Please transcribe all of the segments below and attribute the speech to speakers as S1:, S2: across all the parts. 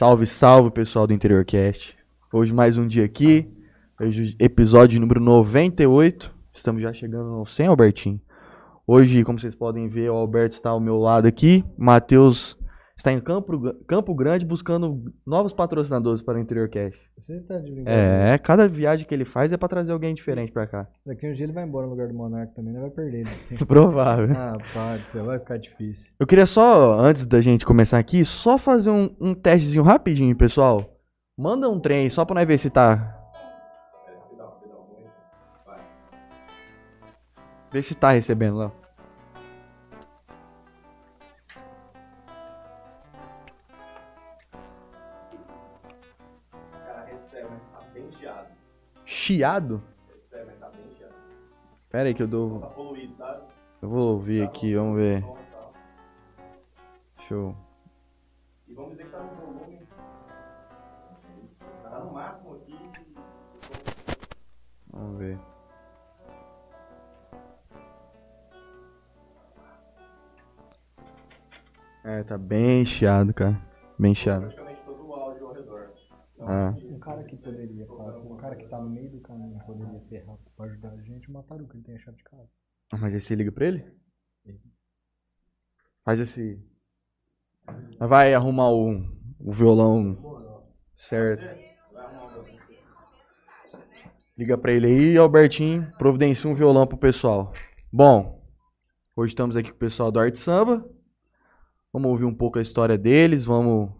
S1: Salve, salve, pessoal do Interior Cast. Hoje mais um dia aqui, hoje episódio número 98. Estamos já chegando no 100, Albertinho. Hoje, como vocês podem ver, o Alberto está ao meu lado aqui. Matheus está em Campo, Campo Grande buscando novos patrocinadores para o Interior Cast.
S2: Você tá de brincadeira.
S1: É, cada viagem que ele faz é para trazer alguém diferente para cá.
S2: Daqui um dia ele vai embora no lugar do Monarca também, né? Vai perder. Né?
S1: Provável.
S2: ah, pode ser, vai ficar difícil.
S1: Eu queria só, antes da gente começar aqui, só fazer um, um testezinho rapidinho, pessoal. Manda um trem só pra nós ver se tá. Vê se tá recebendo lá.
S3: Chiado?
S1: Pera aí que eu dou.
S3: Tá?
S1: Eu vou ouvir aqui, vamos ver. Show.
S3: E vamos dizer que tá no volume. Tá no máximo aqui.
S1: Vamos ver. É, tá bem chiado, cara. Bem chiado.
S3: Praticamente todo o áudio ao redor.
S1: Ah.
S2: Cara que poderia, um cara que tá no meio do caminho poderia ser rápido pra ajudar a gente, mataram o que ele tem a chave de casa.
S1: Ah, Mas aí você liga pra ele? Faz esse. Vai arrumar o, o violão certo. Liga pra ele aí, Albertinho. Providencia um violão pro pessoal. Bom, hoje estamos aqui com o pessoal do Arte Samba. Vamos ouvir um pouco a história deles, vamos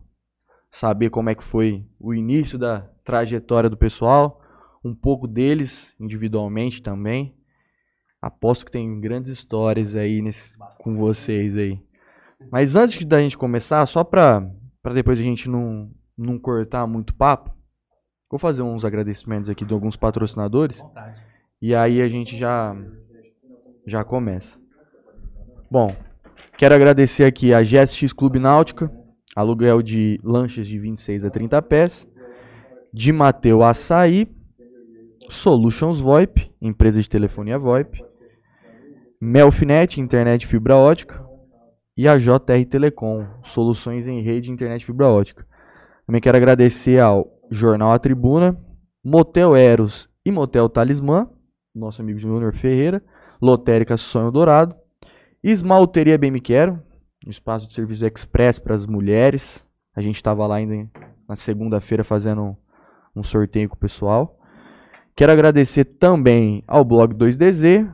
S1: saber como é que foi o início da trajetória do pessoal, um pouco deles individualmente também. Aposto que tem grandes histórias aí nesse, com vocês aí. Mas antes da gente começar, só pra depois a gente não, não cortar muito papo, vou fazer uns agradecimentos aqui de alguns patrocinadores.
S3: Vontade.
S1: E aí a gente já já começa. Bom, quero agradecer aqui a GSX Clube Náutica, aluguel de lanchas de 26 a 30 pés, de Mateu Açaí, Solutions VoIP, empresa de telefonia VoIP, Melfinet, internet fibra ótica, e a JR Telecom, soluções em rede de internet fibra ótica. Também quero agradecer ao Jornal A Tribuna, Motel Eros e Motel Talismã, nosso amigo Júnior Ferreira, Lotérica Sonho Dourado, Esmalteria Bem Me Quero, um espaço de serviço express para as mulheres. A gente estava lá ainda na segunda-feira fazendo um, um sorteio com o pessoal. Quero agradecer também ao blog 2DZ,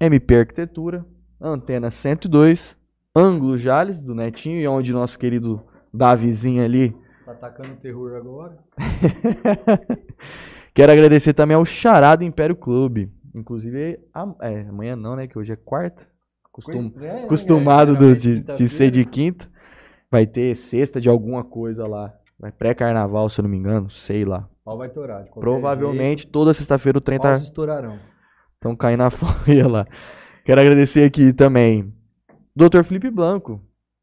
S1: MP Arquitetura, Antena 102, Ângulo Jales, do Netinho, e onde nosso querido Davizinho ali
S2: Tá atacando o terror agora.
S1: Quero agradecer também ao Charado Império Clube. Inclusive, a- é, amanhã não, né? Que hoje é quarta. Costum-
S2: é,
S1: acostumado
S2: é,
S1: do- de,
S2: geralmente
S1: de ser de quinta. Vai ter sexta de alguma coisa lá. Vai pré-carnaval, se eu não me engano. Sei lá.
S2: Pau vai torar. de
S1: Provavelmente toda sexta-feira o trem
S2: jeito,
S1: tá
S2: estourarão.
S1: tão caindo na folha lá. Quero agradecer aqui também Dr. Felipe Blanco,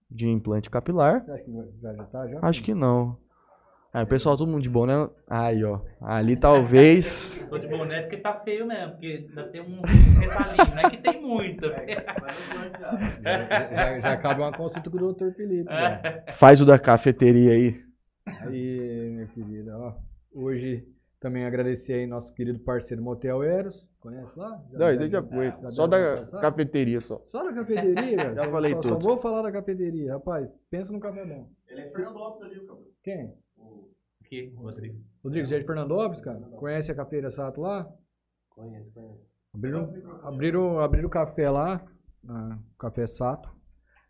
S1: de implante capilar.
S2: Acha que já, já tá? Já?
S1: Acho que não. O pessoal, todo mundo de boné. Aí, ó. Ali talvez.
S4: Tô de boné porque tá feio mesmo, porque ainda tem um retalhinho, não é que tem muito.
S2: Já, já cabe uma consulta com o Dr. Felipe.
S4: É.
S2: já.
S1: Faz o da cafeteria aí.
S2: Aí, minha querida, ó. Hoje também agradecer aí nosso querido parceiro Motel Eros. Conhece lá? Já
S1: Não, isso já Só da
S2: passar?
S1: cafeteria só.
S2: Só na cafeteria, cara.
S1: Já
S2: Só-
S1: falei
S2: só, Só
S1: tudo.
S2: vou falar da cafeteria, rapaz. Pensa no café bom.
S3: Ele é Fernandópolis ali, o cabelo.
S2: Quem?
S4: Aqui, Rodrigo.
S2: Rodrigo, você é de Fernandópolis, cara? Conhece a Cafeira Sato lá?
S3: Conheço, conheço.
S2: Abriram, abriram, abriram o café lá, ah, Café Sato.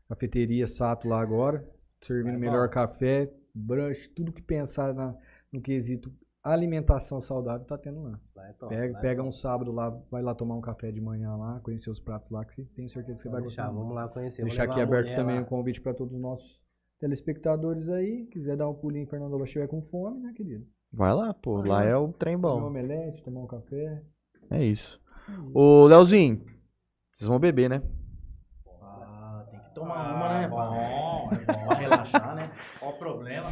S2: Cafeteria Sato lá agora. Servindo melhor café, brunch, tudo que pensar na, no quesito alimentação saudável tá tendo lá.
S3: Lá é top.
S2: Pega,
S3: lá
S2: pega um sábado lá, vai lá tomar um café de manhã lá, conhecer os pratos lá, que você tem certeza que você vai gostar.
S3: vamos lá conhecer.
S2: Deixar aqui aberto também o convite para todos os nossos telespectadores aí. Quiser dar um pulinho em Fernandópolis, estiver com fome, né, querido?
S1: Vai lá, pô. Lá é o trem
S2: Comer um
S1: bom.
S2: omelete, tomar um café.
S1: É isso. Ô, Leozinho. Vocês vão beber, né?
S3: Ah, tem que tomar
S4: Ah,
S3: uma, né?
S4: é bom, é bom.
S3: Pra relaxar, né?
S4: Qual o problema?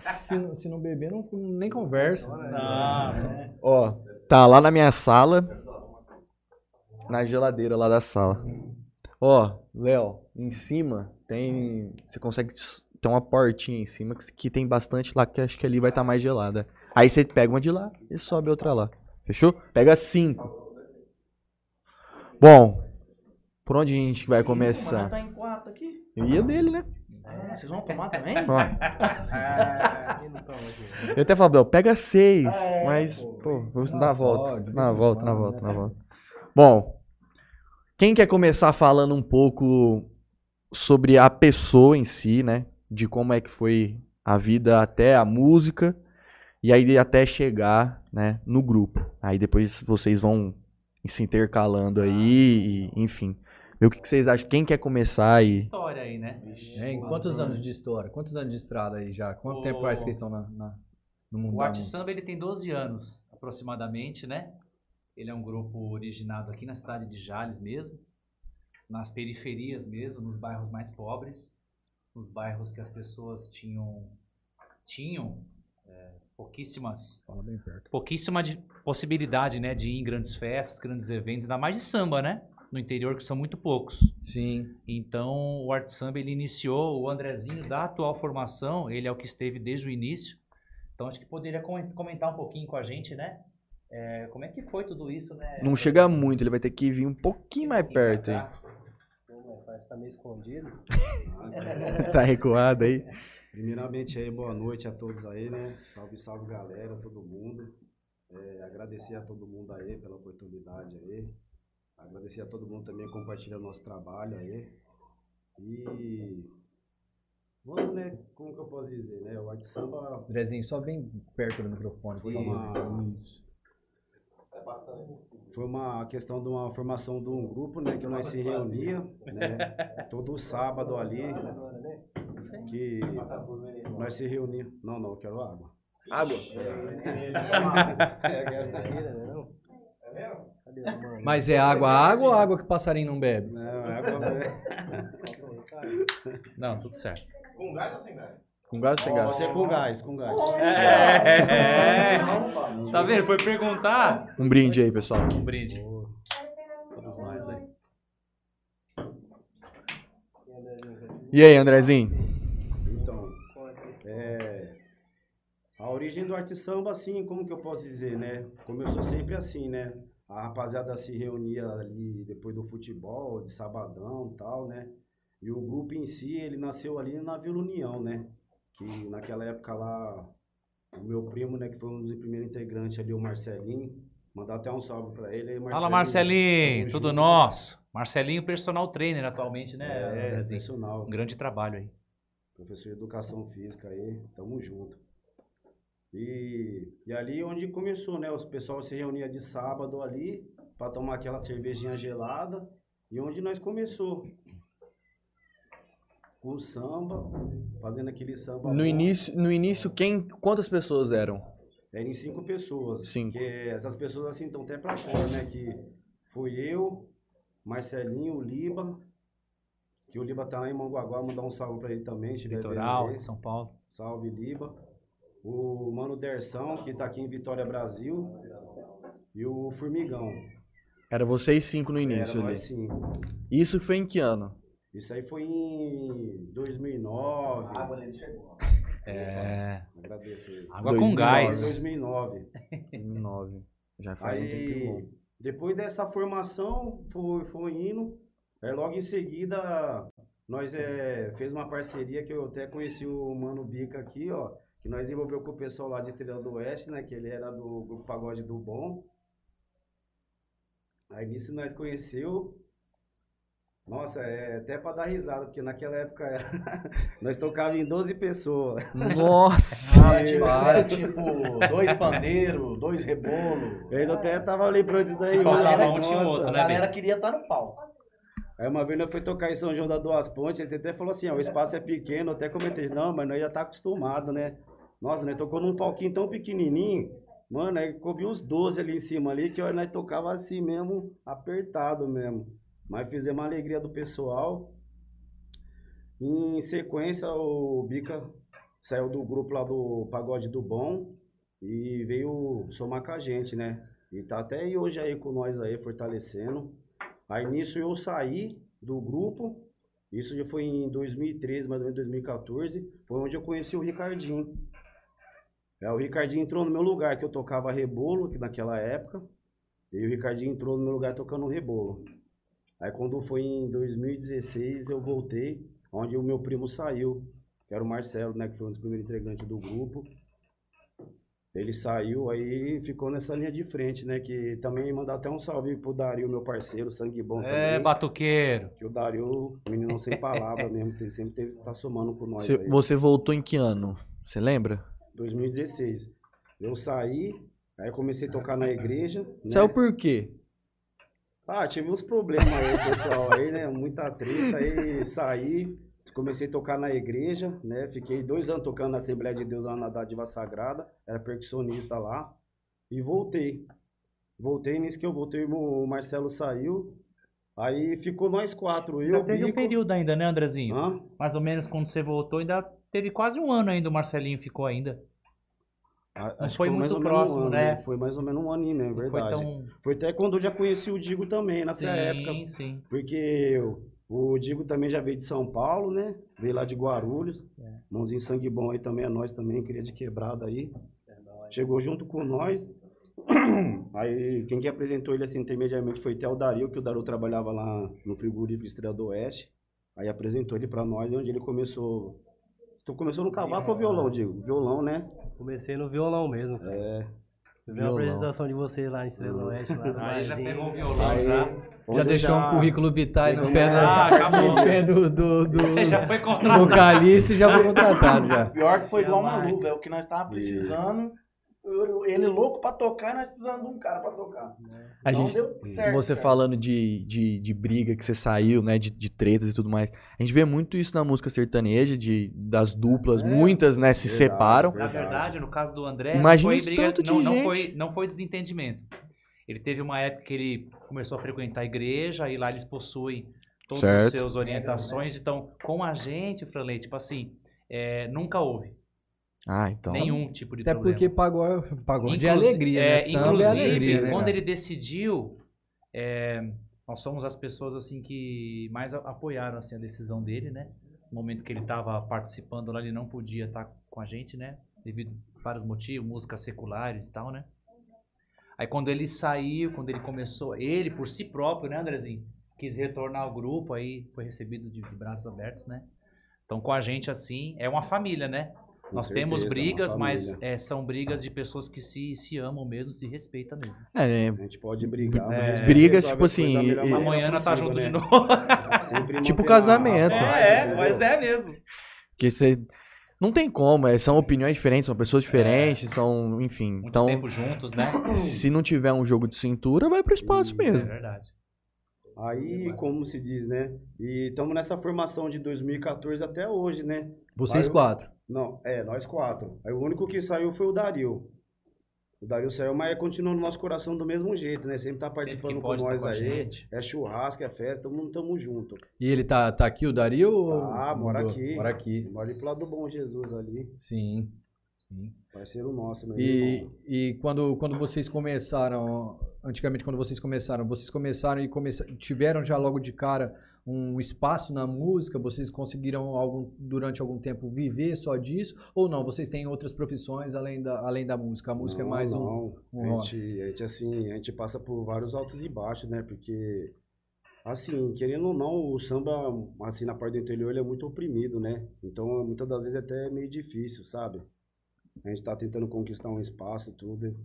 S2: Se, não- se não beber, não, nem conversa.
S4: Não, não.
S1: Ó, tá lá na minha sala. Na geladeira lá da sala. Ó, Léo, em cima tem. Você consegue tem uma portinha em cima que, que tem bastante lá, que acho que ali vai estar mais gelada. Aí você pega uma de lá e sobe outra lá. Fechou? Pega cinco. Bom, por onde a gente vai
S3: Sim,
S1: começar?
S3: Tá em quatro aqui.
S1: Eu ia dele, né?
S3: Ah, vocês vão tomar também? Ah,
S1: eu até falo, Bel, pega seis,
S3: Ah, é,
S1: mas,
S3: pô.
S1: pô, vou dar a volta. Na volta, na volta,
S2: quando,
S1: na
S2: né?
S1: volta. Bom, quem quer começar falando um pouco sobre a pessoa em si, né? De como é que foi a vida até a música e aí até chegar, né, no grupo. Aí depois vocês vão se intercalando aí, e, enfim. Ver o que que vocês acham? Quem quer começar aí?
S4: História aí, né?
S2: Hein, quantos anos de história? Quantos anos de estrada aí já? Quanto
S4: O-
S2: tempo faz que vocês estão na, na- no mundo
S4: O Arte
S2: música?
S4: Samba ele tem 12 anos, aproximadamente, né? Ele é um grupo originado aqui na cidade de Jales mesmo, nas periferias mesmo, nos bairros mais pobres, nos bairros que as pessoas tinham tinham é, pouquíssimas pouquíssima de possibilidade, né, de ir em grandes festas, grandes eventos, ainda mais de samba, né? No interior que são muito poucos.
S2: Sim.
S4: Então, o Art Samba ele iniciou, o Andrezinho da atual formação, ele é o que esteve desde o início. Então, acho que poderia comen- comentar um pouquinho com a gente, né? É, como é que foi tudo isso, né?
S1: Não chega muito, ele vai ter que vir um pouquinho mais perto aí.
S3: Faz? Tá meio escondido.
S1: Tá recuado aí.
S5: Primeiramente aí, boa noite a todos aí, né? Salve, salve galera, todo mundo. É, agradecer a todo mundo aí pela oportunidade aí. Agradecer a todo mundo também que compartilha o nosso trabalho aí. E vamos, né? Como que eu posso dizer, né? O Arte Samba
S2: Andrezinho, só bem perto do microfone. por favor.
S5: uma, foi uma questão de uma formação de um grupo, né? Que nós se reunia, né? Todo sábado ali. Que nós se reuníamos. Não, não, eu quero água.
S1: Água.
S5: É,
S3: né?
S2: Mas é água, água ou água que passarinho não bebe?
S5: Não, é água.
S4: Não, tudo certo.
S1: Com gás ou sem gás?
S5: Você é com gás, com gás.
S4: É, tá vendo? Foi perguntar.
S1: Um brinde aí, pessoal.
S4: Um brinde.
S1: E aí, Andrezinho?
S5: Então, é, a origem do arte samba, assim, como que eu posso dizer, né? Começou sempre assim, né? A rapaziada se reunia ali depois do futebol, de sabadão e tal, né? E o grupo em si, ele nasceu ali na Vila União, né? Que naquela época lá, o meu primo, né, que foi um dos primeiros integrantes ali, o Marcelinho, mandar até um salve pra ele. aí,
S4: Fala, Marcelinho. Tudo
S5: junto.
S4: nosso. Marcelinho, personal trainer atualmente, né?
S5: É,
S4: Andrezinho?
S5: personal.
S4: Um grande trabalho aí.
S5: professor de educação física aí, tamo junto. E, e ali onde começou, né? Os pessoal se reunia de sábado ali para tomar aquela cervejinha gelada e onde nós começou. Com o samba, fazendo aquele samba.
S1: No
S5: bom.
S1: início, no início quem, quantas pessoas eram?
S5: Era em cinco pessoas.
S1: Cinco.
S5: Porque essas pessoas assim estão até pra fora, né? Que fui eu, Marcelinho, o Liba. Que o Liba tá lá em Manguaguá, mandar um salve pra ele também.
S4: Litoral, de São Paulo.
S5: Salve Liba. O Mano Dersão, que tá aqui em Vitória, Brasil. E o Formigão.
S1: Era vocês cinco no
S5: Era
S1: início ali.
S5: nós cinco.
S1: Isso foi em que ano?
S5: Isso aí foi em 2009.
S4: É.
S5: Agradeço aí.
S4: Água
S1: 2009.
S4: com gás.
S5: 2009.
S1: 2009. Já faz um tempinho bom.
S5: Aí, depois dessa formação, foi, foi indo. Aí, logo em seguida, nós é, fez uma parceria que eu até conheci o Mano Bica aqui, ó. Que nós desenvolveu com o pessoal lá de Estrela do Oeste, né? Que ele era do Grupo Pagode do Bom. Aí nisso nós conheceu. Nossa, é até pra dar risada, porque naquela época nós tocávamos em 12 pessoas.
S1: Nossa!
S3: Ah, tipo, era tipo, dois pandeiros, dois rebolos.
S5: Eu até tava lembrando disso daí. Mano.
S4: um, tinha
S5: Nossa.
S4: outro,
S3: A
S4: né,
S3: galera
S4: Bento?
S3: queria estar no palco.
S5: Aí uma vez nós foi tocar em São João das Duas Pontes, ele até falou assim, ó, o espaço é pequeno, eu até comentei, não, mas nós já tá acostumado, né? Nossa, nós tocou num palquinho tão pequenininho, mano, aí coube uns 12 ali em cima ali, que nós tocava assim mesmo, apertado mesmo. Mas fizemos uma alegria do pessoal. Em sequência, o Bica saiu do grupo lá do Pagode do Bom e veio somar com a gente, né? E tá até hoje aí com nós aí, fortalecendo. Aí nisso eu saí do grupo Isso já foi em 2013, mais ou menos 2014. Foi onde eu conheci o Ricardinho. É, o Ricardinho entrou no meu lugar, que eu tocava rebolo que naquela época. E o Ricardinho entrou no meu lugar tocando rebolo. Aí quando foi em 2016 eu voltei, onde o meu primo saiu, que era o Marcelo, né? Que foi um dos primeiros integrantes do grupo. Ele saiu, aí ficou nessa linha de frente, né? Que também mandar até um salve pro Dario, meu parceiro, sangue bom
S4: É,
S5: também.
S4: batuqueiro.
S5: Que o Dario, menino sem palavra mesmo, tem, sempre teve, tá somando com nós
S1: Você,
S5: aí.
S1: você voltou em que ano? Você lembra?
S5: 2016. Eu saí, aí comecei a tocar na igreja. Né?
S1: Saiu por quê?
S5: Ah, tive uns problemas aí, pessoal, aí, né? Muita treta, aí saí, comecei a tocar na igreja, né? Fiquei dois anos tocando na Assembleia de Deus lá na Dádiva Sagrada, era percussionista lá, e voltei. Voltei, nisso que eu voltei, o Marcelo saiu, aí ficou nós quatro, eu,
S4: Ainda teve um período ainda, né, Andrezinho?
S5: Hã?
S4: Mais ou menos quando você voltou, ainda teve quase um ano ainda o Marcelinho ficou ainda. Não foi
S5: mais
S4: muito
S5: ou menos um
S4: próximo,
S5: ano,
S4: né?
S5: Foi mais ou menos um aninho, né?
S4: Não Foi
S5: Verdade.
S4: tão...
S5: Foi até quando eu já conheci o Digo também, nessa
S4: sim,
S5: época.
S4: sim.
S5: Porque o, o Digo também já veio de São Paulo, né? Veio lá de Guarulhos.
S4: É.
S5: Mãozinho sangue bom aí também, é nós também, queria de quebrada aí. Chegou junto com nós. Aí quem que apresentou ele assim intermediamente foi até o Dario, que o Dario trabalhava lá no frigorífico Estrela do Oeste. Aí apresentou ele pra nós, onde ele começou. Tu começou no cavaco ou violão, Digo? Violão, né?
S6: Comecei no violão mesmo. cara.
S5: É.
S6: Eu vi apresentação de vocês lá em Estrela do Oeste, lá no
S4: Aí já pegou o violão,
S5: Aí,
S4: já.
S2: Já
S5: onde
S2: deixou um currículo vitae no pé,
S4: Ah, acabou.
S2: no pé do, do, do
S4: Já foi contratado.
S2: vocalista e já foi contratado já.
S3: Pior que foi igual uma luva, é o que nós tava precisando. Ele louco pra tocar e nós precisando de um cara pra tocar.
S1: A
S3: Não
S1: gente,
S3: deu certo,
S1: você
S3: cara.
S1: falando de, de, de briga que você saiu, né? De, de tretas e tudo mais. A gente vê muito isso na música sertaneja, de, das duplas,
S5: É,
S1: muitas, né, se
S5: verdade,
S1: separam.
S4: Na verdade, no caso do André,
S1: Imagina
S4: não foi briga,
S1: tanto de
S4: não, não
S1: gente.
S4: foi, não foi desentendimento. Ele teve uma época que ele começou a frequentar a igreja e lá eles possuem todas
S1: Certo.
S4: as suas orientações. Então, com a gente, Franley, tipo assim, é, nunca houve
S1: Ah, então.
S4: nenhum tipo de
S2: Até
S4: problema.
S2: porque pagou, pagou de
S4: Inclusi-
S2: alegria,
S4: é,
S2: né? Samba é
S4: inclusive,
S2: alegria, né?
S4: quando
S2: cara?
S4: ele decidiu, é, nós somos as pessoas assim que mais apoiaram assim, a decisão dele, né? No momento que ele estava participando lá, ele não podia estar com a gente, né? Devido a vários motivos, músicas seculares e tal, né? Aí quando ele saiu, quando ele começou, ele por si próprio, né, Andrezinho? Quis retornar ao grupo, aí foi recebido de, de braços abertos, né? Então com a gente assim, é uma família, né?
S5: Com
S4: Nós
S5: certeza,
S4: temos
S5: é
S4: brigas, mas é, são brigas de pessoas que se, se amam mesmo, se respeitam mesmo.
S1: É,
S5: A gente pode brigar. mas
S4: É.
S1: Brigas, tipo assim,
S4: Amanhã nós tá junto
S5: né?
S4: de novo.
S1: Tipo casamento.
S4: É, mas é mesmo.
S1: porque você. Não tem como, é, são opiniões diferentes, são pessoas diferentes, são. Enfim.
S4: Muito
S1: então,
S4: tempo juntos, né?
S1: se não tiver um jogo de cintura, vai pro espaço
S4: É
S1: mesmo.
S4: verdade.
S5: Aí, como se diz, né? E estamos nessa formação de 2014 até hoje, né?
S2: Vocês
S5: eu-
S2: quatro.
S5: Não, é, nós quatro. Aí o único que saiu foi o Dario. O Dario saiu, mas continua no nosso coração do mesmo jeito, né? Sempre tá participando
S4: que
S5: com
S4: tá
S5: nós
S4: com a
S5: aí.
S4: gente.
S5: É churrasco, é festa, todo mundo tamo junto.
S2: E ele tá, tá aqui, o Dario?
S5: Tá, mora
S2: mudou?
S5: aqui.
S2: Mora aqui.
S5: Mora ali pro lado do Bom Jesus ali.
S2: Sim. Sim.
S5: Parceiro nosso, meu
S2: E,
S5: irmão.
S2: e quando, quando vocês começaram, antigamente quando vocês começaram, vocês começaram e tiveram já logo de cara um espaço na música? Vocês conseguiram algum, durante algum tempo viver só disso? Ou não? Vocês têm outras profissões além da, além da música? A música é
S5: Não,
S2: mais um...
S5: não.
S2: um
S5: a, gente, a gente, assim, a gente passa por vários altos e baixos, né? Porque, assim, querendo ou não, o samba, assim, na parte do interior, ele é muito oprimido, né? Então, muitas das vezes é até meio difícil, sabe? A gente tá tentando conquistar um espaço e tudo.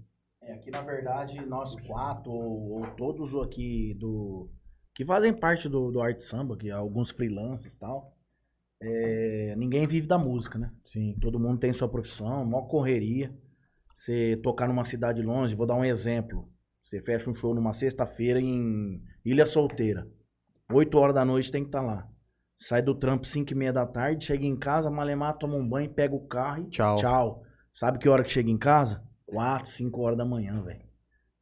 S3: É, aqui na verdade nós quatro, ou, ou todos aqui do. Que fazem parte do, do Arte Samba, que alguns freelancers e tal. é, ninguém vive da música, né?
S2: Sim.
S3: Todo mundo tem sua profissão, maior correria. Você tocar numa cidade longe, vou dar um exemplo. Você fecha um show numa sexta-feira em Ilha Solteira. 8 horas da noite tem que estar lá. Sai do trampo 5 e meia da tarde, chega em casa, malemar, toma um banho, pega o carro e
S1: Tchau.
S3: tchau. Sabe que hora que chega em casa? 4, 5 horas da manhã, velho.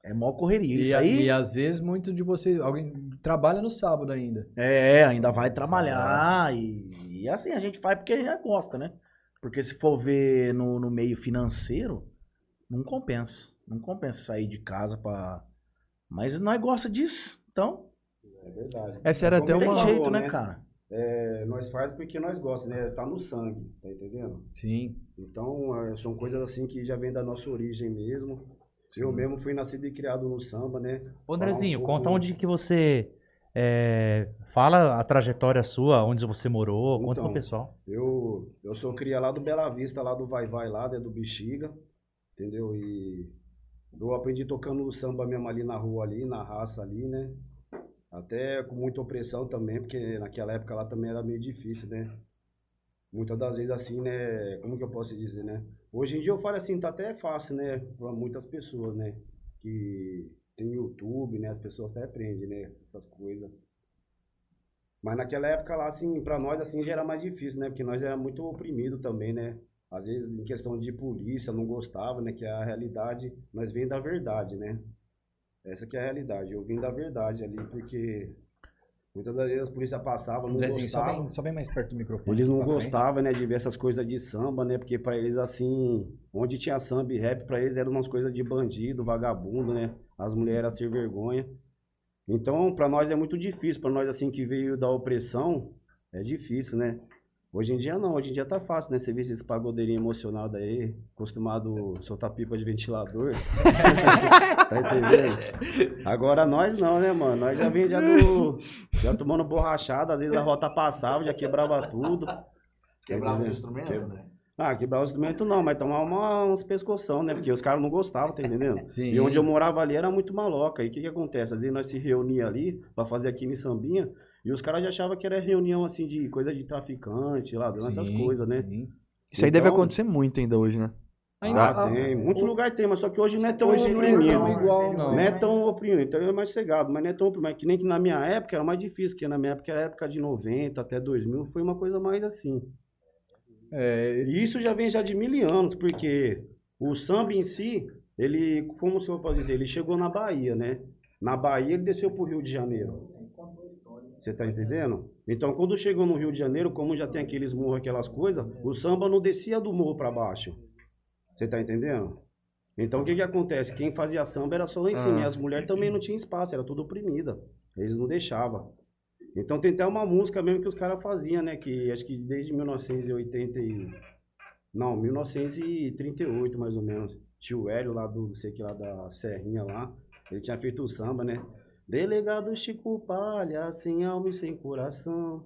S3: É maior correria.
S2: E,
S3: Isso aí
S2: e às vezes muito de vocês, alguém trabalha no sábado ainda.
S3: é, ainda vai trabalhar e, e assim a gente faz porque a gente gosta, né? Porque se for ver no, no meio financeiro, não compensa. Não compensa sair de casa pra. Mas nós gosta disso, então
S1: Essa era até uma.
S3: tem jeito, né,
S5: né?
S3: cara?
S5: é, nós faz porque nós gostamos, né? Tá no sangue, tá entendendo?
S2: Sim.
S5: Então, é, são coisas assim que já vem da nossa origem mesmo. Eu mesmo fui nascido e criado no samba, né?
S4: Ô,
S5: Falar um
S4: Andrezinho,
S5: pouco-
S4: conta onde que você é, fala a trajetória sua, onde você morou, conta
S5: Então,
S4: pro pessoal.
S5: Eu, eu sou cria lá do Bela Vista, lá do Vai Vai, lá, né, do Bexiga, entendeu? E eu aprendi tocando samba mesmo ali na rua, ali, na raça ali, né? Até com muita opressão também, porque naquela época lá também era meio difícil, né? Muitas das vezes assim, né? Como que eu posso dizer, né? Hoje em dia eu falo assim, tá até fácil, né? Pra muitas pessoas, né? Que tem YouTube, né? As pessoas até aprendem, né? Essas coisas. Mas naquela época lá, assim, pra nós, assim, já era mais difícil, né? Porque nós era muito oprimido também, né? Às vezes, em questão de polícia, não gostava, né? Que a realidade, nós vem da verdade, né? Essa que é a realidade. Eu vim da verdade ali, porque muitas das vezes a polícia passava, não
S2: Andrezinho, só
S5: gostava.
S2: bem, só bem mais perto do microfone.
S5: Eles não gostavam, né, de ver essas coisas de samba, né? Porque pra eles, assim, onde tinha samba e rap, pra eles eram umas coisas de bandido, vagabundo, né? As mulheres eram sem vergonha. Então, pra nós é muito difícil. Pra nós, assim, que veio da opressão, é difícil, né? Hoje em dia não, hoje em dia tá fácil, né? Você vê esses pagodeirinhos emocionados aí, acostumado a soltar pipa de ventilador. tá entendendo? Agora nós não, né, mano? Nós já vem já do. Já tomando borrachada, às vezes a rota passava, já quebrava tudo.
S3: Quebrava o instrumento,
S5: Que-
S3: André?
S5: Ah, quebrar o instrumento não, mas tomar uma, uns pescoção, né? Porque os caras não gostavam, tá entendendo?
S2: Sim.
S5: E onde eu morava ali era muito maloca. E o que que acontece? Às vezes nós se reunia ali pra fazer aqui em Sambinha e os caras já achavam que era reunião, assim, de coisa de traficante, ladrão, essas coisas, né?
S2: sim.
S1: Isso aí deve
S5: Então-
S1: acontecer muito ainda hoje, né?
S2: Ainda-
S5: Ah,
S2: ah,
S5: tem. Muitos lugares tem, mas só que hoje não é tão
S2: Hoje não é
S5: oprimido.
S2: tão igual, não.
S5: Não é tão oprimido, então é mais cegado, mas não é tão oprimido. Mas que nem que na minha época era mais difícil, porque na minha época era a época de 90 até 2000, foi uma coisa mais assim.
S2: É,
S5: E isso já vem já de mil anos, porque o samba em si, ele, como o senhor pode dizer, ele chegou na Bahia, né? Na Bahia ele desceu pro Rio de Janeiro. Você tá entendendo? Então, quando chegou no Rio de Janeiro, como já tem aqueles morros, aquelas coisas, o samba não descia do morro para baixo. Você tá entendendo? Então, o que que acontece? Quem fazia samba era só lá em cima.
S1: Ah.
S5: E as mulheres também não tinham espaço, era tudo oprimida. Eles não deixavam. Então, tem até uma música mesmo que os caras faziam, né? Que acho que desde 1980 e... Não, 1938, mais ou menos. Tio Hélio lá do, sei que lá da Serrinha lá, ele tinha feito o samba, né? Delegado Chico Palha, sem alma e sem coração.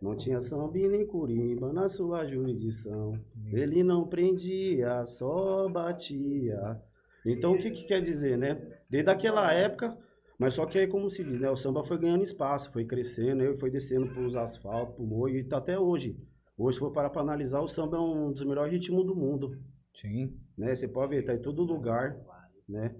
S5: Não tinha samba nem curimba na sua jurisdição. Ele não prendia, só batia. Então o que, que quer dizer, né? Desde aquela época, mas só que aí, como se diz, né? O samba foi ganhando espaço, foi crescendo, aí foi descendo pros asfaltos, pro morro, e tá até hoje. Hoje, se for parar pra analisar, o samba é um dos melhores ritmos do mundo
S2: sim.
S5: né? Você pode ver, tá em todo lugar, né?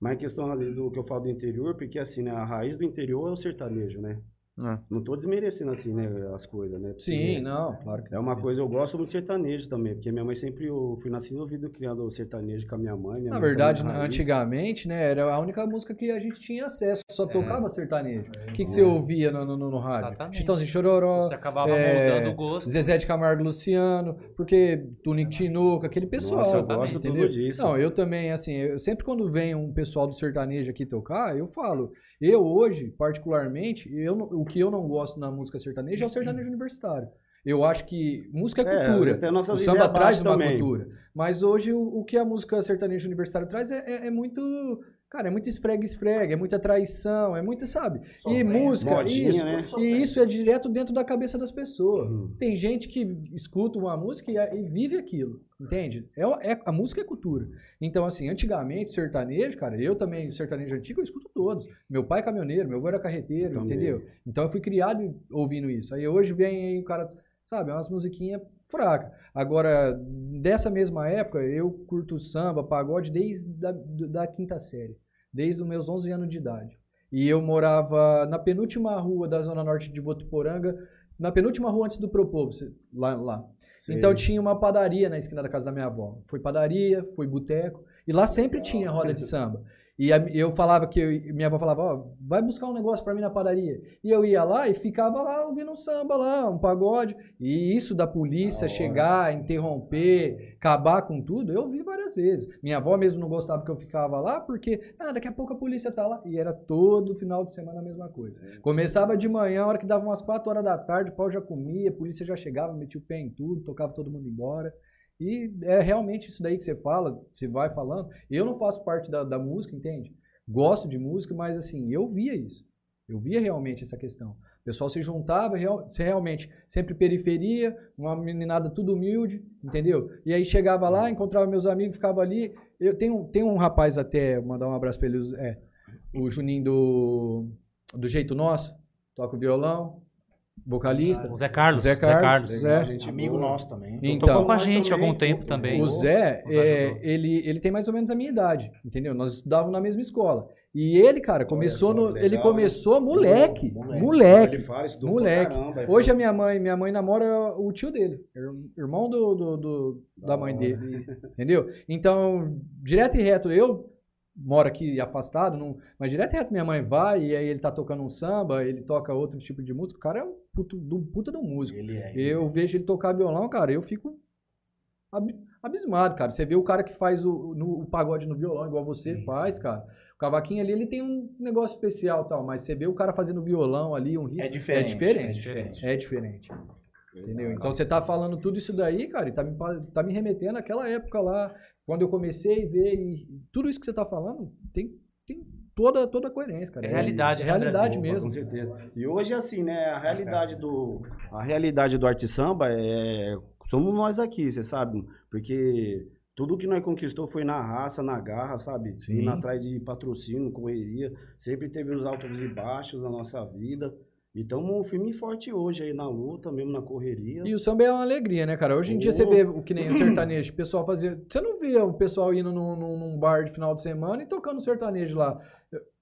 S5: Mas a questão, às vezes, do que eu falo do interior, porque assim, né? A raiz do interior é o sertanejo, né?
S1: É.
S5: Não tô desmerecendo assim, né, as coisas, né? Porque
S2: Sim, não, claro que
S5: É uma coisa, eu gosto muito de sertanejo também, porque minha mãe sempre, eu fui nascido ouvido criando o sertanejo com a minha mãe. Minha
S2: Na
S5: mãe
S2: verdade, né,
S5: raiz.
S2: antigamente, né, era a única música que a gente tinha acesso, só tocava sertanejo. O que, que você
S5: É.
S2: ouvia no, no, no- no rádio?
S4: Exatamente.
S2: Chitãozinho Chororó,
S4: Você acabava
S2: é,
S4: moldando o gosto.
S2: Zezé de Camargo Luciano, porque Tunico Tinoco, aquele pessoal.
S5: Nossa, eu gosto tudo
S2: entendeu?
S5: disso.
S2: Não, eu também, assim, eu, sempre quando vem um pessoal do sertanejo aqui tocar, eu falo, eu hoje, particularmente, eu, o que eu não gosto na música sertaneja é o sertanejo universitário. Eu acho que música é
S5: É,
S2: cultura.
S5: tem
S2: o samba traz uma
S5: também.
S2: cultura. Mas hoje o, o que a música sertaneja universitária traz é, é- é muito. Cara, é muito esfrega-esfrega, é muita traição, é muita, sabe? e música,
S5: modinha,
S2: isso.
S5: né?
S2: E isso é direto dentro da cabeça das pessoas.
S5: Uhum.
S2: Tem gente que escuta uma música e, vive aquilo, entende? É, é- a música é cultura. Então, assim, antigamente, sertanejo, cara, eu também, sertanejo antigo, eu escuto todos. Meu pai é caminhoneiro, meu avô era carreteiro, entendeu? Então eu fui criado ouvindo isso. Aí hoje vem aí o cara, sabe, umas musiquinhas fracas. Agora, dessa mesma época, eu curto samba, pagode desde da, da quinta série, desde os meus 11 anos de idade. E eu morava na penúltima rua da zona norte de Votuporanga, na penúltima rua antes do Propovo, lá, lá. Então tinha uma padaria na esquina da casa da minha avó. Foi padaria, foi boteco. E lá sempre tinha roda de samba. E eu falava que eu- minha avó falava, ó, vai buscar um negócio pra mim na padaria. E eu ia lá e ficava lá ouvindo um samba lá, um pagode. E isso da polícia chegar, interromper, acabar com tudo, eu vi várias vezes. Minha avó mesmo não gostava que eu ficava lá, porque ah, daqui a pouco a polícia tá lá. E era todo final de semana a mesma coisa. Começava de manhã, a hora que dava umas 4 horas da tarde, o pau já comia, a polícia já chegava, metia o pé em tudo, tocava todo mundo embora. E é realmente isso daí que você fala, você vai falando. Eu não faço parte da, da música, entende? Gosto de música, mas assim, eu via isso. Eu via realmente essa questão. O pessoal se juntava, real- se realmente, sempre periferia, uma meninada tudo humilde, entendeu? E aí chegava lá, encontrava meus amigos, ficava ali. Eu tenho, tem um rapaz até, mandar um abraço pra ele, é, o Juninho do, do Jeito Nosso, toca o violão, vocalista.
S4: O Zé Carlos.
S2: Zé Carlos, Zé.
S5: Gente
S3: Amigo
S5: boa.
S3: nosso também.
S2: Então,
S4: Tocou com a
S5: Nós
S4: gente há
S5: também,
S4: algum tempo também.
S2: O Zé, é, ele, ele tem mais ou menos a minha idade, entendeu? Nós estudávamos na mesma escola. E ele, cara, começou no,
S5: que
S2: ele
S5: legal,
S2: começou moleque,
S3: Moleque.
S2: moleque,
S5: Ele fala, estudou
S2: moleque.
S5: caramba,
S2: Hoje a minha mãe, minha mãe namora o tio dele, ir- irmão do, do- do- da mãe
S5: hora.
S2: dele, entendeu? Então, direto e reto, eu moro aqui afastado, não, mas direto e reto minha mãe vai e aí ele tá tocando um samba, ele toca outro tipo de música, o cara é um puto, do, puta um músico.
S3: Ele é.
S2: Eu vejo ele tocar violão, cara, eu fico ab- abismado, cara. Você vê o cara que faz o, no- o pagode no violão, igual você faz, cara. O cavaquinho ali, ele tem um negócio especial tal, mas você vê o cara fazendo violão ali, um ritmo.
S3: É diferente.
S2: É diferente.
S3: É diferente.
S2: É diferente. Entendeu? Então você tá falando tudo isso daí, cara, e tá me, tá me remetendo àquela época lá, quando eu comecei a ver, e tudo isso que você tá falando tem, tem toda, toda a coerência, cara.
S4: É realidade,
S2: É
S4: né,
S2: realidade mesmo.
S5: Com certeza. E hoje, assim, né? A realidade do, a realidade do arte samba é. Somos nós aqui, você sabe? Porque tudo que nós conquistou foi na raça, na garra, sabe?
S2: Sim.
S5: Indo atrás de patrocínio, correria. Sempre teve os altos e baixos na nossa vida. E estamos firme e forte hoje aí na luta, mesmo na correria.
S2: E o samba é uma alegria, né, cara? Hoje em dia você
S5: Oh.
S2: vê o que nem o sertanejo, o pessoal fazia. Você não via o pessoal indo num, num- num bar de final de semana e tocando sertanejo lá.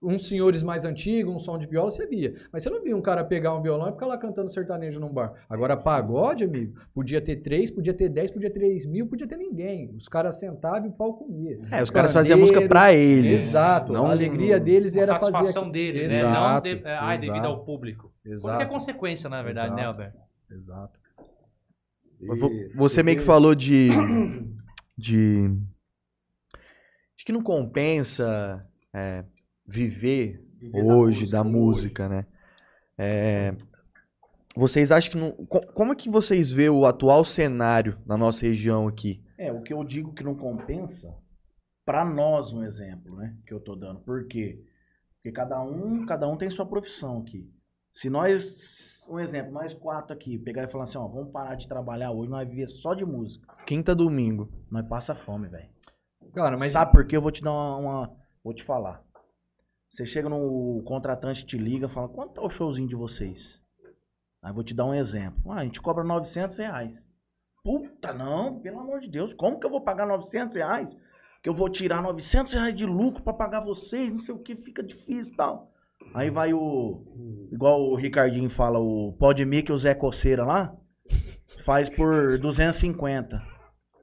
S2: Uns senhores mais antigos, um som de viola, você via. Mas você não via um cara pegar um violão e ficar lá cantando sertanejo num bar. Agora, pagode, amigo, podia ter três, podia ter dez, podia ter três mil, podia ter ninguém. Os caras sentavam e o pau comia.
S1: É, os caras faziam música pra eles.
S2: Exato.
S1: Não-
S2: a alegria deles
S4: A
S2: era fazer.
S4: satisfação
S2: aquilo.
S4: dele, né?
S2: Exato,
S4: Não de, é, ai, devido
S2: exato.
S4: ao público.
S2: Exato.
S4: Porque é consequência, na verdade, né,
S2: Exato.
S4: Alberto?
S2: Exato.
S5: E-
S1: Você meio que falou de. de. de que não compensa é, viver
S5: Viver da
S1: hoje
S5: música
S1: da
S5: hoje.
S1: música, né? É, vocês acham que não. co- Como é que vocês vê o atual cenário na nossa região aqui?
S3: É, o que eu digo que não compensa, pra nós um exemplo, né, que eu tô dando. Por quê? Porque cada um, cada um tem sua profissão aqui. Se nós, um exemplo, nós quatro aqui, pegar e falar assim, ó, vamos parar de trabalhar hoje, nós viver só de música.
S1: Quinta domingo.
S3: Nós passa fome, velho.
S2: Cara, mas.
S3: Sabe por quê? Eu vou te dar uma, uma- vou te falar. Você chega no contratante te liga, fala, quanto tá o showzinho de vocês? Aí vou te dar um exemplo. Ah, a gente cobra 900 reais. Puta, não, pelo amor de Deus, como que eu vou pagar 900 reais? Que eu vou tirar 900 reais de lucro pra pagar vocês, não sei o que, fica difícil e tal. Aí vai o, igual o Ricardinho fala, o Podme que o Zé Coceira lá, faz por 250.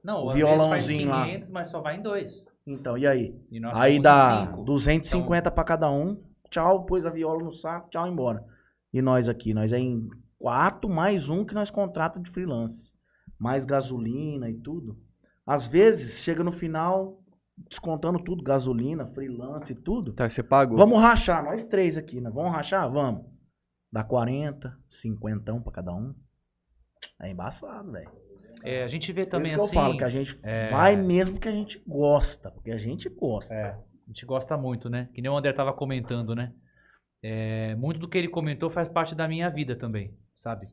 S4: Não,
S3: O violãozinho lá.
S4: faz 500, mas só vai em dois.
S3: Então, e aí?
S4: E
S3: Aí dá
S4: em cinco.
S3: 250 pra cada um. Tchau, pôs a viola no saco, tchau, embora. E nós aqui, nós é em quatro mais um que nós contrata de freelance. Mais gasolina e tudo. Às vezes, chega no final, descontando tudo, gasolina, freelance e tudo.
S1: Tá, você pagou.
S3: Vamos rachar, nós três aqui, né? Vamos rachar? Vamos. Dá 40, 50 pra cada um. É embaçado, velho.
S4: É, a gente vê
S3: Por
S4: também
S3: isso que
S4: assim.
S3: eu falo que a gente
S4: é-
S3: vai mesmo que a gente gosta. Porque a gente gosta.
S4: É, a gente gosta muito, né? Que nem o André tava comentando, né? É, muito do que ele comentou faz parte da minha vida também, sabe?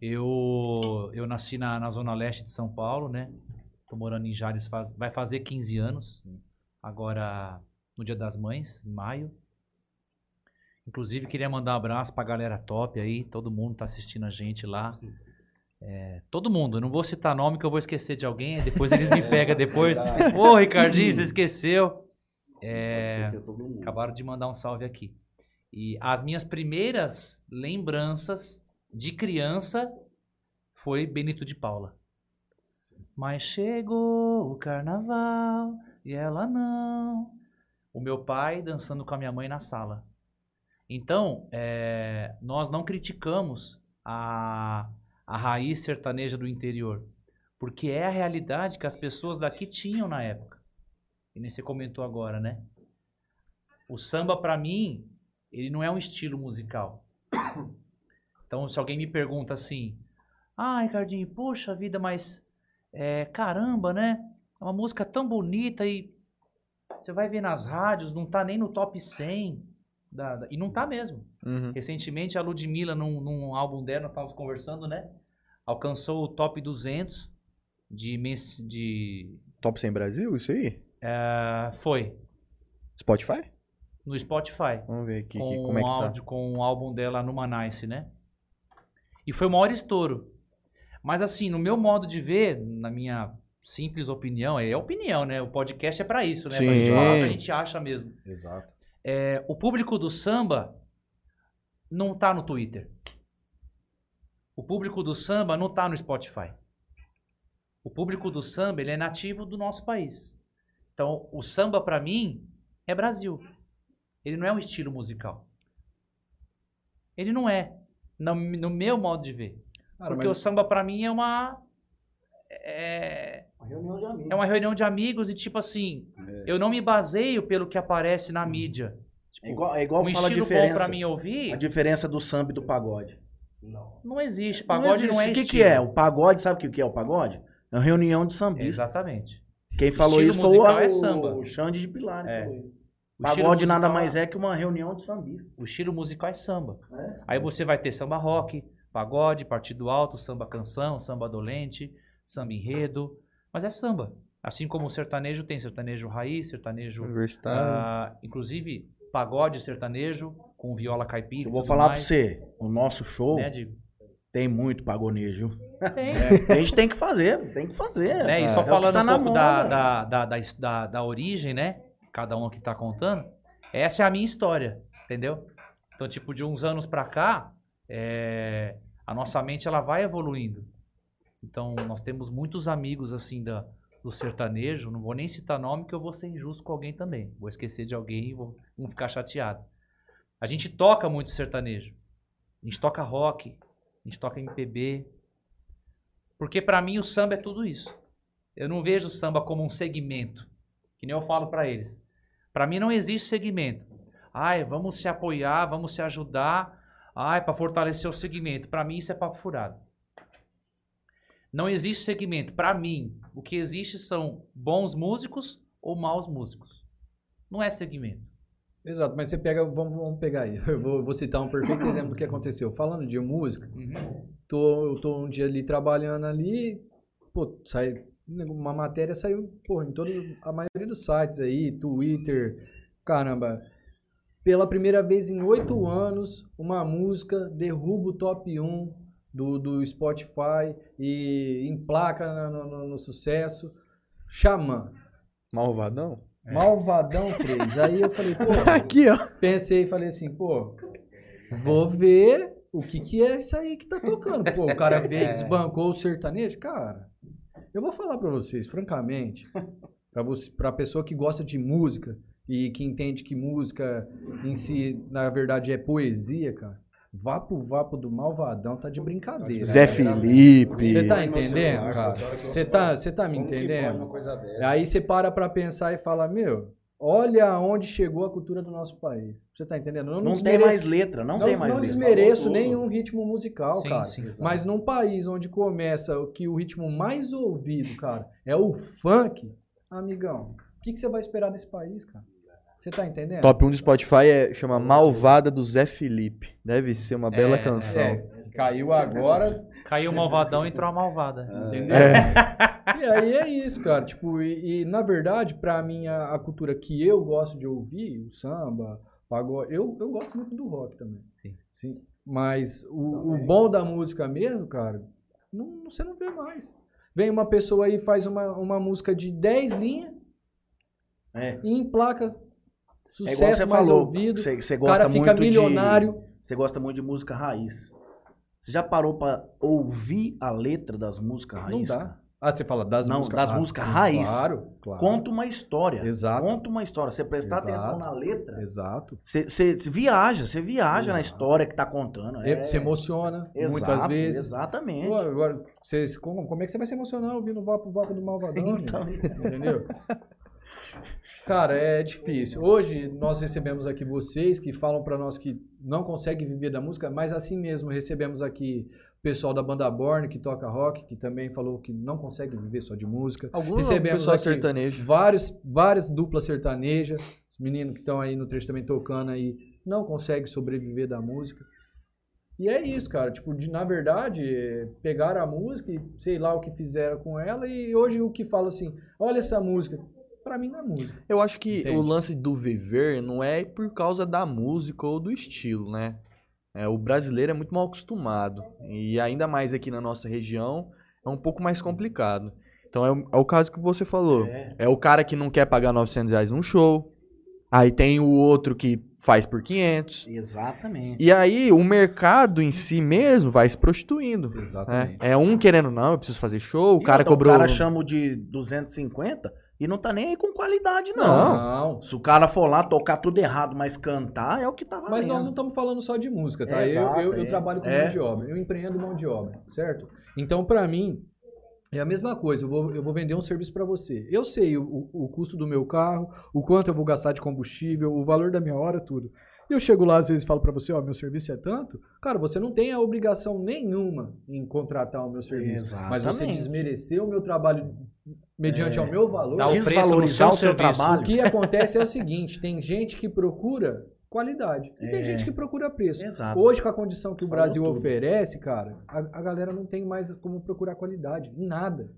S4: Eu, eu nasci na, na zona leste de São Paulo, né? Tô morando em Jales, faz, vai fazer 15 anos. Agora, no Dia das Mães, em maio. Inclusive, queria mandar um abraço pra galera top aí. Todo mundo tá assistindo a gente lá. É, todo mundo, não vou citar nome que eu vou esquecer de alguém, depois eles me pegam depois. Ô, Ricardinho, você esqueceu. É, acabaram de mandar um salve aqui. E as minhas primeiras lembranças de criança foi Benito de Paula. Mas chegou o carnaval e ela não. o meu pai dançando com a minha mãe na sala. Então, é, nós não criticamos a, a raiz sertaneja do interior, porque é a realidade que as pessoas daqui tinham na época. E nem você comentou agora, né? O samba, pra mim, ele não é um estilo musical. Então, se alguém me pergunta assim, ah, Ricardinho, poxa vida, mas é, caramba, né? É uma música tão bonita e você vai ver nas rádios, não tá nem no top 100. Da- da- e não tá mesmo.
S1: Uhum.
S4: Recentemente, a Ludmilla, num, num álbum dela, nós estávamos conversando, né? Alcançou o top 200 de... de
S1: Top 100 Brasil, isso aí?
S4: ah, foi,
S1: Spotify?
S4: no Spotify.
S1: Vamos ver aqui,
S4: com,
S1: que- como é
S4: o
S1: que tá.
S4: áudio, com o álbum dela no Manice, né? E foi o maior estouro. Mas assim, no meu modo de ver, na minha simples opinião, é opinião, né? O podcast é pra isso, né? Pra gente
S1: Sim.
S4: falar a gente acha mesmo.
S3: Exato.
S4: É, o público do samba não tá no Twitter. O público do samba não tá no Spotify. O público do samba, ele é nativo do nosso país. Então, o samba pra mim é Brasil. Ele não é um estilo musical. Ele não é, no, no meu modo de ver.
S2: Cara,
S4: Porque
S2: mas-
S4: o samba pra mim é uma é,
S3: Uma reunião de amigos.
S4: é uma reunião de amigos e tipo assim, eu não me baseio pelo que aparece na mídia. Tipo,
S3: É igual, é igual
S4: um
S3: fala a
S4: estilo bom
S3: diferença,
S4: pra mim ouvir,
S3: a diferença do samba e do pagode.
S4: não existe. Pagode não,
S3: existe.
S4: é
S3: O que,
S4: estilo.
S3: que é? O pagode, sabe o que que é o pagode? É uma reunião de sambistas.
S4: Exatamente.
S3: Quem falou isso foi o,
S4: é samba.
S3: o Xande de Pilar.
S4: É.
S3: falou isso.
S4: O estilo
S3: Pagode nada
S4: musical
S3: mais é que uma reunião de sambistas.
S4: O estilo musical é samba.
S3: É.
S4: Aí você vai ter samba rock, pagode, partido alto, samba canção, samba dolente, samba enredo. Mas é samba. Assim como o sertanejo tem sertanejo raiz, sertanejo. Ah, inclusive, pagode sertanejo, com viola caipira.
S3: Eu vou falar pra
S4: mais,
S3: você, o nosso show
S4: Né, Digo?
S3: tem muito pagonejo.
S4: Tem.
S3: A gente tem que fazer, tem que fazer.
S4: né? E
S3: É
S4: só
S3: que
S4: falando
S3: tá
S4: um
S3: na
S4: pouco da, da, da, da, da, da origem, né? Cada um aqui tá contando. Essa é a minha história, entendeu? Então, tipo, de uns anos pra cá, é, a nossa mente ela vai evoluindo. Então, nós temos muitos amigos, assim, da, do sertanejo. Não vou nem citar nome, que eu vou ser injusto com alguém também. Vou esquecer de alguém e vou, vão ficar chateado. A gente toca muito sertanejo. A gente toca rock, a gente toca MPB. Porque pra mim o samba é tudo isso. Eu não vejo o samba como um segmento, que nem eu falo pra eles. Pra mim não existe segmento. Ai, vamos se apoiar, vamos se ajudar. Ai, pra fortalecer o segmento. Pra mim isso é papo furado. Não existe segmento. Pra mim, o que existe são bons músicos ou maus músicos. Não é segmento.
S2: Exato, mas você pega, vamos, vamos pegar aí. Eu vou, vou citar um perfeito exemplo do que aconteceu. Falando de música, tô, eu tô um dia ali trabalhando ali, pô, sai, uma matéria saiu, pô, em toda a maioria dos sites aí, Twitter, caramba. Pela primeira vez em oito anos, uma música derruba o top 1 do, do Spotify e emplaca no, no- no sucesso. Xamã.
S1: Malvadão?
S2: Malvadão 3. Aí eu falei, pô,
S1: Aqui, ó.
S2: pensei e falei assim, pô, vou ver o que que é isso aí que tá tocando. Pô, o cara veio,
S4: É.
S2: desbancou o sertanejo. Cara, eu vou falar pra vocês, francamente, pra, você, pra pessoa que gosta de música e que entende que música em si, na verdade, é poesia, cara, vá pro vapo do Malvadão, tá de brincadeira.
S1: Zé
S2: né?
S1: Felipe.
S2: Você tá entendendo, cara? Você tá, você tá me entendendo? Aí você para pra pensar e fala, meu, olha aonde chegou a cultura do nosso país. Você tá entendendo? Eu
S3: Não tem mais letra, não,
S2: não,
S3: tem mais
S2: não
S3: letra.
S2: desmereço
S5: Falou tudo.
S2: nenhum ritmo musical,
S4: Sim,
S2: cara.
S4: sim.
S2: Mas num país onde começa o que o ritmo mais ouvido, cara, é o funk, amigão, o que, que você vai esperar desse país, cara? Você tá entendendo?
S1: Top 1 do Spotify é, chama Malvada do Zé Felipe. Deve ser uma bela
S4: É,
S1: canção.
S2: É, caiu agora,
S4: Caiu o malvadão, entrou a malvada.
S2: entendeu?
S1: É.
S2: E aí é isso, cara. Tipo, e, e, na verdade, pra mim, a, a cultura que eu gosto de ouvir, o samba, pagode, eu, eu gosto muito do rock também.
S4: Sim.
S2: Sim. Mas o, o bom da música mesmo, cara, não, você não vê mais. Vem uma pessoa aí e faz uma, uma música de 10 linhas
S3: É.
S2: e emplaca sucesso
S3: igual você
S2: mais
S3: falou,
S2: ouvido.
S3: você, você
S2: O
S3: gosta
S2: cara fica
S3: muito
S2: milionário.
S3: de... Você gosta muito de música raiz. Você já parou pra ouvir a letra das músicas raiz?
S2: Não dá. Ah, você fala das
S3: Não,
S2: músicas.
S3: das
S2: ah,
S3: músicas
S2: sim,
S3: raiz.
S2: Claro, claro.
S3: Conta uma história.
S2: Exato.
S3: Conta uma história. Você prestar
S2: Exato.
S3: atenção na letra,
S2: Exato.
S3: você, viaja, você viaja na
S2: Exato.
S3: história que tá contando. É,
S2: Você emociona
S3: exato,
S2: muitas vezes.
S3: Exatamente.
S2: Pô, agora, você, como, como é que você vai se emocionar ouvindo o Vapo Vapo do Malvadão?
S3: Então.
S2: Entendeu? Cara, é difícil. Hoje nós recebemos aqui vocês que falam pra nós que não conseguem viver da música, mas assim mesmo recebemos aqui o pessoal da banda Born que toca rock, que também falou que não consegue viver só de música.
S1: Alguns
S2: Recebemos aqui
S1: sertanejo.
S2: vários, várias duplas sertanejas, os meninos que estão aí no trecho também tocando aí, não conseguem sobreviver da música. E é isso, cara. Tipo, de, na verdade, pegaram a música e sei lá o que fizeram com ela, e hoje o que fala assim, olha essa música. Pra mim não é música.
S1: Eu acho que
S2: Entende?
S1: o lance do viver não é por causa da música ou do estilo, né? É, o brasileiro é muito mal acostumado. E ainda mais aqui na nossa região, é um pouco mais complicado. Então é o, é o caso que você falou.
S3: É.
S1: É o cara que não quer pagar 900 reais num show. Aí tem o outro que faz por 500.
S3: Exatamente.
S1: E aí o mercado em si mesmo vai se prostituindo. né?
S2: Exatamente.
S1: É um querendo, não, eu preciso fazer show, o
S3: E
S1: cara
S3: outra,
S1: cobrou...
S3: O cara chama de 250 e não tá nem aí com qualidade, não.
S2: Não.
S3: Se o cara for lá tocar tudo errado, mas cantar, é o que tá valendo.
S2: Mas nós não estamos falando só de música, tá?
S3: É,
S2: eu,
S3: exato,
S2: eu, eu
S3: é.
S2: trabalho com
S3: É.
S2: mão de obra, eu empreendo mão de obra, certo? Então, pra mim, é a mesma coisa. Eu vou, eu vou vender um serviço pra você. Eu sei o, o, o custo do meu carro, o quanto eu vou gastar de combustível, o valor da minha hora, tudo. E eu chego lá, às vezes, e falo pra você, ó, meu serviço é tanto. Cara, você não tem a obrigação nenhuma em contratar o meu serviço. Mas você
S3: Exatamente.
S2: desmereceu o meu trabalho mediante
S3: É.
S2: ao meu valor.
S4: Dá o preço
S3: Desvalorizar
S4: seu
S3: o seu
S4: serviço.
S3: trabalho.
S2: O que acontece é o seguinte, tem gente que procura qualidade e tem
S3: É.
S2: gente que procura preço.
S3: Exato.
S2: Hoje, com a condição que o
S3: Falou
S2: Brasil
S3: tudo.
S2: oferece, cara, a, a galera não tem mais como procurar qualidade, nada.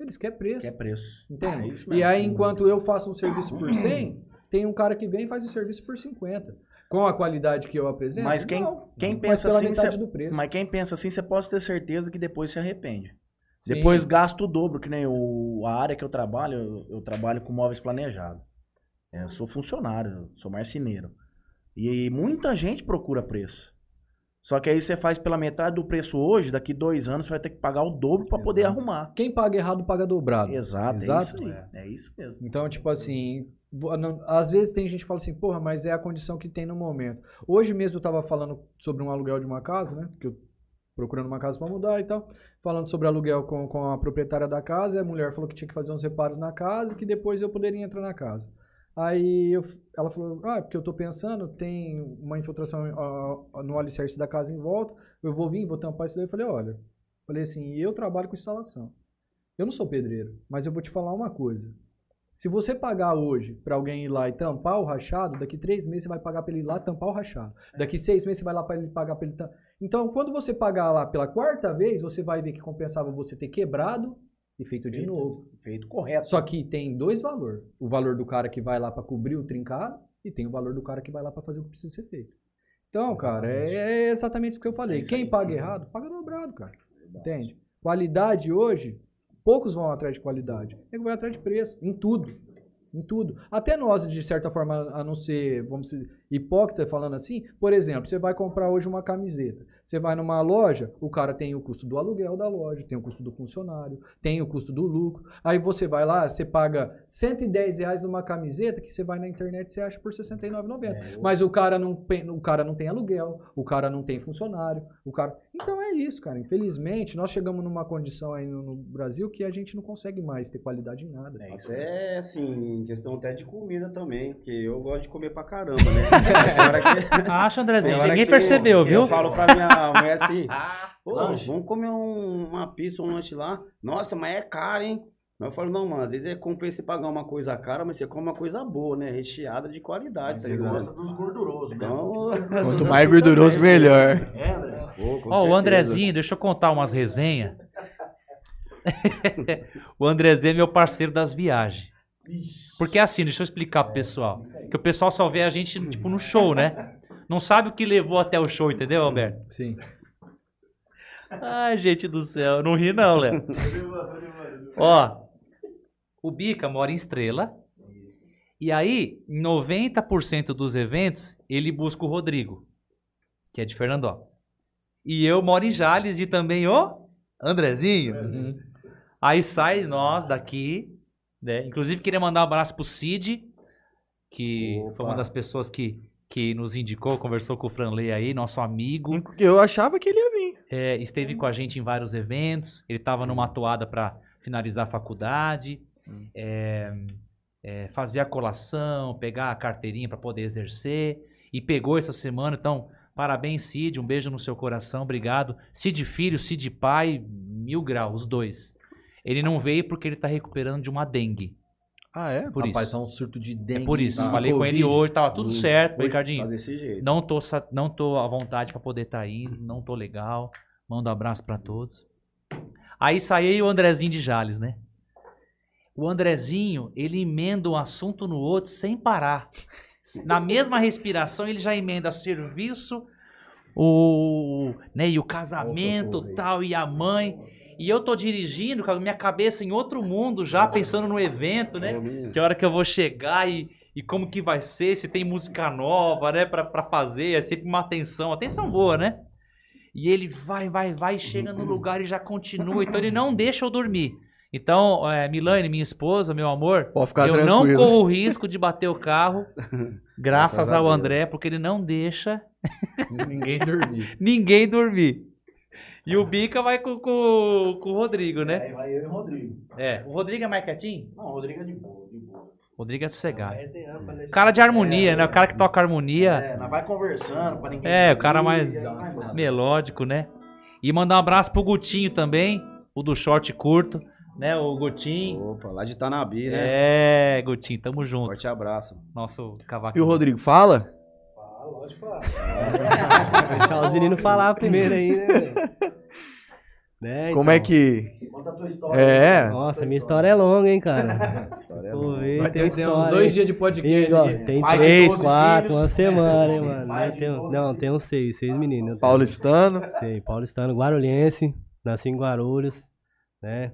S2: Eles querem preço,
S3: Que é preço.
S2: entende?
S3: Isso
S2: e aí, enquanto eu faço um serviço por 100, tem um cara que vem e faz o serviço por 50. Com a qualidade que eu apresento,
S3: Mas quem,
S2: não.
S3: quem
S2: Mas
S3: pensa
S2: pela
S3: assim, cê-
S2: do preço.
S3: mas quem pensa assim, você pode ter certeza que depois se arrepende.
S2: Sim.
S3: Depois gasta o dobro, que nem o, a área que eu trabalho, eu, eu trabalho com móveis planejados. É, eu sou funcionário, sou marceneiro. E muita gente procura preço. Só que aí você faz pela metade do preço hoje, daqui dois anos você vai ter que pagar o dobro para poder arrumar.
S2: Quem paga errado, paga dobrado.
S3: Exato, é
S2: Exato.
S3: isso aí. É isso mesmo.
S2: Então, tipo assim, às vezes tem gente que fala assim, porra, mas é a condição que tem no momento. Hoje mesmo eu tava falando sobre um aluguel de uma casa, né? Que eu procurando uma casa pra mudar e tal. Falando sobre aluguel com, com a proprietária da casa, e a mulher falou que tinha que fazer uns reparos na casa e que depois eu poderia entrar na casa. Aí eu- ela falou, ah, porque eu tô pensando, tem uma infiltração ó, no alicerce da casa em volta, eu vou vir, vou tampar isso daí. Eu falei, olha, falei assim, eu trabalho com instalação. Eu não sou pedreiro, mas eu vou te falar uma coisa. Se você pagar hoje para alguém ir lá e tampar o rachado, daqui três meses você vai pagar para ele ir lá tampar o rachado. Daqui seis meses você vai lá para ele pagar para ele tampar. Então, quando você pagar lá pela quarta vez, você vai ver que compensava você ter quebrado e feito de
S3: Feito.
S2: novo.
S3: Feito correto.
S2: Só que tem dois valores. O valor do cara que vai lá para cobrir o trincado e tem o valor do cara que vai lá para fazer o que precisa ser feito. Então, cara, é, é exatamente isso que eu falei.
S3: É
S2: Quem paga errado, paga dobrado, cara. Entende? Qualidade hoje, poucos vão atrás de qualidade. Ele vai atrás de preço, em tudo. Em tudo. Até nós, de certa forma, a não ser, vamos dizer, hipócrita falando assim, por exemplo, você vai comprar hoje uma camiseta. Você vai numa loja, o cara tem o custo do aluguel da loja, tem o custo do funcionário, tem o custo do lucro. Aí você vai lá, você paga 110 reais numa camiseta que você vai na internet e você acha por R$ 69,90.
S3: É, eu-
S2: Mas o cara, não, o cara não tem aluguel, o cara não tem funcionário, o cara. Então é isso, cara. Infelizmente, nós chegamos numa condição aí no, no Brasil que a gente não consegue mais ter qualidade em nada.
S3: É isso
S5: Até assim, questão até de comida também, porque eu gosto de comer pra caramba, né? Que-
S4: Acho,
S5: tem
S4: Andrezinho, ninguém
S5: que
S4: percebeu, viu?
S5: Eu falo pra minha mulher assim, pô, vamos comer um- uma pizza, um lanche lá. Nossa, mas é caro, hein? Mas eu falo, não, mano, às vezes é compensa pagar uma coisa cara, mas você come uma coisa boa, né? Recheada de qualidade, tá
S3: Você
S5: ligado?
S3: gosta dos gordurosos, né?
S5: Então,
S1: Quanto mais gorduroso, melhor.
S3: É, André?
S5: Pô, com
S4: Ó, o. Andrezinho, deixa eu contar umas resenhas. o Andrezinho é meu parceiro das viagens. Porque assim, deixa eu explicar pro pessoal. Que o pessoal só vê a gente, tipo, no show, né? Não sabe o que levou até o show, entendeu, Alberto?
S2: Sim.
S4: Ai, gente do céu, não ri não, Léo. Ó, o Bica mora em Estrela. E aí, em 90% dos eventos, ele busca o Rodrigo, que é de Fernandópolis. E eu moro em Jales e também o Andrezinho. Aí sai nós daqui, né? Inclusive queria mandar um abraço pro Cid, que foi uma
S3: Opa.
S4: das pessoas que, que nos indicou, conversou com o Franley aí, nosso amigo.
S1: Eu achava que ele ia vir.
S4: É, esteve com a gente em vários eventos. Ele estava numa toada para finalizar a faculdade, é, é, fazer a colação, pegar a carteirinha para poder exercer. E pegou essa semana. Então, parabéns, Cid. Um beijo no seu coração. Obrigado. Cid filho, Cid pai, mil graus, os dois. Ele não veio porque ele está recuperando de uma dengue.
S1: Ah, é?
S4: Por
S2: Rapaz,
S4: isso.
S2: tá um surto de dengue.
S4: É por isso.
S2: tá?
S4: Falei com ele
S2: Covid.
S4: hoje, tava tudo certo,
S5: Tá
S4: Ricardinho.
S5: desse jeito.
S4: Não tô, não tô à vontade pra poder estar indo, não tô legal. Mando um abraço pra todos. Aí saiu o Andrezinho de Jales, né? O Andrezinho, ele emenda um assunto no outro sem parar. Na mesma respiração, ele já emenda serviço, o, né, e o casamento tal, e a mãe. E eu tô dirigindo com a minha cabeça em outro mundo já, pensando no evento, né? Que hora que eu vou chegar e, e como que vai ser, se tem música nova, né, pra, pra fazer, é sempre uma atenção, atenção boa, né? E ele vai, vai, vai, chega no lugar e já continua, então ele não deixa eu dormir. Então, é, Milane, minha esposa, meu amor,
S1: Pode ficar
S4: eu não
S1: tranquilo.
S4: corro o risco de bater o carro, graças ao. André, porque ele não deixa
S2: Ninguém dormir.
S4: ninguém dormir. E o Bica vai com, com, com o Rodrigo, né?
S3: Aí vai eu e o Rodrigo.
S4: É. O Rodrigo é mais quietinho?
S3: Não, o Rodrigo é de boa, de boa.
S4: O Rodrigo é sossegado.
S6: Pra deixar-
S4: Cara de harmonia, né? O cara que toca harmonia.
S3: É, nós vai conversando pra ninguém.
S4: É, o cara mais melódico, né? E mandar um abraço pro Gutinho também, o do short curto, né? O Gutinho.
S5: Opa, lá de Tanabi, né?
S4: É, Gutinho, tamo junto.
S5: Forte abraço.
S4: Nosso cavaco.
S1: E o Rodrigo, fala?
S6: Deixar os meninos falar primeiro aí, né? Né,
S1: Como é
S6: então.
S1: que.
S3: Conta a tua história.
S1: É.
S6: Nossa, minha história é longa, hein, cara.
S5: História é
S6: ver,
S2: Vai
S6: tem
S2: ter, tem uns
S6: história,
S2: dois dias de podcast
S6: ó, tem
S3: Pai de
S6: três,
S3: 12
S6: quatro,
S3: filhos.
S6: uma semana, hein, mano.
S3: Pai
S6: tem,
S3: 12
S6: não, tem uns seis, seis meninos.
S1: Paulistano.
S6: Sei, paulistano, guarulhense, nasci em Guarulhos, né?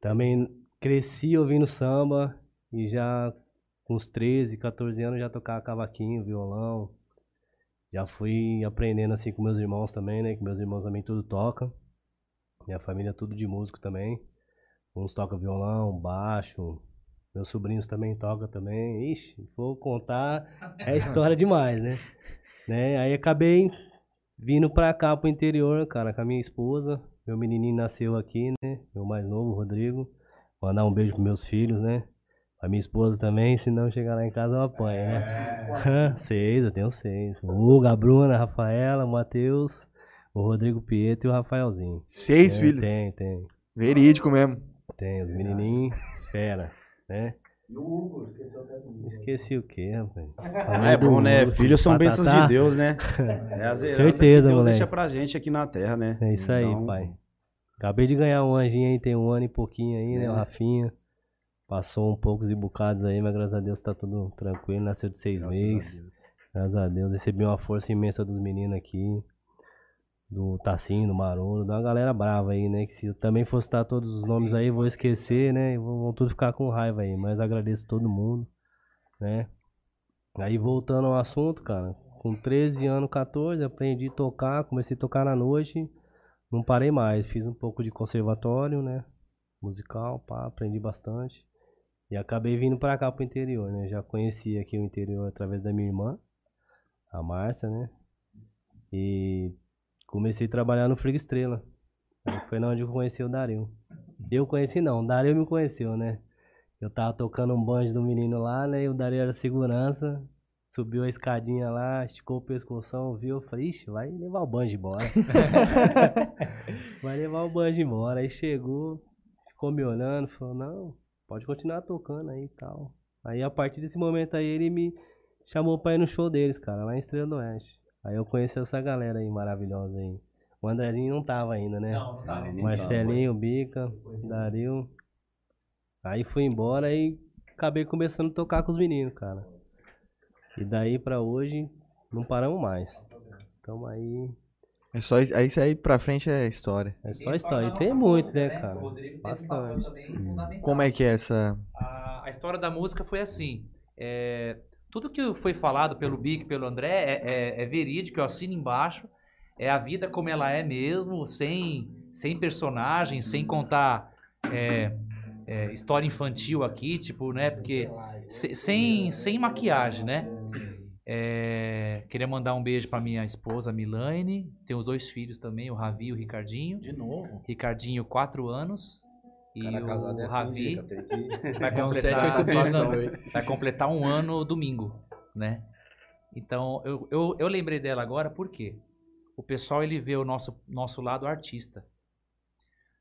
S6: Também cresci ouvindo samba e já com uns 13, 14 anos já tocava cavaquinho, violão. Já fui aprendendo assim com meus irmãos também, né? Que meus irmãos também tudo tocam. Minha família é tudo de músico também. Uns tocam violão, baixo. Meus sobrinhos também tocam também. Ixi, vou contar, é história demais, né? né? Aí acabei vindo pra cá, pro interior, cara, com a minha esposa. Meu menininho nasceu aqui, né? Meu mais novo, Rodrigo. Mandar um beijo pros meus filhos, né? A minha esposa também, se não chegar lá em casa eu apanho, né? seis, eu tenho seis. O Hugo, a Bruna, a Rafaela, o Matheus, o Rodrigo Pietro e o Rafaelzinho.
S1: Seis
S6: Tem,
S1: filhos.
S6: Tem, tem.
S1: Verídico mesmo.
S6: Tem, os menininhos, fera, né?
S3: E o Hugo, esqueceu até do Hugo.
S6: Esqueci o quê, rapaz?
S5: Ah, é bom, né? Filhos são bênçãos de Deus, né? É as
S6: Certeza,
S5: que Deus
S6: moleque.
S5: deixa pra gente aqui na terra, né?
S6: É isso aí,
S5: Então,
S6: pai. Acabei de ganhar um anjinho aí, tem um ano e pouquinho aí, né? O
S5: É.
S6: Rafinha. Passou um poucos e bocados aí, mas graças a Deus tá tudo tranquilo. Nasceu de seis
S5: graças a
S6: meses.
S5: Deus.
S6: Graças a Deus. Recebi uma força imensa dos meninos aqui. Do Tassinho, do Marolo, uma galera brava aí, né? Que se eu também fosse estar todos os nomes aí, vou esquecer, né? E vão, vão tudo ficar com raiva aí. Mas agradeço todo mundo, né? Aí voltando ao assunto, cara. Com 13 anos, 14, aprendi a tocar. Comecei a tocar na noite. Não parei mais. Fiz um pouco de conservatório, né? Musical, pá, aprendi bastante. E acabei vindo pra cá pro interior, né? Já conheci aqui o interior através da minha irmã, a Márcia, né? E comecei a trabalhar no Frigo Estrela. Foi onde eu conheci o Dario. Eu conheci não, o Dario me conheceu, né? Eu tava tocando um banjo do menino lá, né? E o Dario era segurança. Subiu a escadinha lá, esticou o pescoção, viu? Eu falei, ixi, vai levar o banjo embora. vai levar o banjo embora. Aí chegou, ficou me olhando, falou, não, pode continuar tocando aí e tal. Aí a partir desse momento aí ele me chamou pra ir no show deles, cara, lá em Estrela do Oeste. Aí eu conheci essa galera aí maravilhosa aí. O Andrezinho não tava ainda, né?
S4: Não, não nesse
S6: Marcelinho, Bica, Dario. Aí fui embora e acabei começando a tocar com os meninos, cara. E daí pra hoje não paramos mais. Tamo aí.
S1: É só isso aí, isso aí pra frente é história.
S6: É só história. E tem muito, né, cara? Bastante.
S1: Como é que é essa.
S4: A, a história da música foi assim. é, tudo que foi falado pelo Big, pelo André, é, é- é verídico, eu assino embaixo. É a vida como ela é mesmo, sem, sem personagem, sem contar é, é, história infantil aqui, tipo, né? Porque se- sem, sem maquiagem, né? É, queria mandar um beijo pra minha esposa, Milane. Tenho dois filhos também, o Ravi e o Ricardinho.
S3: De novo.
S4: Ricardinho, 4 anos. E
S7: Cara
S4: o
S7: é assim,
S4: Ravi
S7: que...
S4: vai
S2: É
S4: completar, vai completar um ano domingo, né? Então, eu, eu, eu lembrei dela agora porque o pessoal ele vê o nosso, nosso lado artista.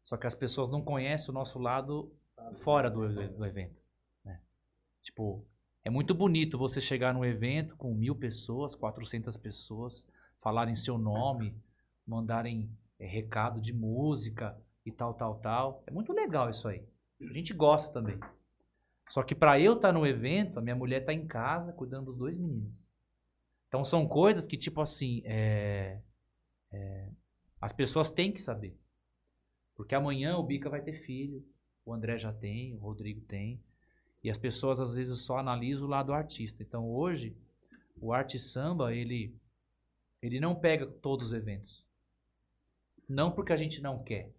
S4: Só que as pessoas não conhecem o nosso lado fora do, do evento. né? Tipo, é muito bonito você chegar num evento com mil pessoas, 400 pessoas, falarem seu nome, mandarem eh, recado de música e tal, tal, tal. É muito legal isso aí. A gente gosta também. Só que pra eu estar no evento, a minha mulher tá em casa cuidando dos dois meninos. Então são coisas que, tipo assim, é, é, as pessoas têm que saber. Porque amanhã o Bica vai ter filho, o André já tem, o Rodrigo tem. E as pessoas às vezes só analisam o lado artista. Então hoje, o Arte Samba, ele, ele não pega todos os eventos. Não porque a gente não quer.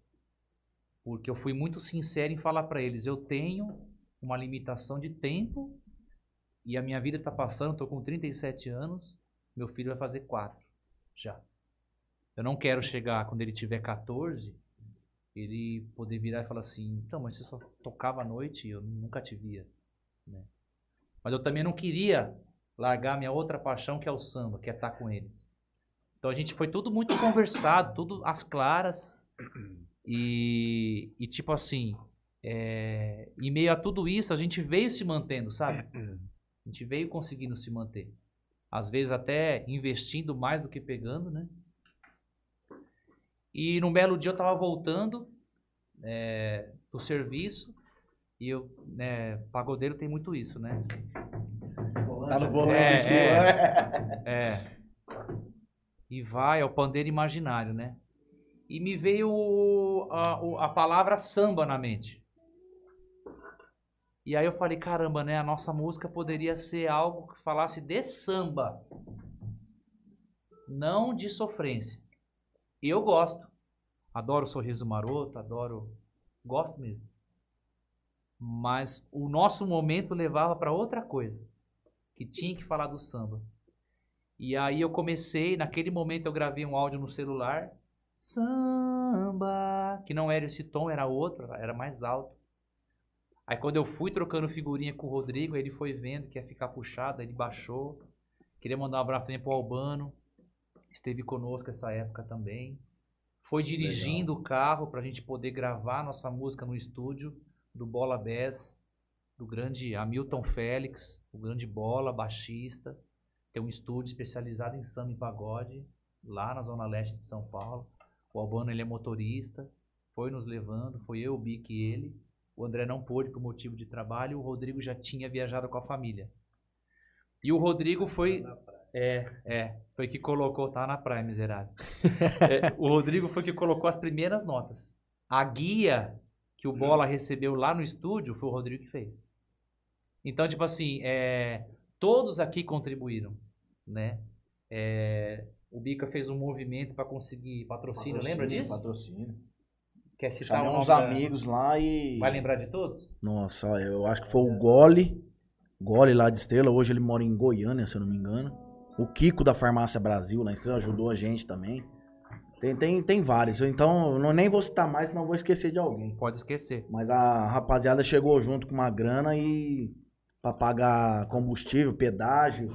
S4: Porque eu fui muito sincero em falar pra eles, eu tenho uma limitação de tempo e a minha vida está passando, estou com 37 anos, meu filho vai fazer 4 já. Eu não quero chegar quando ele tiver 14, ele poder virar e falar assim, então, mas você só tocava à noite e eu nunca te via. né? Mas eu também não queria largar minha outra paixão, que é o samba, que é estar com eles. Então a gente foi tudo muito conversado, tudo às claras. E, e tipo assim, é, em meio a tudo isso, a gente veio se mantendo, sabe? A gente veio conseguindo se manter. Às vezes até investindo mais do que pegando, né? E num belo dia eu tava voltando é, do serviço e eu, né, pagodeiro tem muito isso, né?
S3: Tá no volante
S4: É,
S3: aqui,
S4: é.
S3: né?
S4: É. E vai, é o pandeiro imaginário, né? E me veio a, a palavra samba na mente. E aí eu falei, caramba, né? A nossa música poderia ser algo que falasse de samba. Não de sofrência. E eu gosto. Adoro Sorriso Maroto, adoro. Gosto mesmo. Mas o nosso momento levava para outra coisa. Que tinha que falar do samba. E aí eu comecei, naquele momento eu gravei um áudio no celular. Samba, que não era esse tom, era outro, era mais alto. Aí quando eu fui trocando figurinha com o Rodrigo, ele foi vendo que ia ficar puxado, ele baixou. Queria mandar um abraço também pro Albano, esteve conosco essa época também. Foi dirigindo o carro pra gente poder gravar nossa música no estúdio do Bola Bass, do grande Hamilton Félix, o grande Bola, baixista. Tem um estúdio especializado em samba e pagode, lá na zona leste de São Paulo. O Albano ele é motorista, foi nos levando, foi eu, o Bic e ele. O André não pôde por motivo de trabalho, o Rodrigo já tinha viajado com a família. E o Rodrigo foi. É, é, foi que colocou, tá na praia, miserável. É, o Rodrigo foi que colocou as primeiras notas. A guia que o Bola recebeu lá no estúdio foi o Rodrigo que fez. Então, tipo assim, é, todos aqui contribuíram, né? É, o Bica fez um movimento para conseguir patrocínio, lembra disso?
S3: Patrocínio.
S4: Quer citar
S3: Chamei
S4: um
S3: uns amigos lá e.
S4: Vai lembrar de todos?
S3: Nossa, eu acho que foi o Gole. Gole lá de Estrela. Hoje ele mora em Goiânia, se eu não me engano. O Kiko da Farmácia Brasil na Estrela ajudou a gente também. Tem, tem, tem vários. Então, eu não, nem vou citar mais, senão vou esquecer de alguém.
S4: Pode esquecer.
S3: Mas a rapaziada chegou junto com uma grana e. pra pagar combustível, pedágio.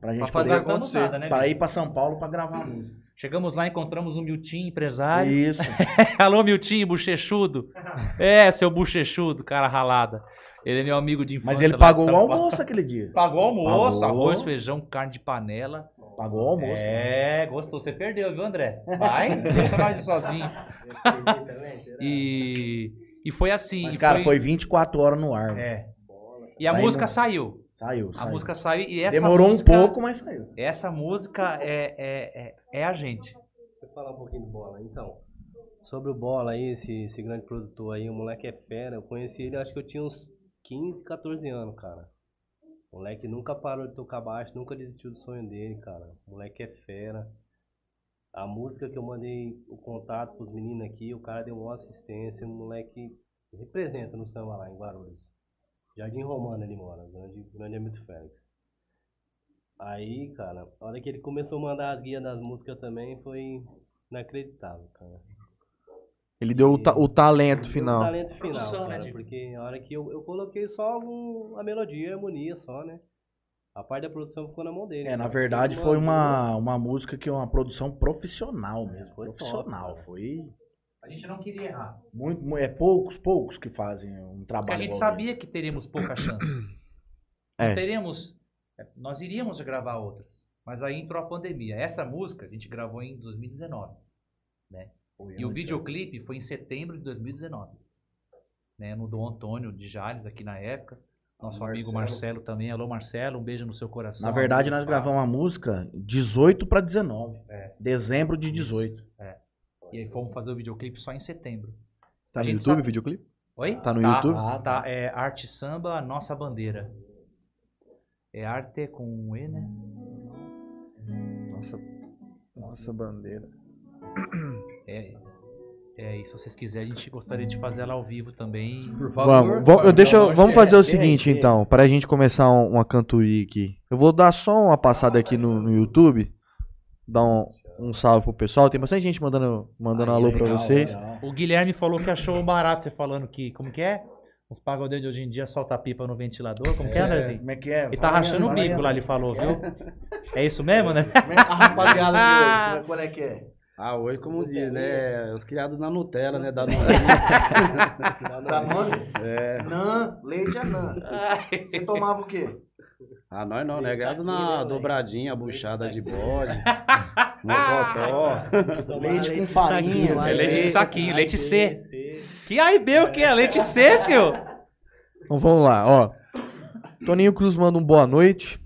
S3: Pra gente
S2: Pra fazer
S3: poder,
S2: acontecer.
S4: Nada, né,
S3: pra ir pra São Paulo pra gravar a música.
S4: Chegamos lá, encontramos o Miltinho, empresário.
S3: Isso.
S4: Alô, Miltinho, bochechudo. É, seu bochechudo, cara ralada. Ele é meu amigo de infância.
S3: Mas ele pagou o almoço aquele dia.
S4: Pagou o almoço,
S3: Pagou.
S4: arroz, feijão, carne de panela.
S3: Pagou o almoço.
S4: É, gostou. Você perdeu, viu, André? Vai, deixa nós ir sozinho. E, e foi assim.
S3: Mas,
S4: e
S3: cara, foi 24 horas no ar.
S4: É. E a música saiu.
S3: Saiu,
S4: A
S3: saiu.
S4: música saiu e essa
S3: Demorou
S4: música,
S3: um pouco, mas saiu.
S4: Essa música é, é, é, é a gente.
S6: Deixa eu falar um pouquinho do Bola. Então, sobre o Bola aí, esse, esse grande produtor aí, o moleque é fera. Eu conheci ele, acho que eu tinha uns 15, 14 anos, cara. O moleque nunca parou de tocar baixo, nunca desistiu do sonho dele, cara. O moleque é fera. A música que eu mandei o contato pros meninos aqui, o cara deu uma assistência, o moleque representa no samba lá em Guarulhos. Jardim Romano ele mora, grande, grande Hamilton Félix. Aí, cara, a hora que ele começou a mandar as guias das músicas também foi inacreditável, cara.
S1: Ele deu o, ta- o talento
S6: O
S1: final.
S6: talento final,
S4: Produção, né,
S6: cara,
S4: Diego?
S6: porque a hora que eu, eu coloquei só algum, a melodia e a harmonia só, né? A parte da produção ficou na mão dele.
S3: É, na
S6: cara.
S3: verdade
S6: Ele
S3: foi uma, uma música que é uma produção profissional mesmo.
S6: Foi top,
S3: profissional.
S6: cara.
S3: Foi
S4: A gente não queria errar.
S3: muito, mu- é poucos, poucos que fazem um
S4: Porque
S3: trabalho
S4: a gente sabia que teríamos pouca chance.
S1: É.
S4: Não teríamos. Nós iríamos gravar outras. Mas aí entrou a pandemia. Essa música a gente gravou em 2019.
S3: dele. Foi
S4: E o
S3: antes,
S4: videoclipe foi em setembro de 2019. Né, no Dom Antônio de Jales, aqui na época. Nosso amigo Marcelo também. Alô, Marcelo, um beijo no seu coração.
S3: Na verdade, nós gravamos uma música 18 para 19.
S4: É.
S3: Dezembro de 18.
S4: espaço. E aí fomos fazer o videoclipe só em setembro.
S1: Tá
S4: A
S1: no YouTube o
S4: sabe-
S1: videoclipe?
S4: Oi?
S1: Tá no YouTube?
S4: Ah, tá. É Arte Samba, Nossa Bandeira. É arte com E, né?
S1: Nossa, nossa bandeira.
S4: É, é, e se vocês quiserem, a gente gostaria de fazer ela ao vivo também.
S2: Por favor.
S1: Vamos, vamos, eu deixa, vamos
S2: é?
S1: fazer o seguinte então, pra gente começar um- uma cantoria aqui. Eu vou dar só uma passada aqui no, no YouTube, dar um, um salve pro pessoal. Tem bastante gente mandando, mandando
S3: Aí,
S1: alô pra
S3: legal,
S1: vocês.
S3: legal.
S4: O Guilherme falou que achou barato você falando que. Como que é? Os pagodeiros de hoje em dia solta pipa no ventilador. Como que é, Andrezinho?
S3: Como é que é?
S4: Ele tá rachando o bico lá, ele falou, viu? É isso mesmo, né?
S3: É que- A rapaziada de hoje, é- qual é que é?
S5: Ah, hoje, como diz, né? Os criados na Nutella, né? Da
S3: Da mãe?
S5: É.
S3: Nã, leite é nã. Você tomava o quê?
S5: Ah, nós não, né? Criado na dobradinha, buchada de bode, mocotó.
S3: Leite com farinha,
S4: É leite de
S6: né?
S4: saquinho, leite C. Que aí, B, o que é? Leite C, filho?
S1: Então vamos lá, ó. Toninho Cruz manda um boa noite.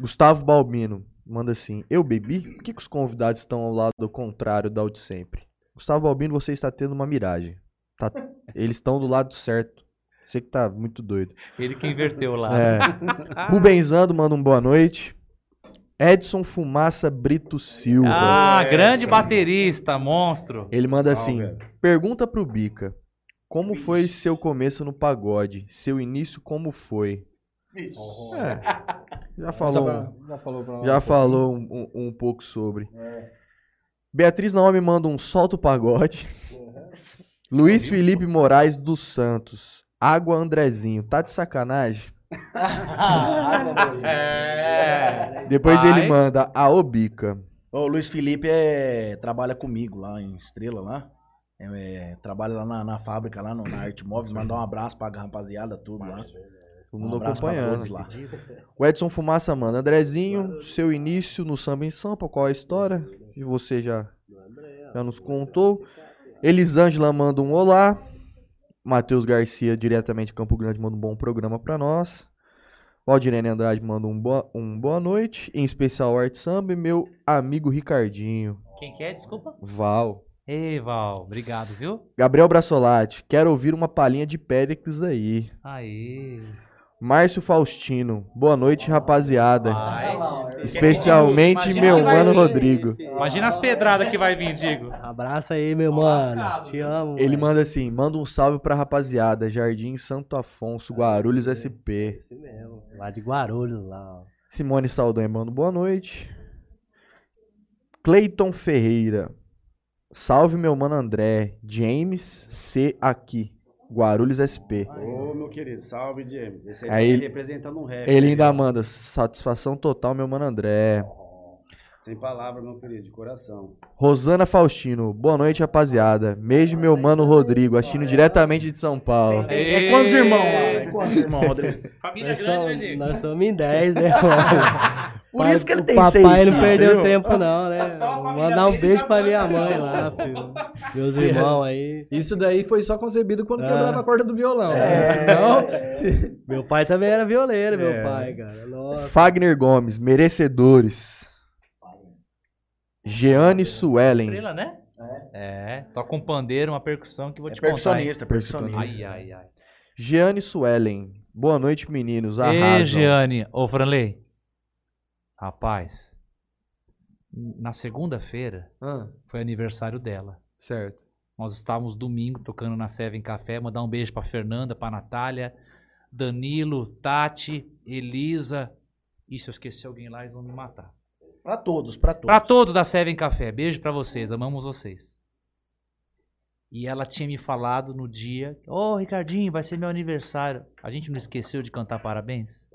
S1: Gustavo Balbino manda assim: Eu bebi? Por que, que os convidados estão ao lado contrário da de sempre? Gustavo Balbino, você está tendo uma miragem. Tá- Eles estão do lado certo. Você que tá muito doido.
S4: Ele que inverteu lá.
S1: É. Rubenzando manda um boa noite. Edson Fumaça Brito Silva.
S4: Ah,
S5: É,
S4: grande baterista, monstro.
S1: Ele manda
S5: Salve,
S1: assim. Pergunta pro Bica. Como foi seu começo no pagode? Seu início como foi? É, já falou,
S2: pra- Já falou pra
S1: já falou um, um- um pouco sobre. Beatriz Naomi manda um solto pagode. Luiz Felipe Moraes dos Santos. Água Andrezinho. Tá de sacanagem?
S4: É.
S1: Depois
S4: Vai.
S1: ele manda a Obica.
S3: O Luiz Felipe é, trabalha comigo lá em Estrela, lá. É, é, trabalha lá na, na fábrica, lá no, na Arte Móveis. Mandar um abraço pra rapaziada, tudo lá.
S1: Todo
S3: Um
S1: mundo
S3: pra
S1: acompanhando.
S3: todos lá.
S1: O Edson Fumaça manda. Andrezinho, seu início no samba em Sampa, qual é a história? E você já, já nos contou. Elisângela manda um olá. Matheus Garcia, diretamente de Campo Grande, manda um bom programa pra nós. Valdirene Andrade manda um boa, um boa noite. Em especial o Arte Samba e meu amigo Ricardinho.
S4: Quem que é? Desculpa.
S1: Val.
S4: Ei, Val, obrigado, viu?
S1: Gabriel Brassolati, quero ouvir uma palhinha de Péricles aí.
S4: Aí.
S1: Márcio Faustino, boa noite, rapaziada.
S4: Vai.
S1: Especialmente
S4: Imagina
S1: meu mano
S4: vir.
S1: Rodrigo.
S4: Imagina as pedradas que vai vir, Digo.
S6: Abraça aí, meu mano. Te amo.
S1: Ele
S6: velho.
S1: manda assim, manda um salve pra rapaziada, Jardim Santo Afonso, Guarulhos SP.
S6: Esse mesmo. Lá de Guarulhos, lá. ó.
S1: Simone Saldanha manda um boa noite. Cleiton Ferreira, salve meu mano André, James C aqui, Guarulhos SP.
S5: Ô, meu querido, salve, James. Esse aí,
S1: Aí
S5: tá
S1: ele-
S5: representando um rap.
S1: Ele
S5: né?
S1: ainda manda, satisfação total meu mano André.
S5: Sem palavras, meu querido, de coração.
S1: Rosana Faustino, boa noite rapaziada. Beijo meu mano Rodrigo, assistindo diretamente de São Paulo.
S3: É, é quantos irmãos lá? É quantos irmãos, Rodrigo?
S4: Família
S6: Nós
S4: grande, né,
S6: somos,
S4: Digo?
S6: nós somos em 10, né, mano?
S3: Por isso que ele
S6: o
S3: tem
S6: papai
S3: seis
S6: não
S3: filhos,
S6: perdeu
S3: viu?
S6: tempo, não, né? Mandar um beijo
S4: já
S6: pra minha mãe lá, filho. Meus irmãos aí.
S2: Isso daí foi só concebido quando
S6: Ah.
S2: quebrava a corda do violão.
S3: É.
S2: né? Senão, se-
S6: Meu pai também era violeiro, meu
S2: É.
S6: pai, cara. Nossa.
S1: Fagner Gomes, merecedores. Jeane Suelen.
S4: Estrela, né? É. Toca um pandeiro, uma percussão que vou
S3: É
S4: te contar. hein?
S3: percussionista,
S1: Percussionista.
S3: percussionista.
S4: Ai, ai, ai.
S1: Jeane Suelen. Boa noite, meninos.
S4: Ei,
S1: Arrasam.
S4: Giane. Ô, Franley. Rapaz, na segunda-feira
S1: Ah,
S4: foi aniversário dela.
S1: certo.
S4: Nós estávamos domingo tocando na Seven Café. Mandar um beijo pra Fernanda, pra Natália, Danilo, Tati, Elisa. E se eu esqueci alguém lá, eles vão me matar.
S3: Pra todos, pra todos.
S4: Pra todos da Seven Café, beijo pra vocês, amamos vocês. E ela tinha me falado no dia, ô Ricardinho, vai ser meu aniversário. A gente não esqueceu de cantar parabéns?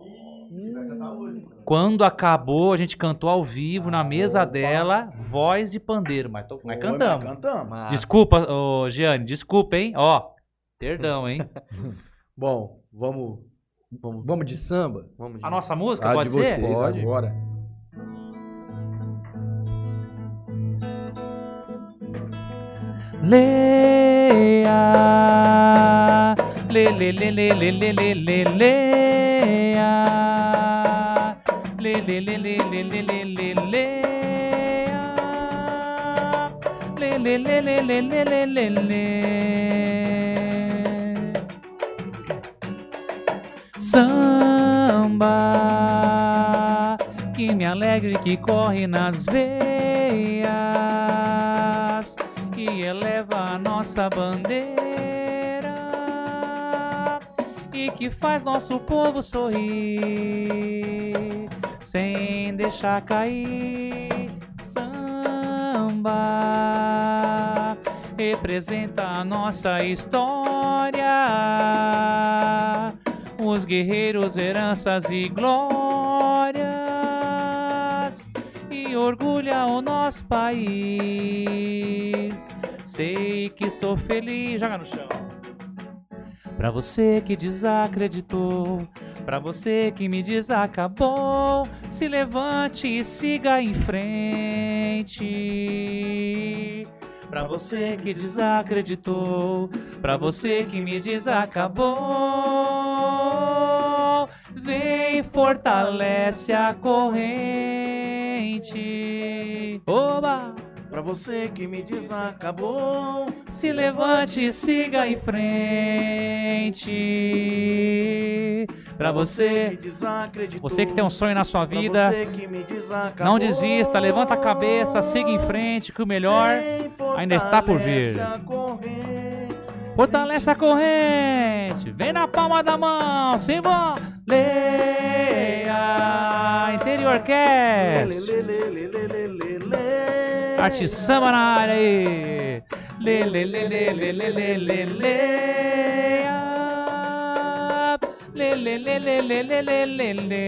S4: Quando acabou, a gente cantou ao vivo na mesa dela, voz e pandeiro, mas, to- mas
S3: Oi,
S4: cantamos.
S3: mas Cantamos.
S4: Desculpa, ô Giane, desculpa, hein? Ó, perdão, hein?
S1: Bom, vamos. Vamos,
S2: Vamos de samba?
S1: vamos de-
S4: A nossa música,
S2: Ah,
S4: pode
S2: de
S4: ser?
S2: vocês
S1: Pode.
S2: agora.
S4: Leia, le le le le le le le le leia, le le le le le le le le leia, le le le le le le le le le. Samba que me alegre que corre nas veias que eleva a nossa bandeira e que faz nosso povo sorrir sem deixar cair. Samba representa a nossa história, os guerreiros, heranças e glórias e orgulha o nosso país. Sei que sou feliz. Joga no chão. Pra você que desacreditou, pra você que me desacabou, se levante e siga em frente. Pra você que desacreditou, pra você que me desacabou, vem fortalece a corrente. Oba!
S3: Pra você que me desacabou.
S4: Se levante e siga em frente. Pra você, você que tem um sonho na sua vida, não desista, levanta a cabeça, siga em frente, que o melhor ainda está por vir.
S3: fortalece a corrente.
S4: Vem na palma da mão, simbora. Leia, Interior Cast.
S3: Lê, lê, lê, lê, lê, lê, lê.
S4: Arte aí. Lê, lê, lê, lê, lê, lê, lê, lê, lê. Ah, Lê, lê, lê, lê, lê, lê, lê, lê, lê.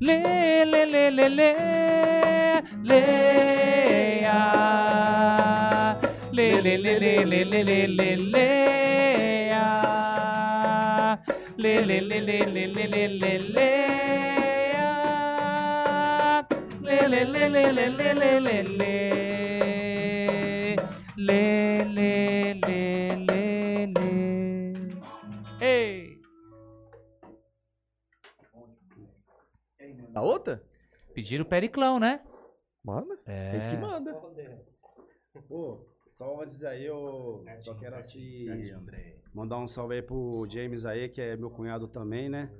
S4: Lê, lê, lê, lê, lê. Lê, lê, lê, lê, lê, lê, lê, lê. Lê, lê, lê, lê, lê, lê, lê, Lê, lê, lê, lê, lê, lê, lê, lê, lê. Lê, lê, lê, lê, lê. Ei!
S1: A outra?
S4: Pediram o periclão, né?
S1: Manda.
S6: É.
S1: Vocês que mandam.
S5: Pô, só antes aí, eu só quero assim. Mandar um salve aí pro James aí, que é meu cunhado também, né?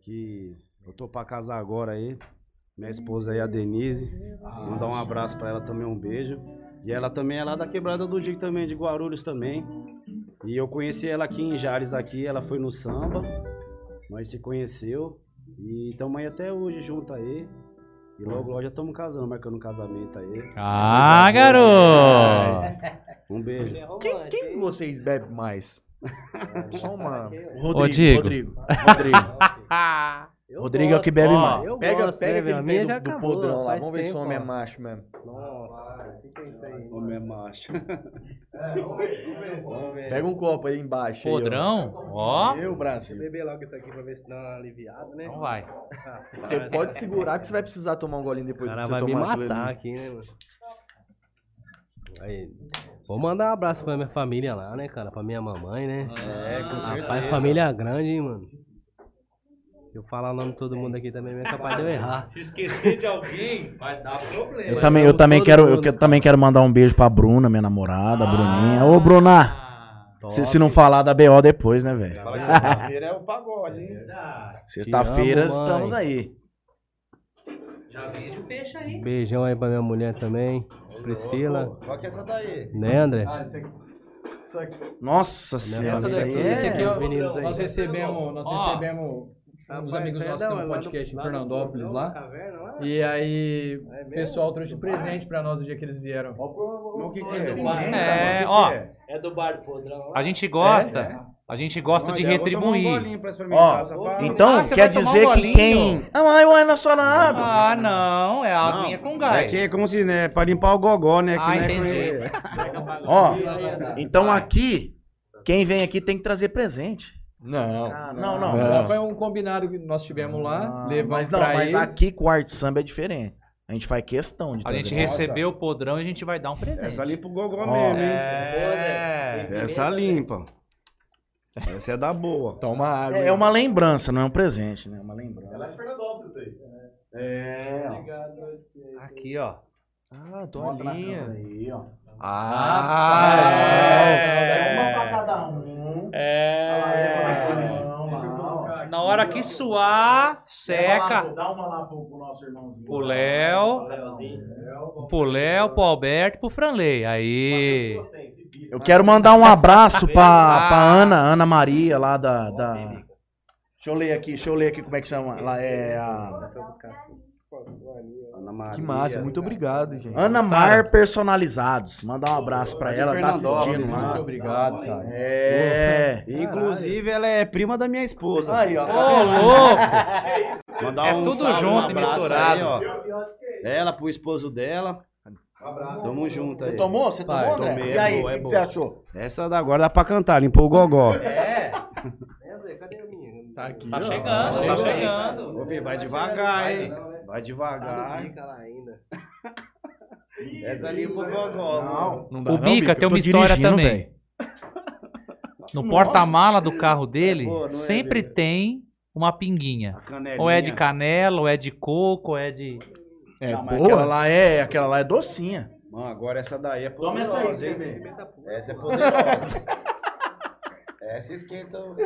S5: Que eu tô pra casar agora aí. Minha esposa aí, a Denise. Mandar um abraço pra ela também, um beijo. E ela também é lá da quebrada do Digo também, de Guarulhos também. E eu conheci ela aqui em Jales aqui, ela foi no samba. Nós se conheceu. E estamos aí até hoje junto aí. E logo, logo já estamos casando, marcando um casamento aí.
S4: Ah, garoto!
S5: Um beijo.
S1: Quem, quem vocês bebem mais? Só uma.
S3: Rodrigo,
S4: Diego.
S3: Rodrigo. Rodrigo.
S6: Eu
S3: Rodrigo é o que bebe
S4: Ó,
S3: mais.
S6: Eu
S1: Pega,
S6: gosto,
S1: pega
S6: né,
S1: aquele
S6: velho? A minha
S1: trem
S6: já
S1: do, do
S6: acabou,
S1: podrão lá.
S6: faz
S1: Vamos ver se o
S6: tempo,
S1: homem é
S6: ó.
S1: macho mesmo.
S6: Nossa, o que, que é isso aí?
S5: Homem é macho.
S1: Pega um copo aí embaixo. aí, ó.
S4: Podrão? Ó.
S1: Meu Brasil.
S6: Beber logo isso aqui pra ver se dá uma aliviada, né?
S4: Então vai.
S1: Você pode segurar que você vai precisar tomar um golinho depois
S6: cara
S1: que
S6: vai
S1: você
S6: me
S1: tomar aquilo
S6: matar
S1: ali.
S6: aqui, né, mano? Aí, vou mandar um abraço pra minha família lá, né, cara? Pra minha mamãe, né?
S5: É, com certeza.
S6: Rapaz, família grande, hein, mano? Se eu falar o nome de todo mundo aqui também, é capaz de eu errar.
S4: Se esquecer de alguém, vai dar problema.
S3: Eu também, eu também quero, eu
S6: mundo.
S3: que- também quero mandar um beijo pra Bruna, minha namorada, a
S4: Ah.
S3: Bruninha. Ô, Bruna! Se, se não falar da BO depois, né, velho?
S5: Fala que sexta-feira é o pagode, hein?
S3: Sexta-feira
S6: Te amo, mãe.
S3: estamos aí.
S4: Já vende o peixe aí.
S6: Beijão aí pra minha mulher também. Priscila.
S5: Qual que é essa daí?
S6: Né, André?
S2: Ah, isso aqui. Isso aqui.
S3: Nossa senhora,
S2: Essa
S3: isso
S2: daqui,
S3: aí
S2: esse
S3: é...
S2: aqui, ó,
S6: os meninos aí.
S2: nós recebemos, nós
S4: Ó.
S2: recebemos uns amigos nossos que tem um podcast em Fernandópolis lá. E aí, o pessoal trouxe de presente pra nós o dia que eles vieram.
S5: O que, que
S4: É,
S5: é?
S4: ó.
S6: É do bar do podrão
S4: A gente gosta. A gente gosta de
S5: Olha, eu um
S4: retribuir.
S3: Ó,
S5: essa parada.
S3: Então,
S4: Ah,
S3: quer
S4: tomar um
S3: dizer que quem... Ah, mas não é só na água.
S4: Ah, não. É a aguinha com
S5: É
S4: gás.
S5: que é como se, né, pra limpar o gogó, né? Que,
S4: Ah,
S5: né,
S4: entendi.
S3: Ó, então aqui, quem vem aqui tem que trazer presente.
S1: Não.
S3: Ah, não, não.
S1: Não.
S2: Foi um combinado que nós tivemos lá,
S3: Ah,
S2: levamos
S3: mas não, mas
S2: eles.
S3: aqui com o arte samba é diferente. A gente faz questão de
S4: A gente recebeu o podrão e a gente vai dar um presente.
S5: Essa limpa o gogó
S3: Ó.
S5: mesmo, hein?
S4: É.
S5: Essa limpa. Essa é da boa.
S1: Toma água.
S3: É, é uma lembrança, não é um presente, né? É uma lembrança. É, ó.
S4: Aqui, ó.
S1: Ah, dolinha.
S3: aí, ó.
S1: Ah,
S4: É.
S3: Uma pra cada um.
S4: É.
S3: Não.
S4: Na hora que suar, seca.
S3: Dá uma lá pro, pro nosso irmãozinho.
S4: Pro Léo. Pro Léo, pro Alberto e pro Franley. Aí.
S3: Eu quero mandar um abraço pra,
S4: Ah.
S3: pra Ana, Ana Maria, lá da, da. Deixa eu ler aqui, deixa eu ler aqui como é que chama. Lá é a.
S5: Ana Maria.
S1: que massa. Muito obrigado, gente.
S3: Ana Mar Personalizados. Mandar um abraço pra ela, tá assistindo
S2: Muito
S3: lá.
S2: obrigado, cara.
S3: É.
S5: Inclusive, ela é prima da minha esposa.
S3: Aí, ó.
S4: Ô, louco!
S5: Mandar
S4: É
S5: um
S4: tudo
S5: salve,
S4: junto
S5: um abraço
S4: misturado.
S5: Aí, ó. Ela pro esposo dela. Tamo junto
S3: Você
S5: aí.
S3: tomou? Você
S2: Vai,
S3: tomou,
S5: tomei,
S3: E
S5: é
S3: aí, o
S5: é
S3: que, você achou?
S5: Essa da agora dá pra cantar, limpou o gogó.
S4: É,
S2: Tá aqui,
S4: tá
S2: ó.
S4: chegando, tá
S2: chegando.
S4: chegando.
S5: Ô, filho, vai devagar? Vai devagar.
S6: ainda.
S5: Essa limpa o gogó.
S3: Não.
S1: Não dá
S4: O
S1: não,
S4: Bica tem uma
S1: tô
S4: história
S1: dirigindo,
S4: também. No porta-mala do carro dele,
S5: É boa, não é,
S4: sempre
S5: Bica?
S4: tem uma pinguinha.
S5: A canelinha.
S4: Ou é de canela, ou é de coco, ou é de.
S1: É
S3: Não, mas aquela
S1: boa?
S3: lá é, aquela lá é docinha.
S5: Mano, agora essa daí é
S3: Toma
S5: poderosa.
S3: essa aí você
S5: hein? Essa é poderosa. essa esquenta. o-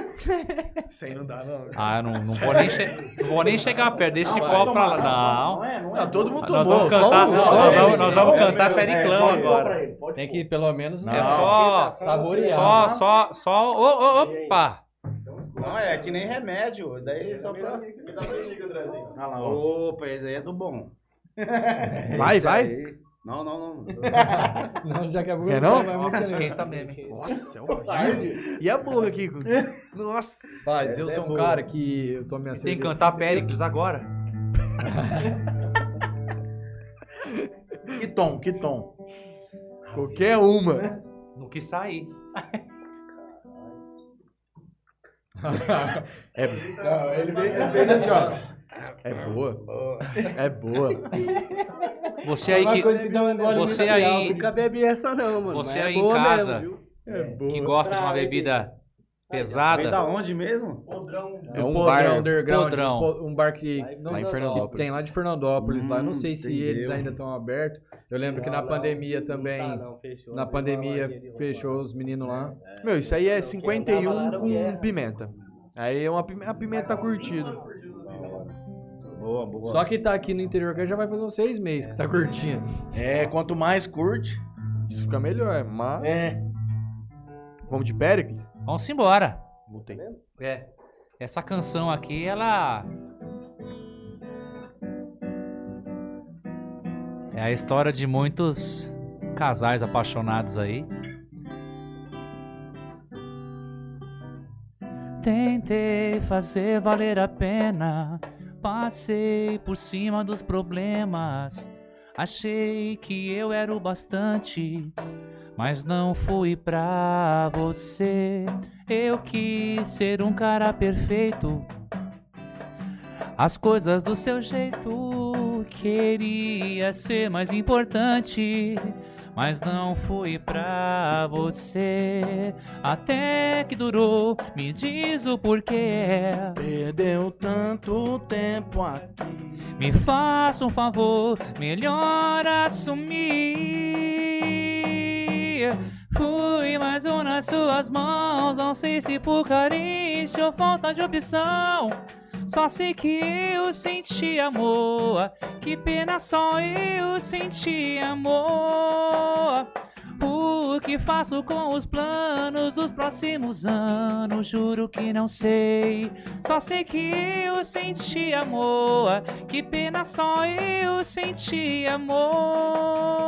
S1: Isso aí não dá, não.
S4: Ah, eu não, não, vou, nem che- não vou nem chegar perto desse
S3: Não,
S4: copo pra lá.
S3: Não
S4: Não.
S3: é, não é.
S1: Ah, todo mundo
S4: Nós
S1: tomou.
S4: vamos cantar,
S1: só um,
S4: nós vamos- nós vamos
S3: É,
S4: cantar
S3: é,
S4: Periclão
S3: é,
S4: agora.
S2: Tem que pelo menos
S4: É só.
S2: saborear.
S4: Só, só, só. ô, ô, Opa!
S5: Não, é que nem remédio. Daí só pra.
S3: Olha lá, ó.
S5: Opa, esse aí é do bom.
S1: Vai,
S5: Esse
S1: vai.
S5: Não, não, não.
S2: Não, já que a
S1: Quer não?
S2: vai muito
S4: Esquenta mesmo.
S1: Nossa, é horrível. E a boca aqui? Nossa.
S2: Rapaz, eu
S5: Essa
S2: sou
S5: é
S2: um
S5: boa.
S2: cara que eu tomo minha
S4: Tem que cantar Péricles agora.
S3: Que tom, que tom.
S1: Qualquer uma.
S4: Não quis sair.
S1: É,
S2: Não, ele fez assim, ó.
S1: É boa. É boa.
S4: Você aí
S2: Uma
S4: que,
S2: coisa que dá um gole
S4: você aí-
S2: porque-
S6: bebi essa não, mano.
S4: você
S6: mas
S4: aí
S6: é
S4: em casa
S6: mesmo, viu?
S1: É boa.
S4: que gosta de uma bebida
S5: Vem
S4: pesada,
S5: da onde mesmo?
S1: É um
S2: Podrão
S1: bar
S2: underground,
S4: Podrão.
S2: um bar que
S1: lá em Fernandópolis.
S2: tem lá de Fernandópolis, lá. Eu não
S5: Hum,
S2: sei se
S5: entendeu.
S2: eles ainda estão abertos. Eu lembro que na pandemia também,
S6: tá, não, fechou.
S2: na pandemia fechou os meninos lá.
S1: Meu, isso aí é 51
S6: Tava lá,
S1: com pimenta. Aí é uma pimenta, a pimenta tá curtida.
S5: Boa, boa.
S2: Só que tá aqui no interior que já vai fazer uns seis meses que tá curtindo.
S3: É, quanto mais curte.
S1: Isso fica melhor, mas...
S3: É.
S1: Vamos de Péricles?
S4: vamos embora.
S1: Botei.
S4: É. Essa canção aqui, ela. É a história de muitos casais apaixonados aí. Tentei fazer valer a pena, passei por cima dos problemas. Achei que eu era o bastante, mas não fui pra você. Eu quis ser um cara perfeito, as coisas do seu jeito. Queria ser mais importante, mas não fui pra você. Até que durou, me diz o porquê.
S3: Perdeu tanto tempo aqui.
S4: Me faça um favor, melhor assumir. Fui mais um nas suas mãos, não sei se por carinho ou falta de opção. Só sei que eu senti amor. Que pena só eu senti amor. O que faço com os planos dos próximos anos? Juro que não sei. Só sei que eu senti amor. Que pena só eu senti amor.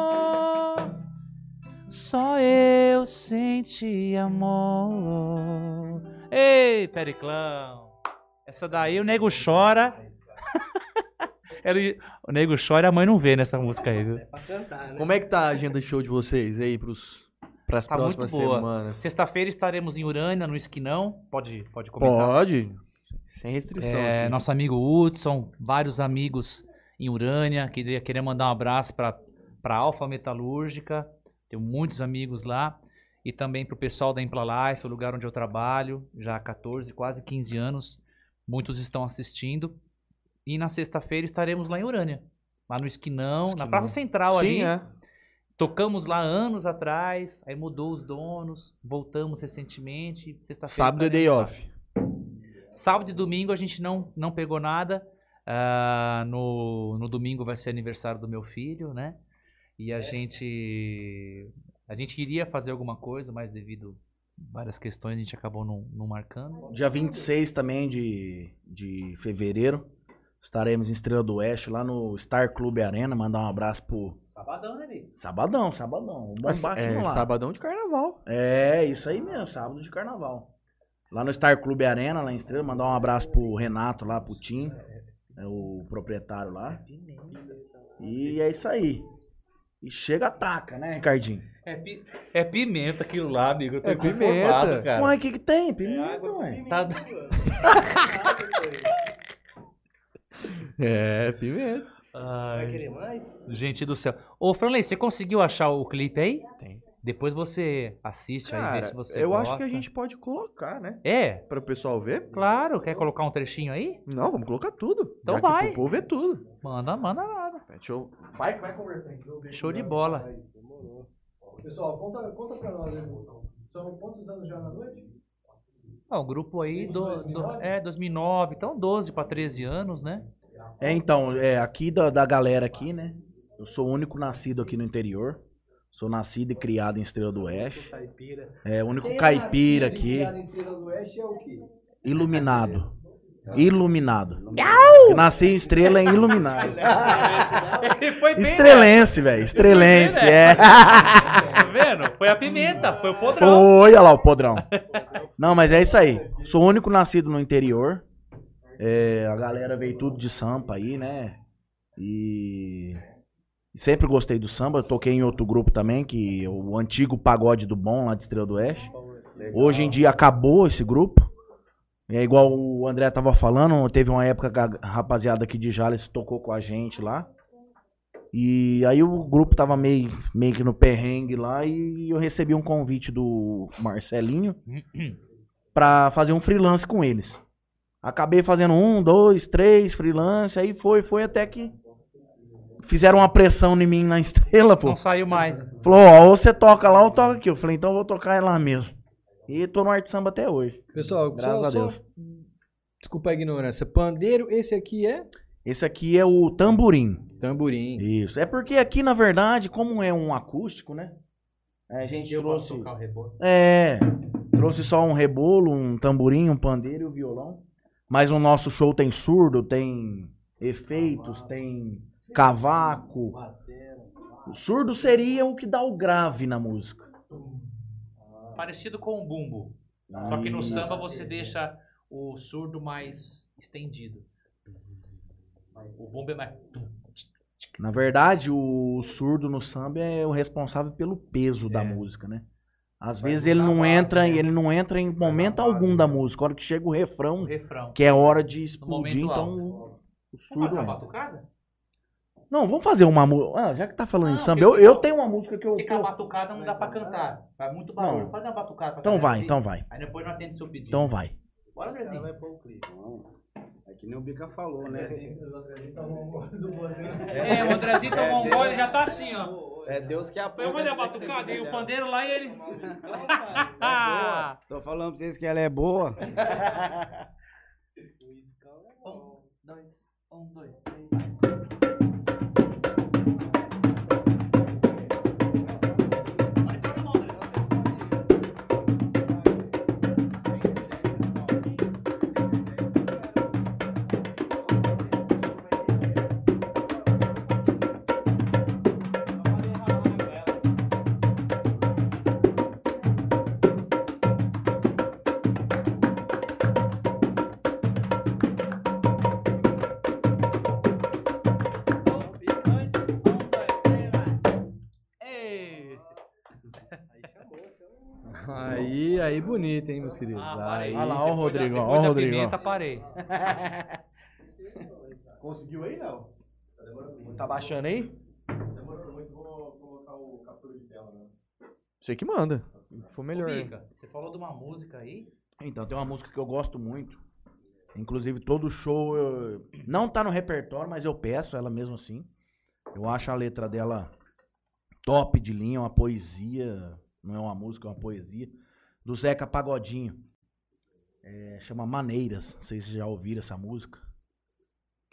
S4: Só eu senti amor. Ei, Periclão. Essa daí o nego chora. Ele- o nego chora e a mãe não vê nessa música aí, viu?
S1: Como é que tá a agenda de show de vocês aí pros, pras
S4: Tá
S1: próximas semanas?
S4: Sexta-feira estaremos em Urânia, no Esquinão. Pode, pode comentar.
S1: Pode. Sem restrição.
S4: É,
S1: aqui.
S4: nosso amigo Hudson, vários amigos em Urânia. Queria, queria mandar um abraço para a Alfa Metalúrgica. Tenho muitos amigos lá. E também para o pessoal da Impla Life, o lugar onde eu trabalho, já há 14, quase 15 anos. Muitos estão assistindo. E na sexta-feira estaremos lá em Urânia. Lá no Esquinão, na
S1: Esquinão.
S4: Praça Central ali.
S1: Sim, é.
S4: Tocamos lá anos atrás, aí mudou os donos, voltamos recentemente. Sexta-feira
S1: Sábado é day
S4: lá.
S1: off.
S4: Sábado e domingo a gente não, não pegou nada. Ah, no, no domingo vai ser aniversário do meu filho, né? E a gente. A gente iria fazer alguma coisa, mas devido várias questões a gente acabou não, não marcando.
S3: Dia 26 também de, de fevereiro. Estaremos em Estrela do Oeste, lá no Star Club Arena. Mandar um abraço pro.
S4: Sabadão, né, Bi?
S3: Sabadão, sabadão. Vamos bombar
S1: É,
S3: lá.
S1: sabadão de carnaval.
S3: É, isso aí mesmo, sábado de carnaval. Lá no Star Club Arena, lá em Estrela, mandar um abraço pro Renato lá, pro Tim, é o proprietário lá. E é isso aí. E chega, ataca, né, Ricardinho?
S4: É, pi- é pimenta aquilo lá, amigo. Eu tô
S1: É pimenta.
S4: cara.
S3: Uai, o que que tem? Pimenta, ué.
S4: Tá-
S1: É, pimenta.
S4: Ai, gente do céu. Ô, Franley, você conseguiu achar o clipe aí?
S1: Tem.
S4: Depois você assiste aí, vê
S1: Cara,
S4: se você
S1: eu acho
S4: gosta.
S1: que a gente pode colocar, né?
S4: É,
S1: Para o pessoal ver.
S4: claro. Quer colocar um trechinho aí?
S1: Não, vamos colocar tudo.
S4: Então
S1: já
S4: vai.
S1: pro povo é tudo.
S4: Manda, manda nada.
S1: Deixa eu...
S3: Vai, vai conversando.
S4: Show de bola.
S2: Pessoal, conta, conta pra nós aí. São quantos anos já na noite?
S4: Ah, o grupo aí do, do-
S2: 2009?
S4: é 2009, então 12 para 13 anos, né?
S3: É, então, é, aqui da, da galera aqui, né? Eu sou o único nascido aqui no interior. Sou nascido e criado em Estrela do Oeste. É, o único caipira aqui.
S2: Na Estrela do Oeste é o quê?
S3: Iluminado. Iluminado. Eu nasci em estrela em iluminado.
S4: Ele foi bem?
S3: Estrelense, velho. Estrelense, é.
S4: Tá vendo? Foi a pimenta, foi o podrão.
S3: Foi, olha lá o podrão. Não, mas é isso aí. Sou o único nascido no interior. É, a galera veio tudo de sampa aí, né? E sempre gostei do samba. Eu toquei em outro grupo também, que é o antigo Pagode do Bom, lá de Estrela do Oeste. Hoje em dia acabou esse grupo. É igual o André tava falando, teve uma época que a rapaziada aqui de Jales tocou com a gente lá. E aí o grupo tava meio, meio que no perrengue lá e eu recebi um convite do Marcelinho pra fazer um freelance com eles. Acabei fazendo um, dois, três freelance, aí foi, foi até que fizeram uma pressão em mim na estrela, pô.
S4: Não saiu mais.
S3: Falou, ó, ou você toca lá ou toca aqui. Eu falei, então eu vou tocar lá mesmo. E tô no arte samba até hoje.
S2: Pessoal,
S3: Graças
S2: só,
S3: a
S2: só-
S3: Deus.
S2: Desculpa a ignorância. Pandeiro, esse aqui é
S3: Esse aqui é o tamborim.
S2: tamborim.
S3: Isso. É porque aqui, na verdade, como é um acústico, né? A gente trouxe. É. Trouxe só um rebolo, um tamborim, um pandeiro e o violão. Mas o nosso show tem surdo, tem efeitos, tem cavaco. O surdo seria o que dá o grave na música.
S4: Parecido com o bumbo. Só que no
S3: Isso.
S4: samba você deixa o surdo mais estendido. O bumbo é mais.
S3: Na verdade, o surdo no samba é o responsável pelo peso da
S4: É.
S3: música, né? Às vezes ele não entra, ele não entra em momento algum da música. A hora que chega o
S4: O
S3: refrão,
S4: refrão.
S3: que é hora de explodir, então o
S4: Vamos
S3: surdo entra.
S4: batucada?
S3: Não, vamos fazer uma música. Ah, já que tá falando
S4: Não,
S3: em samba, eu,
S4: eu-
S3: tenho uma música que eu.
S4: Porque
S3: que
S4: com a
S3: eu-
S4: batucada não dá pra cantar. Faz muito barulho.
S3: Não.
S4: Faz uma batucada pra
S3: Então vai, então vai.
S4: Aí depois não atende seu pedido.
S3: Então vai.
S4: Bora, Andrezinho.
S5: Não, é que nem o Bica falou, né?
S4: É, o Andrezinho tomou um gole e já tá assim, ó.
S5: É Deus que apoia.
S4: Eu vou dar a batucada e o pandeiro lá e ele.
S5: Tô falando pra vocês que ela é boa.
S4: Um, dois, um, dois,
S2: bonito, hein, meus queridos.
S4: Ah,
S2: aí,
S3: Olha lá, ó o Rodrigão, ó o
S4: da
S3: Rodrigão.
S4: pimenta, parei.
S3: Conseguiu aí, não? Tá baixando aí?
S1: Você que manda. Foi melhor.
S4: Ô, Mica, você falou de uma música aí?
S3: Então, tem uma música que eu gosto muito. Inclusive, todo show eu- não tá no repertório, mas eu peço ela mesmo assim. Eu acho a letra dela top de linha, uma poesia. Não é uma música, é uma poesia. Do Zeca Pagodinho. É, chama Maneiras. Não sei se vocês já ouviram essa música.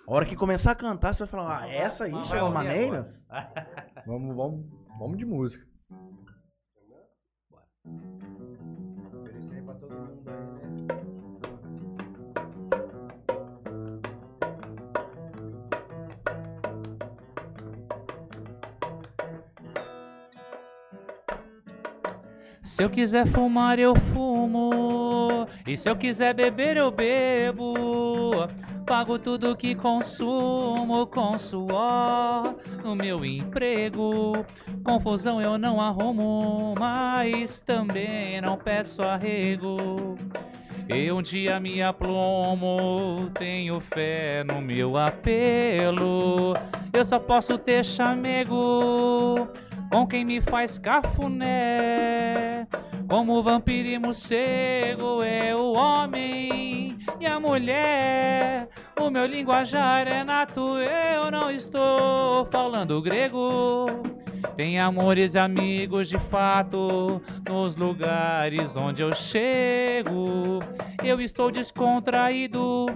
S3: A hora que começar a cantar, você vai falar, ah, essa aí chama Maneiras?
S2: Vamos, vamos, vamos de música.
S4: Se eu quiser fumar, eu fumo. E se eu quiser beber, eu bebo. Pago tudo que consumo com suor no meu emprego. Confusão eu não arrumo, mas também não peço arrego. Eu um dia me aplomo, tenho fé no meu apelo. Eu só posso ter chamego com quem me faz cafuné. Como vampiro e morcego é o homem e a mulher. O meu linguajar é nato, eu não estou falando grego. Tem amores e amigos de fato nos lugares onde eu chego. Eu estou descontraído,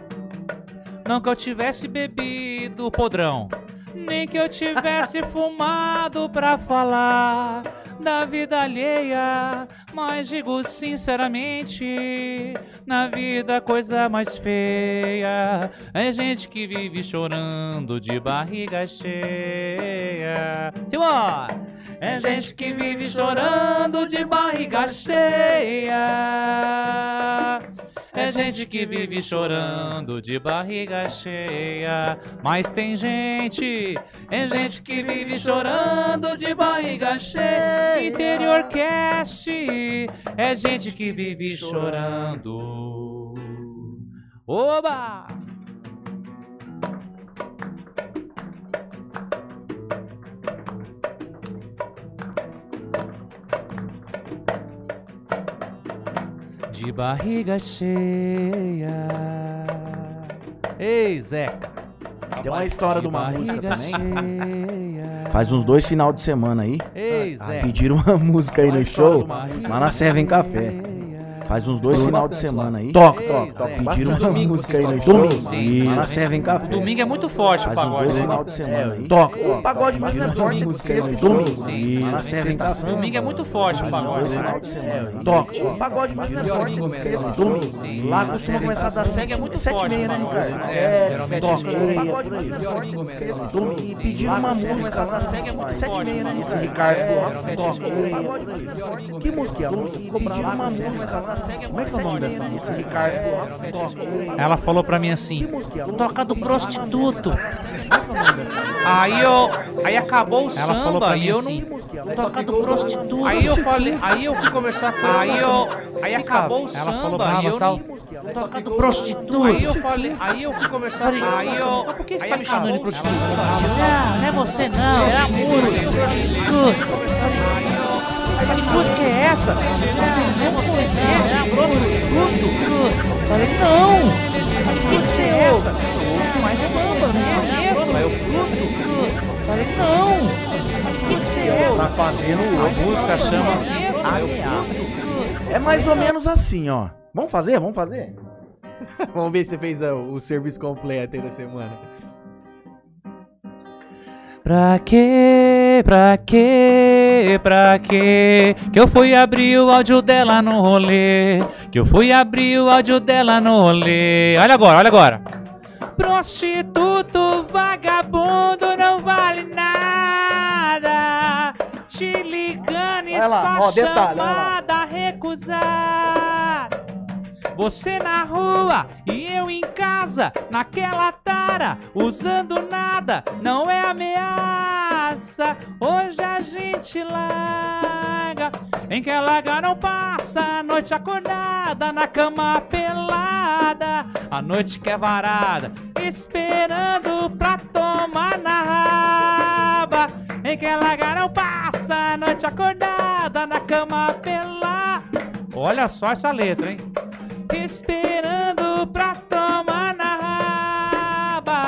S4: não que eu tivesse bebido podrão. Nem que eu tivesse fumado pra falar da vida alheia, mas digo sinceramente, na vida a coisa mais feia é gente que vive chorando de barriga cheia. Simbora! É gente que vive chorando de barriga cheia. É gente que vive chorando de barriga cheia. Mas tem gente, é gente que vive chorando de barriga cheia. Interior Cast, é gente que vive chorando. Oba! De barriga cheia. Ei, Zeca.
S3: Tem uma história de uma música também. Faz uns dois final de semana aí.
S4: Ei, Zeca.
S3: Pediram uma música aí no show, lá na Servem Café. Faz uns dois
S2: Toca
S3: final de semana
S2: lá.
S3: aí.
S1: Toca, toca, toca.
S4: Zé.
S3: Pediram uma
S2: domingo,
S3: música aí no na
S4: sim.
S3: Servem Café.
S4: O domingo é muito forte o
S3: Faz uns
S4: pagode.
S3: dois
S4: né?
S3: final de semana aí.
S1: Toca,
S3: O
S1: toca.
S3: pagode mais é forte
S2: domingo,
S3: que sexta e domingo.
S4: sim.
S3: Lá na Servem Café.
S4: Domingo é muito forte o
S3: Faz uns dois
S4: pagode.
S3: final
S4: né?
S3: de semana aí.
S1: Toca.
S3: O pagode mais é forte
S2: domingo
S3: que
S2: começa
S3: sexta
S2: lá.
S3: domingo. Lá costuma começar das
S4: Segue é
S3: sete,
S4: muito
S3: sete e
S4: forte
S3: meia, né,
S4: pagode,
S3: Ricardo?
S4: né?
S3: É,
S4: Geralmente
S3: toca.
S4: é.
S3: O pagode mais é forte que
S2: domingo
S3: sexta e domingo. E pediram uma música lá
S4: sete, é muito
S3: sete e meia, né,
S4: pagode.
S3: esse Ricardo?
S4: É,
S3: Toca.
S4: geralmente
S3: Toca.
S4: é.
S3: O pagode mais não é forte. Que música é a música? Pediram uma música lá Como é que é o nome da Esse Ricardo toca.
S4: Ela falou pra mim assim:
S3: é
S4: toca do prostituto. Aí eu. Aí acabou o
S6: Ela falou
S4: samba e eu
S6: assim,
S4: não. Toca do prostituto. Aí eu falei, aí eu fui conversar com ela. Aí eu. Aí acabou o
S6: Ela falou
S4: samba
S6: brava,
S4: e eu não. Toca do prostituto. Aí eu falei, aí eu fui conversar com ela. Aí eu.
S6: Por que você
S4: aí
S6: tá me chamando de prostituto?
S4: Não, não é você não, é a Muro. Que música é essa? Não, é a prostituto. Falei, não. Que música é essa? Mas samba, não conheço, é o fruto. Falei, não. Que música é essa?
S3: Tá fazendo
S4: A música chama
S3: É mais ou menos assim, ó. Vamos fazer? Vamos fazer?
S2: Vamos ver se você fez o, o serviço completo aí da semana.
S4: Pra quê? Pra quê? Pra quê? Que eu fui abrir o áudio dela no rolê. Que eu fui abrir o áudio dela no rolê. Olha agora, olha agora. Prostituto vagabundo não vale nada. Te ligando e
S3: Olha lá,
S4: só
S3: ó, detalhe,
S4: chamada recusar. Você na rua e eu em casa, naquela tara, usando nada, não é ameaça. Hoje a gente larga, em que larga não passa, a noite acordada, na cama pelada, a noite que é varada, esperando pra tomar na raba. Em que larga não passa, a noite acordada, na cama pelada. Olha só essa letra, hein? esperando pra tomar na raba.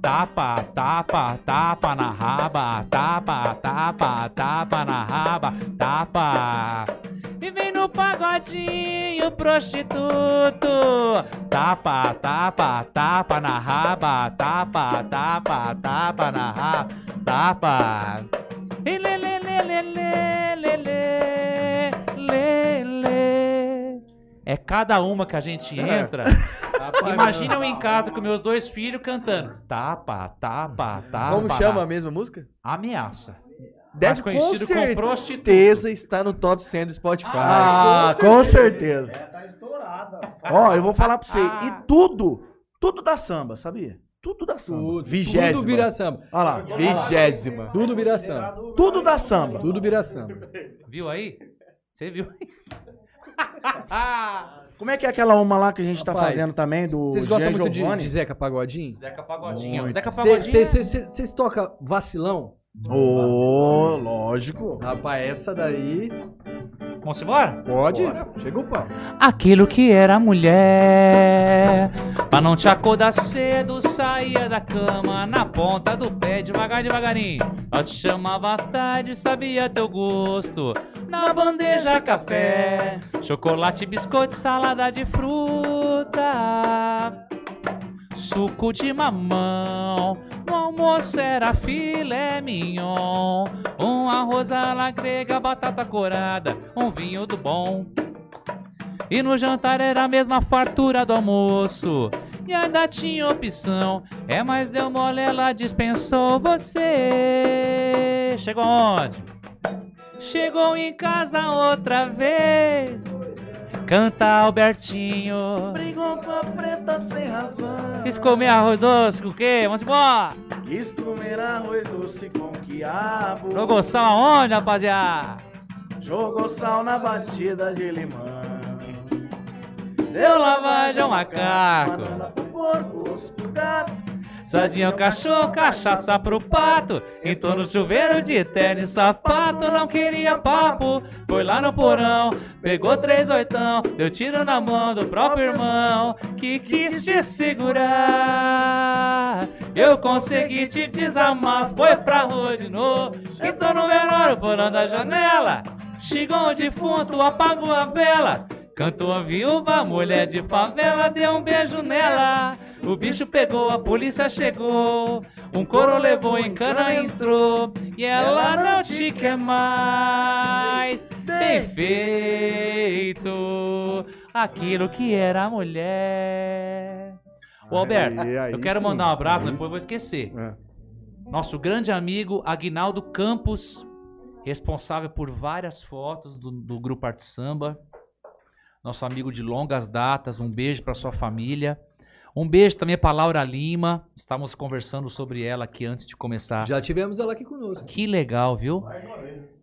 S4: Tapa, tapa, tapa na raba, tapa, tapa, tapa na raba, tapa. E vem no pagodinho, prostituto. Tapa, tapa, tapa na raba, tapa, tapa, tapa na raba, tapa. E lê, lê, lê, lê, lê, lê, lê. É cada uma que a gente entra. Imagina eu em casa com meus dois filhos cantando. Tapa, tapa, tapa.
S2: Como chama a mesma música?
S4: Ameaça.
S2: Deve
S4: Mais conhecido
S2: com
S4: como prostituto.
S2: certeza está no top 100 do Spotify.
S3: Ah, com certeza.
S5: Tá estourada.
S3: Ó, eu vou falar pra você.
S4: Ah.
S3: E tudo, tudo da samba, sabia? Tudo da samba.
S2: Tudo,
S1: Vigésima.
S2: Tudo vira samba.
S3: Olha lá.
S1: Vigésima.
S2: Tudo vira samba.
S3: Tudo da samba.
S2: Tudo vira samba.
S4: Viu aí? Você viu aí?
S3: Como é que é aquela uma lá que a gente tá
S2: Rapaz,
S3: fazendo também, do
S2: Vocês gostam
S3: Jean
S2: muito de,
S3: Giovanni?
S2: de Zeca Pagodinho?
S4: Zeca Pagodinho.
S3: Muito.
S4: Zeca Pagodinho.
S2: Vocês tocam vacilão?
S3: Ô, lógico.
S2: Rapaz, essa daí.
S4: Vamos embora?
S2: Pode? Chega o pau.
S4: Aquilo que era mulher Pra não te acordar cedo Saía da cama na ponta do pé Devagar, devagarinho Eu te chamava à tarde, sabia teu gosto Na bandeja café Chocolate, biscoito, salada de fruta Suco de mamão No almoço era filé mignon Um arroz à la grega, batata corada Um vinho do bom e no jantar era a mesma fartura do almoço. E ainda tinha opção. É, mas deu mole, ela dispensou você. Chegou onde? Chegou em casa outra vez. Canta Albertinho.
S3: Brigou com a preta sem razão.
S4: Quis comer arroz doce com o quê? Vamos embora.
S3: Quis comer arroz doce com quiabo.
S4: Jogou sal aonde, rapaziada?
S3: Jogou sal na batida de limão.
S4: Deu lavagem ao macaco.
S3: Banana pro porco, osso pro gato.
S4: Sardinha ao cachorro, cachaça pro pato. Entrou no chuveiro de terno e sapato. Não queria papo, foi lá no porão. Pegou três oitão, deu tiro na mão do próprio irmão. Que quis te segurar. Eu consegui te desamar, foi pra rua de novo. Entrou no velório, pulando a janela. Chegou o defunto, apagou a vela. Cantou a viúva, mulher de favela, deu um beijo nela. O bicho pegou, a polícia chegou. Um coro levou, em cana entrou. E ela não te quer mais. Bem feito. Aquilo que era mulher. Ô Alberto, eu quero mandar um abraço, depois vou esquecer.
S1: É.
S4: Nosso grande amigo Aguinaldo Campos, responsável por várias fotos do, do Grupo Arte Samba. Nosso amigo de longas datas, um beijo para sua família. Um beijo também para Laura Lima. Estávamos conversando sobre ela aqui antes de começar.
S2: Já tivemos ela aqui conosco.
S4: Que legal, viu?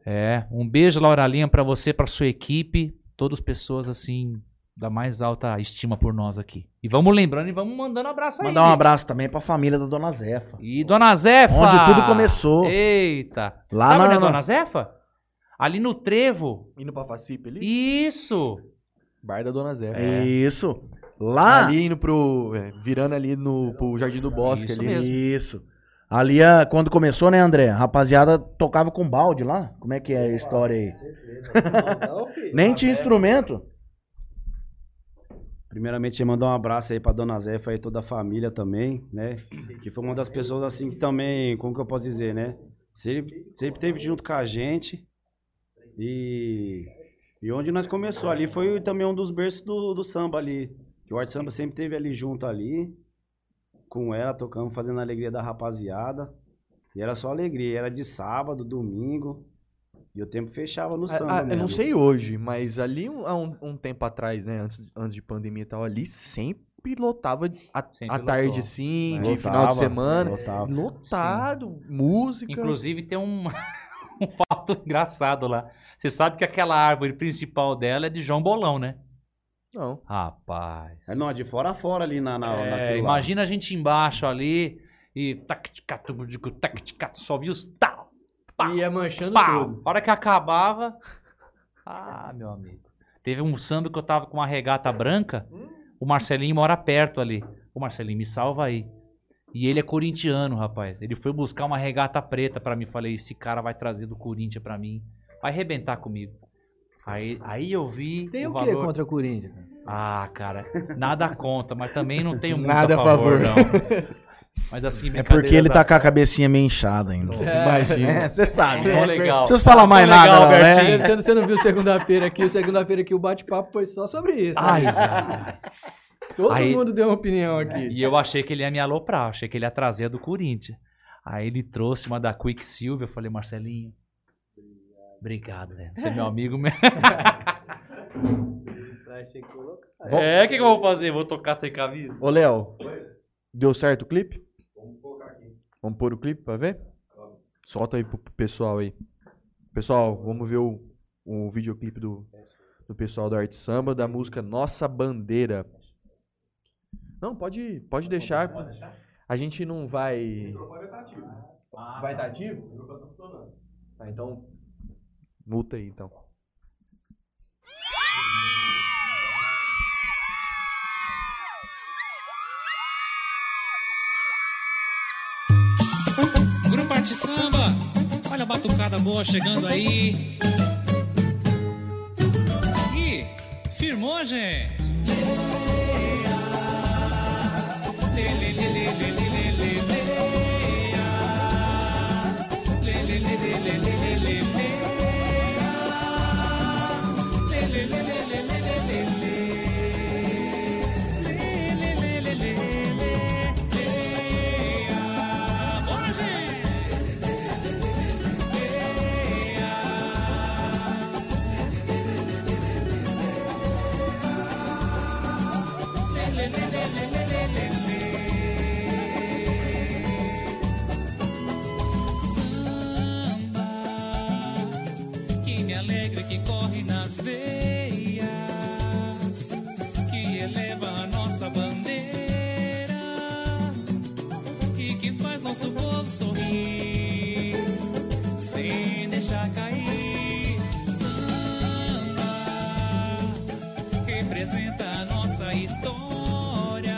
S4: É, um beijo, Laura Lima, para você, para sua equipe, todas pessoas assim da mais alta estima por nós aqui. E vamos lembrando e vamos mandando abraço aí.
S3: Mandar um abraço também pra família da Dona Zefa.
S4: E Dona Zefa!
S3: Onde tudo começou.
S4: Eita!
S3: Lá
S4: Sabe
S3: na-
S4: onde é
S3: na-
S4: Dona Zefa? Ali no Trevo.
S1: Indo pra Facipe ali?
S4: Isso!
S1: Bar da Dona Zé.
S3: Isso. Lá.
S1: Ali indo pro. é, virando ali no, pro Jardim do Bosque
S4: Isso
S1: ali.
S4: mesmo.
S3: Isso. Ali, a- quando começou, né, André? A rapaziada tocava com balde lá. Como é que é a história aí? Nem tinha instrumento.
S5: Primeiramente, mandar um abraço aí pra Dona Zefa e toda a família também, né? Que foi uma das pessoas, assim, que também, como que eu posso dizer, né? Sempre, sempre teve junto com a gente. E, e onde nós começou ali foi também um dos berços do, do samba ali. Que o Arte Samba sempre teve ali junto ali. Com ela, tocando, fazendo a alegria da rapaziada. E era só alegria. Era de sábado, domingo. E o tempo fechava no samba.
S1: Ah, ah, eu não sei hoje, mas ali um- há um, um tempo atrás, né? Antes, antes de pandemia e tal, ali sempre lotava a,
S6: Sempre
S1: à tarde,
S6: lotou.
S1: assim,
S6: É.
S1: de
S5: Lotava,
S1: final de semana.
S5: lotava.
S1: Lotado, música.
S6: Inclusive tem um, um fato engraçado lá. Você sabe que aquela árvore principal dela é de João Bolão, né?
S1: Não.
S6: Rapaz.
S5: É, não, de fora a fora ali na, na,
S6: É,
S5: naquilo lá.
S6: imagina a gente embaixo ali e tac tic tac tic tac tic só via os tal, pau,
S2: Ia manchando
S6: pau.
S2: tudo.
S6: A hora que acabava, ah, meu amigo. Teve um samba que eu tava com uma regata branca, o Marcelinho mora perto ali. O Marcelinho me salva aí. E ele é corintiano, rapaz. Ele foi buscar uma regata preta pra mim. Falei, esse cara vai trazer do Corinthians pra mim. Vai arrebentar comigo. Aí, aí eu vi
S2: Tem o,
S6: o
S2: que contra o Corinthians?
S6: Ah, cara, nada contra, mas também não tenho muito
S1: Nada
S6: a
S1: a
S6: favor,
S1: favor.
S6: não. Mas assim,
S3: É porque ele tá com a cabecinha meio inchada ainda.
S1: Imagina.
S3: É, você sabe.
S6: Não, legal.
S3: Não precisa falar mais
S6: Tá legal,
S3: nada, não, né?
S2: Você, você não- viu segunda-feira aqui? Segunda-feira aqui o bate-papo foi só sobre isso.
S6: Ai,
S2: né?
S6: ai.
S2: Todo
S6: Aí-
S2: mundo deu uma opinião aqui.
S6: E eu achei que ele ia me aloprar, achei que ele ia trazer a do Corinthians. Aí ele trouxe uma da Quicksilver, eu falei, Marcelinho, obrigado, velho. Você é meu amigo mesmo. É, o que, que eu vou fazer? Vou tocar sem camisa?
S1: Ô, Léo, deu certo o clipe? Vamos colocar aqui. Vamos pôr o clipe pra ver? Solta aí pro pessoal aí. Pessoal, vamos ver o, o videoclipe do, do pessoal do Arte Samba, da música Nossa Bandeira. Não, pode, pode deixar. A gente não vai. Vai estar ativo? Tá, então. Multa aí, então.
S4: Grupo Arte Samba, olha a batucada boa chegando aí. Ih, firmou, gente? Lê, lê, lê, nosso povo sorrir sem deixar cair. Samba representa a nossa história,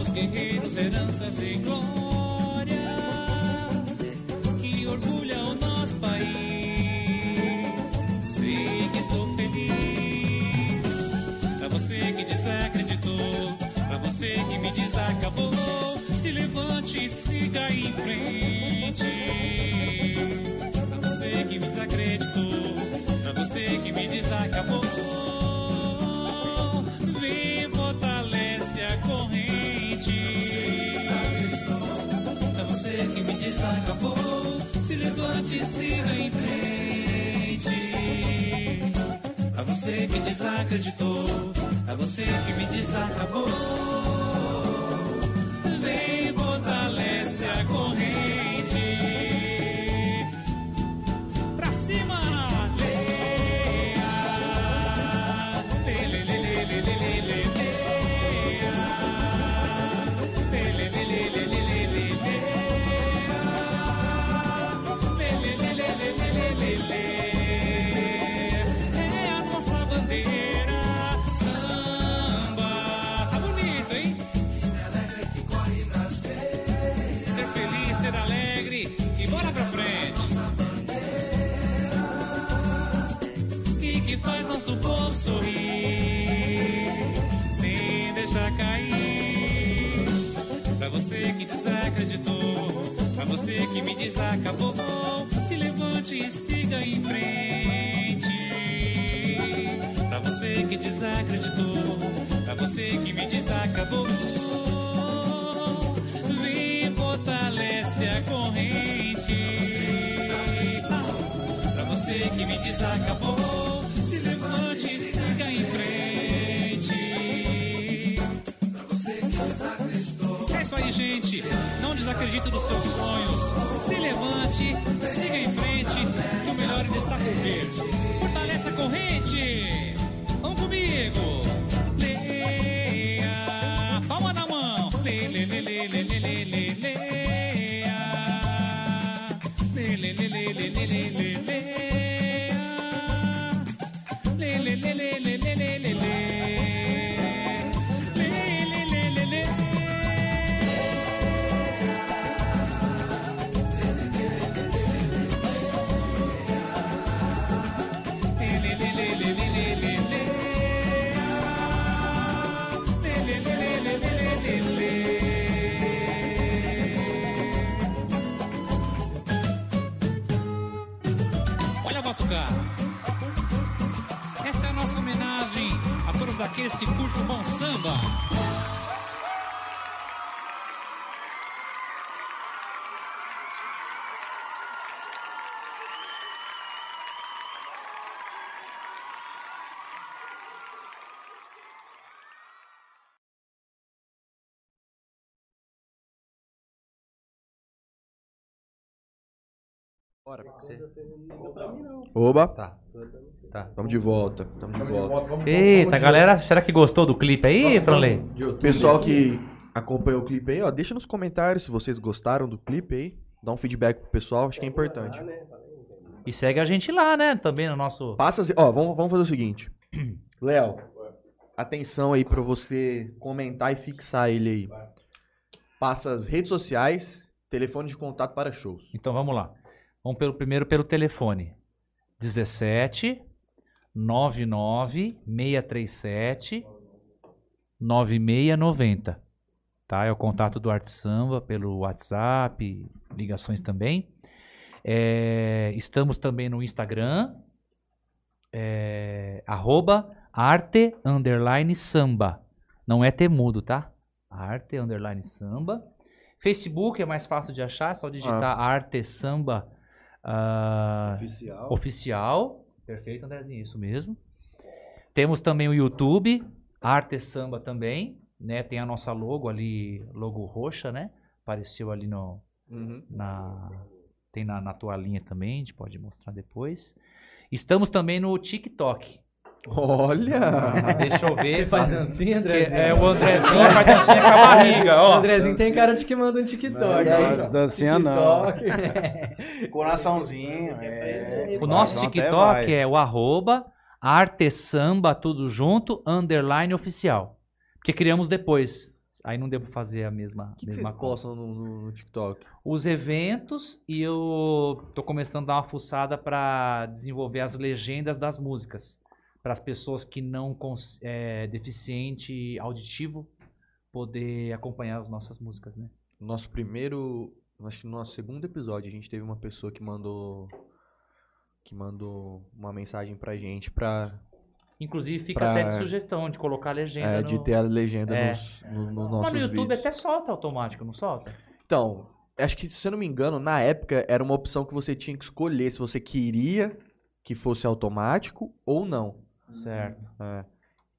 S4: os guerreiros, heranças e glórias que orgulham o nosso país. Sei que sou feliz. Pra você que desacreditou, você que me desacabou, se levante e siga em frente. Pra você que me desacreditou, pra você que me desacabou, vem fortalece a corrente. Pra você que me desacabou, se levante e siga em frente. Pra você que desacreditou, pra você que me desacabou, vem fortalece a corrente.
S7: Você que desacreditou, pra você que me desacabou, se levante e siga em frente. Pra você que desacreditou, pra você que me desacabou, vem fortalece a corrente. Pra você que me desacabou, se levante e siga em frente. Gente. Não desacredite dos seus sonhos. Se levante, siga em frente, que o melhor ainda está por vir. Fortaleça a corrente. Vamos comigo. Todos aqueles que curtem o bom samba.
S1: Bora. Oba,
S4: Tá. Tá.
S1: tamo de volta, tamo de volta.
S4: Eita, galera, será que gostou do clipe aí, Franley?
S1: Pessoal que acompanhou o clipe aí, ó, deixa nos comentários se vocês gostaram do clipe aí. Dá um feedback pro pessoal, acho que é importante.
S4: E segue a gente lá, né? Também no nosso.
S1: Passa, as- ó, vamos, vamos fazer o seguinte. Léo, atenção aí pra você comentar e fixar ele aí. Passa as redes sociais, telefone de contato para shows.
S4: Então vamos lá. Vamos pelo primeiro pelo telefone. 17 99 637 9690. Tá? É o contato do Arte Samba pelo WhatsApp, ligações também. É, estamos também no Instagram, é, arroba arte underline samba. Não é temudo, tá? Arte underline samba. Facebook é mais fácil de achar, é só digitar arte samba ah,
S5: Oficial.
S4: oficial. Perfeito, Andrezinho, isso mesmo. Temos também o YouTube, Arte Samba também, né? Tem a nossa logo ali, logo roxa, né? Apareceu ali no, na tem na, na toalhinha também, a gente pode mostrar depois. Estamos também no TikTok.
S1: Olha!
S4: Deixa eu ver.
S2: Você faz dancinha,
S4: Que
S2: Andrezinho?
S4: é o Andrezinho faz dancinha com a barriga,
S2: O
S4: ó.
S2: Andrezinho tem cara de que manda um TikTok.
S5: Não,
S2: hein?
S5: não, dancinha não.
S2: TikTok.
S3: Coraçãozinho, é.
S4: O nosso TikTok é o arroba artesamba, tudo junto, underline oficial. Porque criamos depois. Aí não devo fazer a mesma,
S1: O que, que
S4: mesma
S1: vocês
S4: coisa.
S1: postam no, no- no TikTok?
S4: Os eventos e eu tô começando a dar uma fuçada para desenvolver as legendas das músicas. Para as pessoas que não é deficiente auditivo poder acompanhar as nossas músicas, né?
S1: Nosso primeiro. Acho que no nosso segundo episódio a gente teve uma pessoa que mandou. Que mandou uma mensagem pra gente pra.
S4: Inclusive fica
S1: Pra-
S4: até de sugestão de colocar a legenda
S1: é,
S4: no...
S1: de ter a legenda
S4: É.
S1: nos, no, nos
S4: Mas
S1: nossos
S4: no YouTube
S1: vídeos.
S4: até solta automático, não solta?
S1: Então, acho que se eu não me engano, na época era uma opção que você tinha que escolher se você queria que fosse automático ou não.
S4: Certo.
S1: É.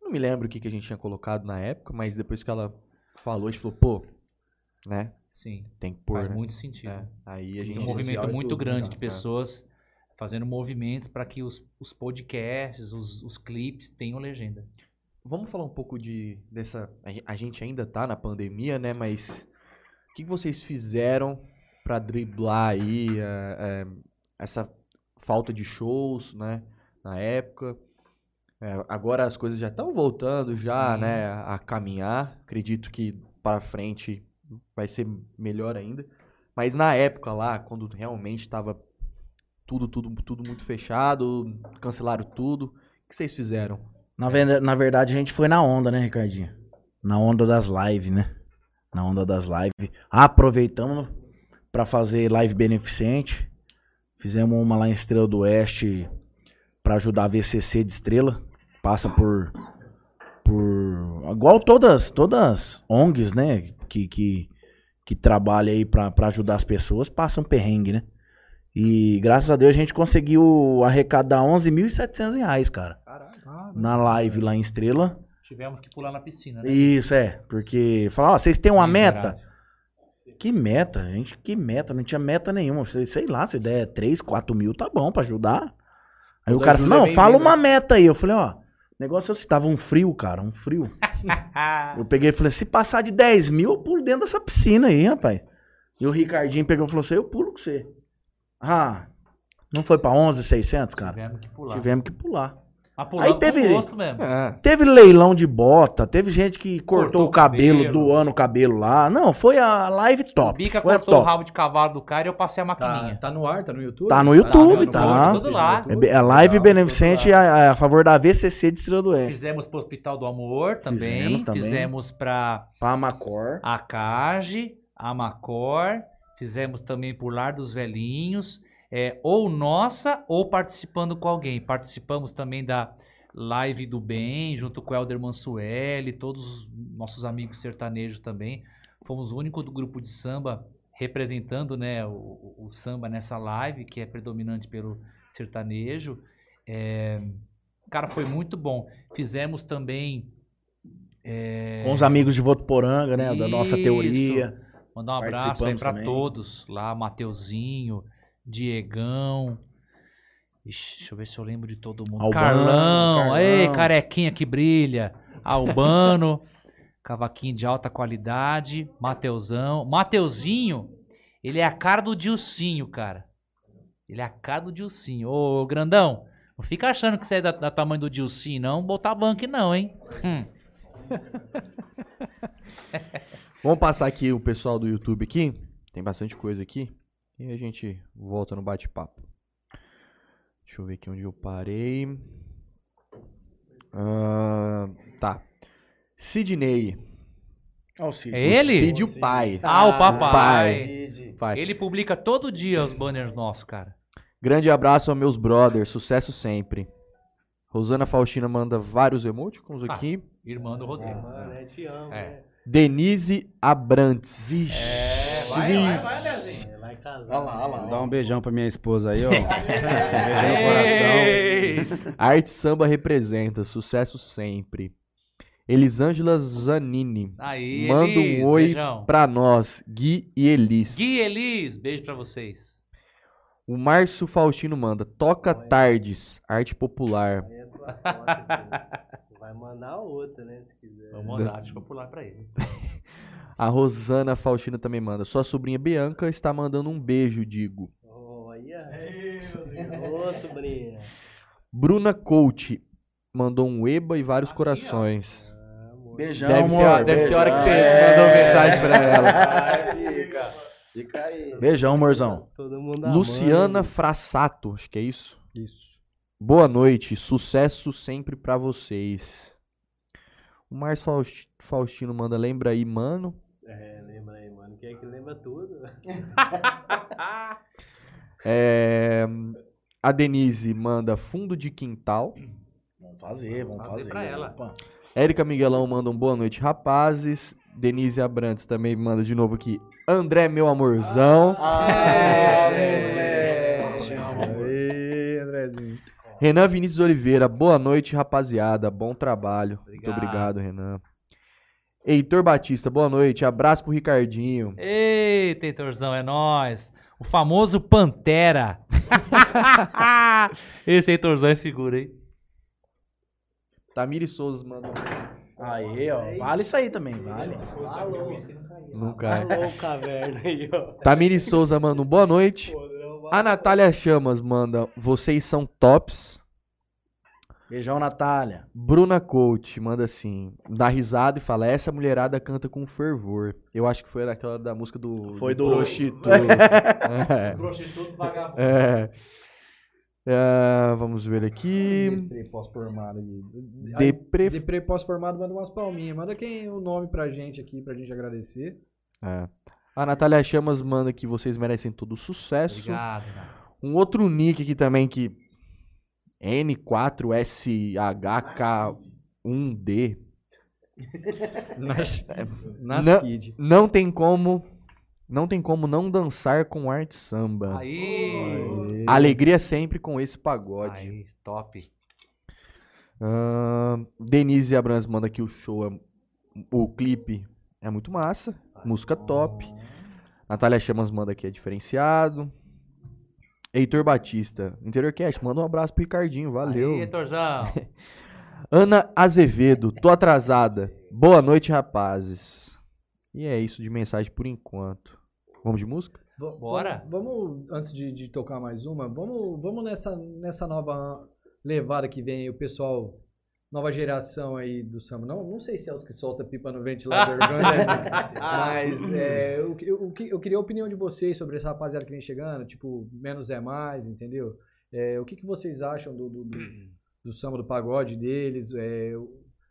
S1: Não me lembro o que, que a gente tinha colocado na época, mas depois que ela falou, a gente falou, pô, né?
S4: Sim.
S1: Tem que pôr.
S4: Faz
S1: né?
S4: muito sentido.
S1: É, Aí a gente
S4: Tem um movimento
S1: e
S4: muito
S1: tudo,
S4: grande
S1: né?
S4: de pessoas fazendo movimentos para que os, os podcasts, os, os clipes tenham legenda.
S1: Vamos falar um pouco de dessa. a gen- A gente ainda tá na pandemia, né? Mas o que, que vocês fizeram pra driblar aí é, é, essa falta de shows, né? Na época. É, agora as coisas já estão voltando já,
S4: Sim.
S1: né? A caminhar. Acredito que para frente vai ser melhor ainda. Mas na época lá, quando realmente estava tudo, tudo, tudo muito fechado, cancelaram tudo, o que vocês fizeram?
S3: Na, ve- na verdade, a gente foi na onda, né, Ricardinho? na onda das lives, né? Na onda das lives. Aproveitamos pra fazer live beneficente. Fizemos uma lá em Estrela do Oeste pra ajudar a VCC de Estrela. Passa por por igual todas todas ONGs, né, que que que trabalham aí pra pra ajudar as pessoas, passam perrengue, né? E graças a Deus a gente conseguiu arrecadar 11.700 reais, cara. Na live lá em Estrela.
S4: Tivemos que pular na piscina, né?
S3: Isso, é. Porque falaram, ó, vocês têm uma meta? Que meta? Gente, que meta? Não tinha meta nenhuma. Sei, sei lá, se der 3, 4 mil, tá bom pra ajudar. Aí o
S1: Toda
S3: cara
S1: ajuda
S3: falou,
S1: é
S3: não, fala
S1: bem-vinda.
S3: uma meta aí. Eu falei, ó, o negócio é assim, tava um frio, cara, um frio. eu peguei e falei, se passar de 10 mil, eu pulo dentro dessa piscina aí, rapaz. E o Ricardinho pegou e falou assim, eu pulo com você. Ah, não foi pra 11,600, cara?
S4: Tivemos que pular.
S3: Tivemos que pular. Aí teve-
S4: com gosto mesmo.
S1: É.
S3: Teve leilão de bota, teve gente que cortou,
S4: Cortou
S3: o cabelo,
S4: cabelo.
S3: doando o cabelo lá. Não, foi a live
S4: O
S3: top.
S4: Bica
S3: foi
S4: cortou o
S3: top.
S4: rabo de cavalo do cara e eu passei a
S2: Tá,
S4: maquininha.
S2: tá no ar, tá no YouTube?
S3: Tá no YouTube,
S4: no
S3: tá.
S4: YouTube, tudo lá.
S3: É a live
S2: Legal,
S3: beneficente a, a favor da VCC de Estrela do Oeste.
S4: Fizemos pro Hospital do Amor também.
S3: Fizemos também.
S4: Fizemos pra
S3: Pra Macor.
S4: a CAGE, a Macor. Fizemos também por Lar dos Velhinhos. É, ou nossa, ou participando com alguém. Participamos também da Live do Bem, junto com o Helder Mansueli, todos os nossos amigos sertanejos também. Fomos o único do grupo de samba representando né, o, o- samba nessa live, que é predominante pelo sertanejo. É, cara, foi muito bom. Fizemos também. é,
S3: Com os amigos de Votuporanga, né? Da nossa
S4: Isso.
S3: teoria.
S4: Mandar um abraço aí pra
S3: também.
S4: todos lá, Mateuzinho, Diegão. Ixi, deixa eu ver se eu lembro de todo mundo.
S3: Albano,
S4: Carlão,
S3: Carlão.
S4: ei, carequinha que brilha. Albano, cavaquinho de alta qualidade, Mateuzão. Mateuzinho, ele é a cara do Dilcinho, cara. Ele é a cara do Dilcinho. Ô, grandão, não fica achando que você é da, da tamanho do Dilcinho, não. Botar banco não, hein? Hum.
S1: Vamos passar aqui o pessoal do YouTube aqui. Tem bastante coisa aqui. E a gente volta no bate-papo. Deixa eu ver aqui onde eu parei. Ah, tá. Sidney.
S3: O Cid.
S4: É ele?
S1: Cid, o pai.
S4: Ah, o papai.
S1: pai.
S4: Ele publica todo dia os banners nossos, cara.
S1: Grande abraço aos meus brothers. Sucesso sempre. Rosana Faustina manda vários emoticons
S4: Ah.
S1: aqui.
S4: Irmã do Rodrigo.
S6: Mano, eu te amo,
S4: É.
S6: né?
S1: Denise Abrantes.
S4: É, vai, vai, vai,
S6: Casar.
S3: Olha lá, olha lá.
S5: Dá um beijão pra minha esposa aí, ó. um beijão no coração.
S1: Arte Samba representa. Sucesso sempre. Elisângela Zanini.
S4: Aí,
S1: Manda
S4: Elis,
S1: um oi
S4: beijão.
S1: pra nós, Gui e Elis.
S4: Gui e Elis, beijo pra vocês.
S1: O Márcio Faustino manda. Toca Tardes, arte popular.
S6: É foto. Vai mandar outra, né? Se quiser.
S4: Vamos mandar, deixa eu pular pra ele.
S1: A Rosana Faustina também manda. Sua sobrinha Bianca está mandando um beijo, digo.
S6: Olha. Ô, sobrinha.
S1: Bruna Coach mandou um eba e vários corações.
S3: Beijão,
S1: Deve ser,
S3: amor.
S1: a, deve ser a hora que você
S3: Beijão.
S1: mandou
S3: É.
S1: mensagem pra ela.
S5: Fica. Fica aí.
S3: Beijão, amorzão.
S6: Todo mundo amando.
S1: Luciana Frassato, acho que é isso.
S2: Isso.
S1: Boa noite, sucesso sempre pra vocês. O Márcio Faust- Faustino manda, lembra aí, mano.
S6: É, lembra aí, mano. Quem é que lembra tudo?
S1: É, a Denise manda fundo de quintal.
S3: Vamos fazer, vamos
S4: Fazer
S3: fazer.
S4: pra ela.
S3: Opa.
S1: Érica Miguelão manda um boa noite, rapazes. Denise Abrantes também manda de novo aqui. André, meu amorzão.
S2: Andrezinho.
S1: Renan Vinícius Oliveira, boa noite, rapaziada. Bom trabalho. Muito
S4: Obrigado.
S1: obrigado, Renan. Heitor Batista, boa noite. Abraço pro Ricardinho.
S4: Eita, Heitorzão, é nóis. O famoso Pantera. Esse Heitorzão é figura, hein?
S1: Tamiri Souza manda.
S3: Aí, ó. Vale isso aí também, vale.
S1: Não cai.
S6: Alô, caverna aí, ó.
S1: Tamiri Souza manda um boa noite. A Natália Chamas manda, vocês são tops.
S3: Beijão, Natália.
S1: Bruna Coach manda assim, dá risada e fala, essa mulherada canta com fervor. Eu acho que foi naquela da música do...
S3: Foi do-
S1: Prostituto. é.
S4: Prostituto vagabundo.
S1: É. Ah, vamos ver aqui.
S2: Deprê pós-formado.
S1: Depre.
S2: Deprê pós-formado, manda umas palminhas. Manda quem o nome pra gente aqui, pra gente agradecer.
S1: É. A Natália Chamas manda que vocês merecem todo sucesso.
S4: Obrigado, cara.
S1: Um outro nick aqui também que. N4SHK1D.
S2: Nas, nas
S1: Não-
S2: Kid.
S1: Não tem como. Não tem como não dançar com arte samba.
S4: Aí.
S1: Alegria sempre com esse pagode.
S4: Aí, top.
S1: Ahn, Denise Abrams manda que o show é. O clipe é muito massa. Música top. Natália Chamas manda que é diferenciado. Heitor Batista, Interior Cast, manda um abraço pro Ricardinho, valeu.
S4: Aí, Torzão.
S1: Ana Azevedo, tô atrasada. Boa noite, rapazes. E é isso de mensagem por enquanto. Vamos de música?
S2: Va-
S4: Bora.
S2: Vamos, antes de, de tocar mais uma, vamos, vamos nessa, nessa nova levada que vem aí, o pessoal, nova geração aí do samba. Não, não sei se é os que soltam pipa no ventilador, né? mas é, eu, eu, eu que- eu queria a opinião de vocês sobre essa rapaziada que vem chegando, tipo, menos é mais, entendeu? É, o que, que vocês acham do, do, do, do samba, do pagode deles? É,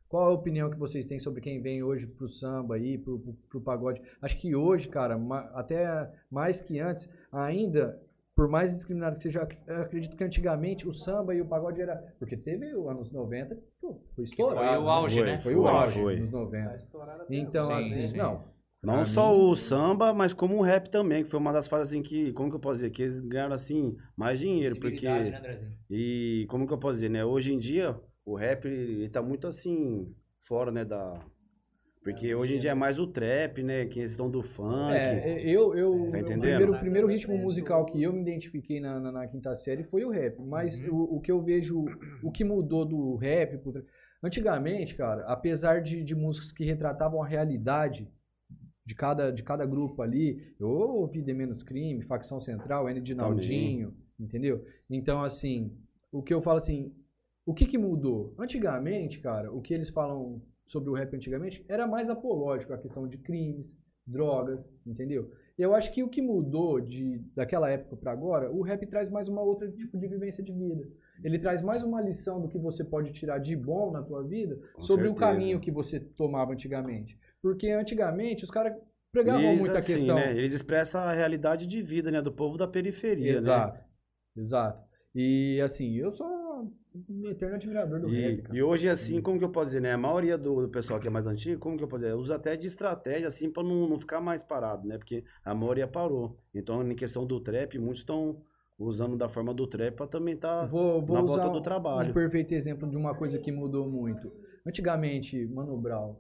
S2: qual a opinião que vocês têm sobre quem vem hoje pro samba aí, pro, pro, pro pagode? Acho que hoje, cara, ma- até mais que antes, ainda, por mais discriminado que seja, acredito que antigamente o samba e o pagode era. Porque teve os anos 90, pô, foi estourado.
S4: foi o auge,
S5: Foi,
S4: né?
S2: Foi o
S5: Foi,
S2: auge
S5: foi.
S2: nos 90. Então,
S4: Sim,
S2: assim,
S4: sim.
S2: não.
S5: Não
S2: Pra
S5: só
S2: mim-
S5: o samba, mas como o rap também, que foi uma das fases assim que, como que eu posso dizer, que eles ganharam assim mais dinheiro, porque
S4: né,
S5: e como que eu posso dizer, né? Hoje em dia o rap ele tá muito assim fora, né, da porque hoje em dia é mais o trap, né, questão do funk.
S2: É, eu, eu,
S5: Tá
S2: o
S5: entendendo?
S2: primeiro, o primeiro ritmo musical que eu me identifiquei na, na, na quinta série foi o rap. Mas o, o que eu vejo, o que mudou do rap pro Antigamente, cara, apesar de, de músicas que retratavam a realidade de cada, de cada grupo ali, eu ouvi The Menos Crime, Facção Central, N de Naldinho, entendeu? Então, assim, o que eu falo assim, o que que mudou? Antigamente, cara, o que eles falam sobre o rap antigamente era mais apológico, a questão de crimes, drogas, entendeu? Eu acho que o que mudou de daquela época para agora, o rap traz mais uma outra tipo de vivência de vida. Ele traz mais uma lição do que você pode tirar de bom na tua vida
S5: Com
S2: sobre o
S5: certeza.
S2: caminho que você tomava antigamente. Porque antigamente os caras pregavam
S5: Eles,
S2: muito a
S5: assim,
S2: questão.
S5: né, eles expressam a realidade de vida, né, do povo da periferia, né?
S2: Exato. Exato. E assim, eu sou um eterno admirador do
S5: E,
S2: rap, cara.
S5: e hoje, assim, como que eu posso dizer, né? A maioria do, do pessoal que é mais antigo, como que eu posso dizer? Usa até de estratégia, assim, pra não, não ficar mais parado, né? Porque a maioria parou. Então, em questão do trap, muitos estão usando da forma do trap pra também tá
S2: Vou, vou
S5: na volta do
S2: um
S5: trabalho.
S2: perfeito exemplo de uma coisa que mudou muito. Antigamente, Mano Brown,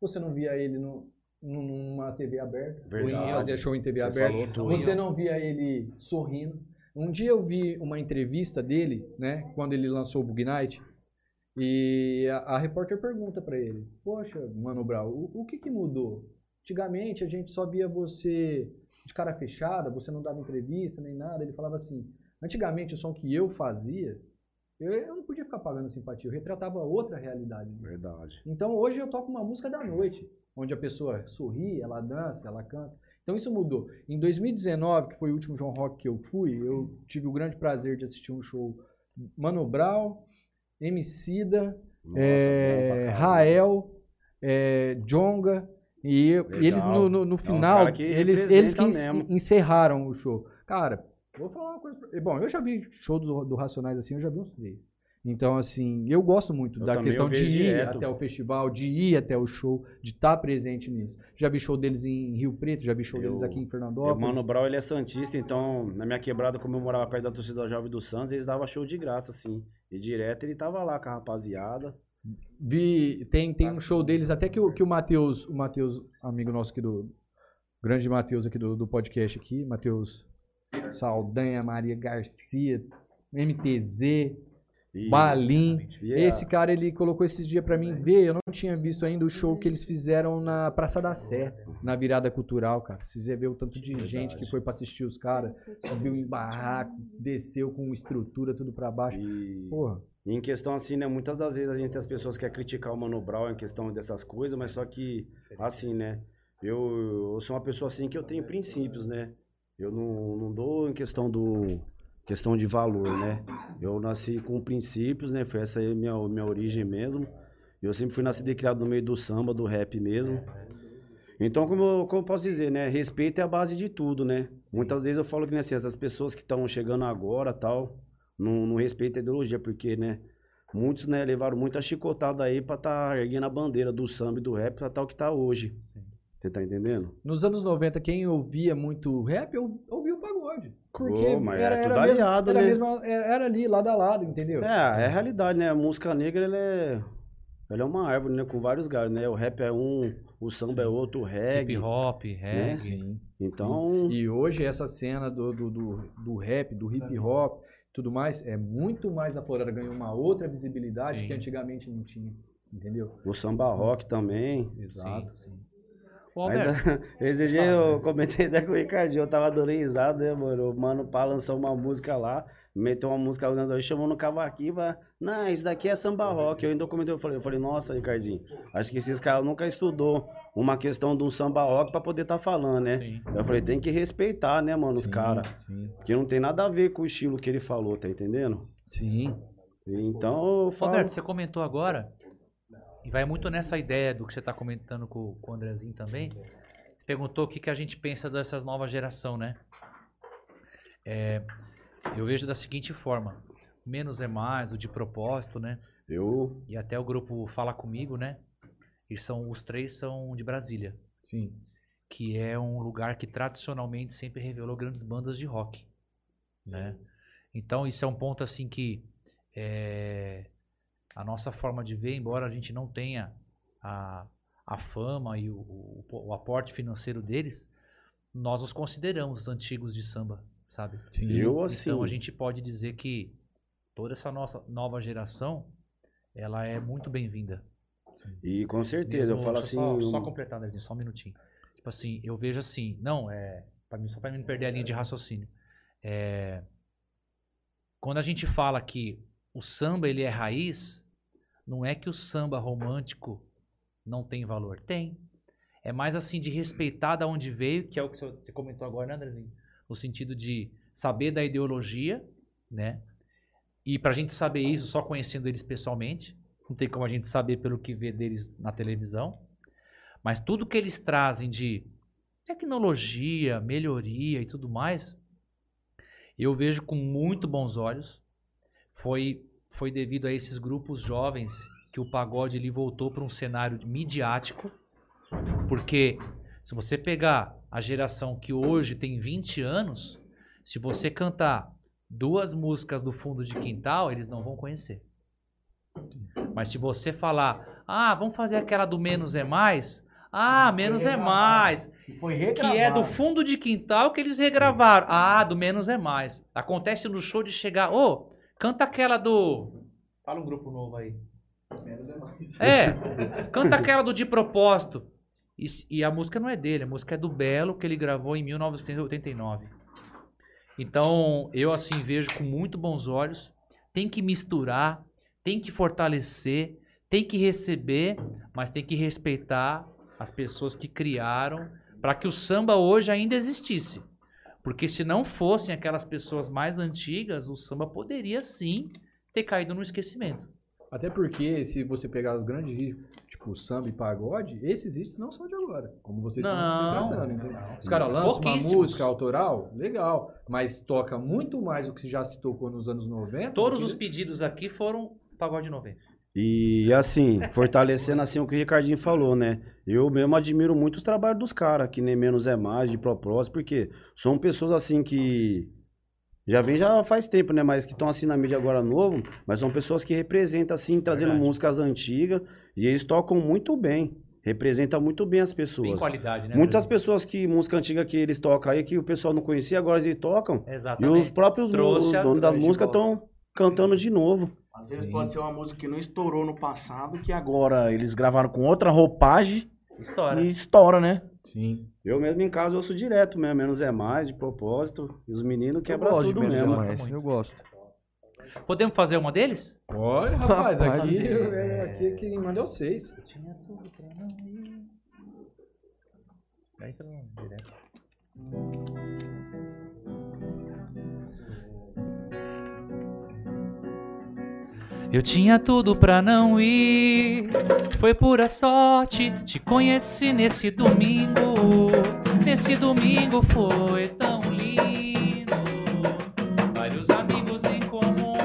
S2: você não via ele no, num- numa TV aberta,
S5: Verdade.
S2: ou em- fazia show em TV
S5: Você
S2: aberta. Você não via ele sorrindo. Um dia eu vi uma entrevista dele, né, quando ele lançou o Bug Night, e a, a repórter pergunta pra ele: Poxa, Mano Brown, o, o que, que mudou? Antigamente a gente só via você de cara fechada, você não dava entrevista nem nada. Ele falava assim: Antigamente o som que eu fazia, eu, eu não podia ficar pagando simpatia, eu retratava outra realidade.
S5: Verdade.
S2: Então hoje eu toco uma música da noite, onde a pessoa sorri, ela dança, ela canta. Então isso mudou. Em 2019, que foi o último João Rock que eu fui, eu tive o grande prazer de assistir um show Mano Brown, Emicida,
S5: Nossa,
S2: é. Rael, é, Jonga, e, e eles no, no, no
S5: É
S2: final,
S5: que
S2: eles, eles que
S5: mesmo.
S2: encerraram o show. Cara, vou falar uma coisa. pra- Bom, eu já vi show do, do Racionais assim, eu já vi uns três. Então, assim, eu gosto muito
S5: Eu
S2: da questão de ir
S5: direto.
S2: até o festival, de ir até o show, de estar presente nisso. Já vi show deles em Rio Preto, já vi show
S5: Eu-
S2: deles aqui em
S5: E o
S2: Fernandópolis.
S5: Mano Brown, ele é santista, então, na minha quebrada, como eu morava perto da torcida Jovem do Santos, eles davam show de graça, assim. E direto ele tava lá com a rapaziada.
S2: Vi, tem, tem um show deles, até que o, que o Matheus, o Matheus, amigo nosso aqui do. Grande Matheus aqui do, do podcast aqui, Matheus Saldanha, Maria Garcia, MTZ,
S5: E,
S2: Balim.
S5: e é-
S2: Esse cara ele colocou esses dias pra mim ver. Eu não tinha visto ainda o show que eles fizeram na Praça da Sé, na virada cultural, cara. Se você vê o tanto de gente que foi pra assistir os caras, subiu em barraco, desceu com estrutura tudo pra baixo.
S5: e-
S2: Porra.
S5: E em questão assim, né? Muitas das vezes a gente tem as pessoas que querem criticar o Mano Brown em questão dessas coisas, mas só que, assim, né? Eu, eu sou uma pessoa assim que eu tenho princípios, né? Eu não, não dou em questão do. Questão de valor, né? Eu nasci com princípios, né? Foi essa aí a minha, minha origem mesmo. Eu sempre fui nascido e criado no meio do samba, do rap mesmo. Então, como eu, como eu posso dizer, né? Respeito é a base de tudo, né? Muitas vezes eu falo que, né, assim, essas pessoas que estão chegando agora tal, não, não respeitam a ideologia, porque, né? Muitos, né, levaram muita chicotada aí pra tá erguendo a bandeira do samba e do rap pra tal que tá hoje. Você tá entendendo?
S2: Nos anos 90, quem ouvia muito rap, eu ouvia o pagode. Porque
S5: Ô, mas
S2: era,
S5: é
S2: era,
S5: tudo aliado,
S2: era,
S5: né?
S2: mesma- era ali, lado a lado, entendeu?
S5: É, é a realidade, né? A música negra, ela é, ela é uma árvore, né? Com vários galhos, né? O rap é um, o samba é outro, o reggae.
S4: Hip hop, reggae.
S2: Sim.
S5: Então,
S2: E hoje essa cena do, do, do, do rap, do hip hop, tudo mais, é muito mais aflorada, ganhou uma outra visibilidade
S4: Sim.
S2: que antigamente não tinha. Entendeu?
S5: o samba rock também.
S2: Exato.
S4: Sim, sim. Ô,
S5: Ainda, esse dia eu comentei até com o Ricardinho, eu tava dando risada, né, mano? O mano Pá lançou uma música lá, meteu uma música lá, chamou no cavaquinho, pra, não, isso daqui é samba rock. Eu ainda comentei, eu falei, eu falei, nossa, Ricardinho, acho que esses caras nunca estudou uma questão de um samba rock pra poder tá falando, né?
S4: sim.
S5: Eu falei, tem que respeitar, né, mano, os
S2: Sim,
S5: caras.
S2: Sim.
S5: Porque não tem nada a ver com o estilo que ele falou, tá entendendo?
S2: Sim.
S5: Então eu falo.
S4: Roberto, você comentou agora, e vai muito nessa ideia do que você está comentando com, com o Andrezinho também. Você perguntou o que, que a gente pensa dessas nova geração, né? É, eu vejo da seguinte forma: menos é mais, o de propósito, né?
S5: Eu.
S4: E até o grupo Fala Comigo, né? Eles são, os três são de Brasília,
S2: Sim.
S4: que é um lugar que tradicionalmente sempre revelou grandes bandas de rock, né? Então isso é um ponto assim que é, a nossa forma de ver, embora a gente não tenha a, a fama e o, o, o aporte financeiro deles, nós os consideramos os antigos de samba, sabe?
S5: Eu, assim.
S4: Então a gente pode dizer que toda essa nossa nova geração, ela é muito bem-vinda.
S5: E com certeza, eu
S4: Mesmo-
S5: falo
S4: deixa
S5: assim.
S4: eu Só, só completar, Andrezinho, só um minutinho. Tipo assim, eu vejo assim, não, é. Pra mim, só mim não perder a linha de raciocínio. É, quando a gente fala que o samba ele é raiz, não é que o samba romântico não tem valor. Tem. É mais assim de respeitar da onde veio, que é o que você comentou agora, né, Andrezinho? No sentido de saber da ideologia, né? E pra gente saber isso só conhecendo eles pessoalmente. Não tem como a gente saber pelo que vê deles na televisão. Mas tudo que eles trazem de tecnologia, melhoria e tudo mais, eu vejo com muito bons olhos. Foi, foi devido a esses grupos jovens que o pagode ele voltou para um cenário midiático. Porque se você pegar a geração que hoje tem 20 anos, se você cantar duas músicas do fundo de quintal, eles não vão conhecer. Mas se você falar, ah, vamos fazer aquela do menos é mais, ah, menos é mais, que é do fundo de quintal que eles regravaram. Ah, do menos é mais. Acontece no show de chegar, ô, canta aquela do. Fala um grupo novo aí. É, canta aquela do De Propósito. E, e a música não é dele, a música é do Belo, que ele gravou em 1989. Então, eu assim vejo com muito bons olhos. Tem que misturar, tem que fortalecer, tem que receber, mas tem que respeitar as pessoas que criaram para que o samba hoje ainda existisse. Porque se não fossem aquelas pessoas mais antigas, o samba poderia sim ter caído no esquecimento.
S2: Até porque, se você pegar os grandes hits, tipo samba e pagode, esses hits não são de agora, como vocês
S4: Não.
S2: estão tratando. entendeu? Os caras lançam uma música autoral, legal, mas toca muito mais o que já se tocou nos anos 90.
S4: Todos
S2: do
S4: os pedidos aqui foram pagode 90.
S5: E assim, fortalecendo assim o que o Ricardinho falou, né? Eu mesmo admiro muito os trabalhos dos caras, que nem menos é mais, de propósito, porque são pessoas assim que já vem já faz tempo, né? Mas que estão assim na mídia agora novo, mas são pessoas que representam assim, trazendo
S4: Verdade.
S5: músicas antigas, e eles tocam muito bem. Representa muito bem as
S4: Tem
S5: pessoas.
S4: qualidade, né?
S5: Muitas
S4: Brasil?
S5: pessoas que música antiga que eles tocam aí, que o pessoal não conhecia, agora eles tocam. E
S4: Exatamente.
S5: os próprios
S4: Trouxe
S5: os
S4: a-
S5: donos da música estão cantando de novo.
S3: Às vezes
S2: Sim.
S3: pode ser uma música que não estourou no passado, que agora eles gravaram com outra roupagem
S4: História.
S3: e estoura, né?
S2: Sim.
S5: Eu mesmo em casa ouço direto mesmo, menos é mais, de propósito. E os meninos quebram tudo
S1: menos é
S5: mesmo.
S1: mais. Eu gosto.
S4: Podemos fazer uma deles?
S2: Olha, rapaz,
S1: Rapaz.
S2: aqui, é, aqui quem manda é vocês.
S4: Tinha tudo pra não ir. No direto. Eu tinha tudo pra não ir. Foi pura sorte, te conheci nesse domingo. Nesse domingo foi tão lindo. Vários amigos em comum,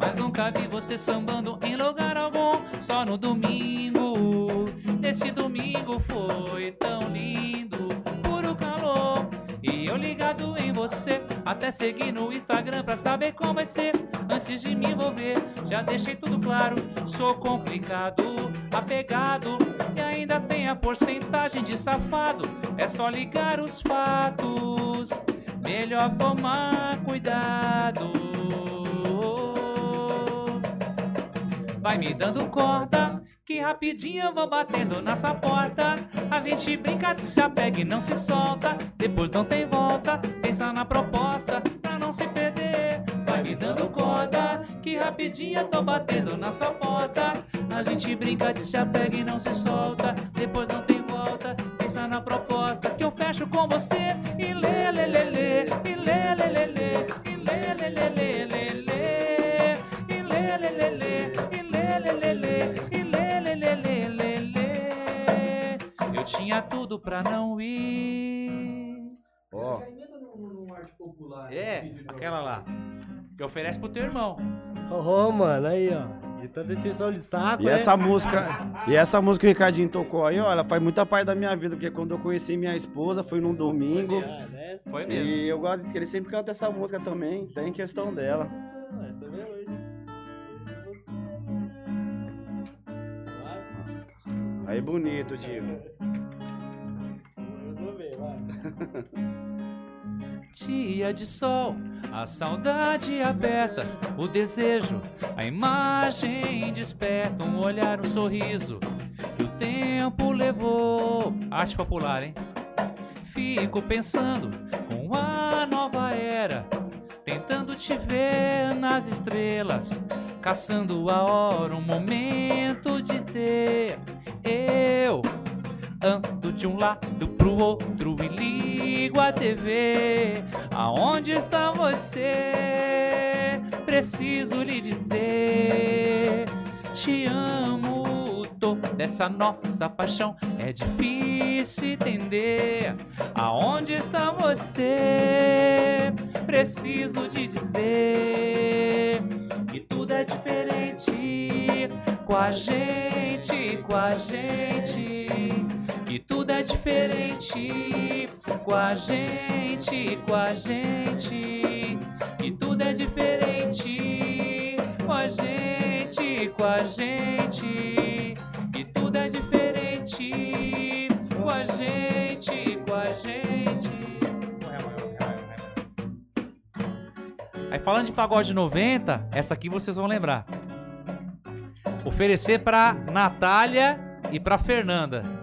S4: mas nunca vi você sambando em lugar algum. Só no domingo. Nesse domingo foi tão lindo. Puro calor. E eu ligado em você, até seguir no Instagram pra saber como vai ser. Antes de me envolver, já deixei tudo claro. Sou complicado, apegado e ainda tem a porcentagem de safado. É só ligar os fatos, melhor tomar cuidado. Vai me dando corda, que rapidinho eu vou batendo na sua porta. A gente brinca, se apega e não se solta. Depois não tem volta, pensa na proposta pra não se perder. Vai me dando corda, que rapidinho eu tô batendo na sua porta. A gente brinca, se apega e não se solta. Depois não tem volta, pensa na proposta que eu fecho com você. E lê, lê, lê, lê, e lê, lê, lê, lê, e lê, lê, lê, lê, lê, lê. E lê, lê, lê, lê, e lê, lê, lê, lê, e tinha tudo pra não ir.
S5: Ó,
S4: É, aquela lá. Que oferece pro teu irmão.
S6: Ô, mano, aí, ó. De tanta extensão de saco,
S5: e
S6: né?
S5: essa música, e essa música que o Ricardinho tocou aí, ó, ela faz muita parte da minha vida, porque quando eu conheci minha esposa foi num domingo.
S6: Ah, né?
S4: Foi mesmo.
S5: E eu gosto de ele sempre canta essa música também, tem questão dela.
S6: Tá aí?
S5: Bonito, tio.
S4: Dia de sol, a saudade aperta, o desejo, a imagem desperta, um olhar, um sorriso que o tempo levou. Arte popular, hein? Fico pensando com a nova era, tentando te ver nas estrelas, caçando a hora, um momento de ter. Eu ando de um lado pro outro e ligo a TV. Aonde está você? Preciso lhe dizer: Te amo. Toda essa nossa paixão é difícil entender. Aonde está você? Preciso te dizer que tudo é diferente com a gente, com a gente. Que tudo é diferente com a gente, com a gente. Que tudo é diferente com a gente, com a gente. Que tudo é diferente com a gente, com a gente. Aí falando de pagode 90, essa aqui vocês vão lembrar. Oferecer pra Natália e pra Fernanda.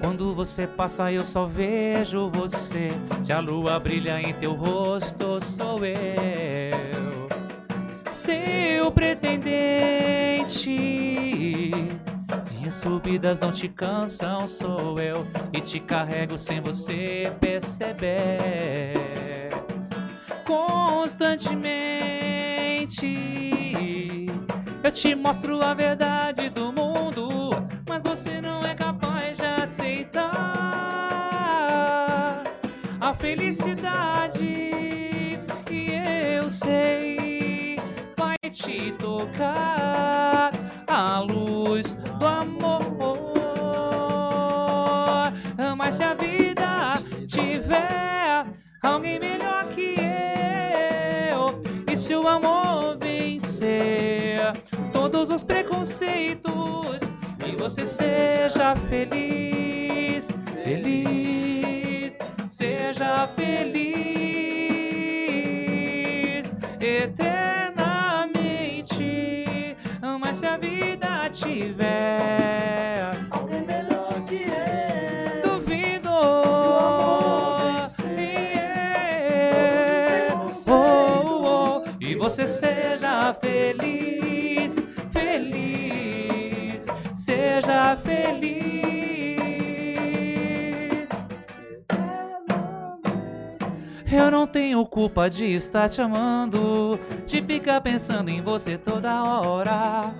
S4: Quando você passa, eu só vejo você. Se a lua brilha em teu rosto, sou eu. Seu pretendente. Se as subidas não te cansam, sou eu. E te carrego sem você perceber. Constantemente. Eu te mostro a verdade do felicidade. E eu sei, vai te tocar a luz do amor. Mas se a vida tiver alguém melhor que eu, e se o amor vencer todos os preconceitos e você seja feliz, feliz, seja feliz eternamente. Mas se a vida tiver
S6: Alguém melhor que eu.
S4: duvido.
S6: Se o amor vencer
S4: Yeah.
S6: todos os
S4: Oh, oh, e você seja feliz, feliz, seja feliz. Eu não tenho culpa de estar te amando, de ficar pensando em você toda hora.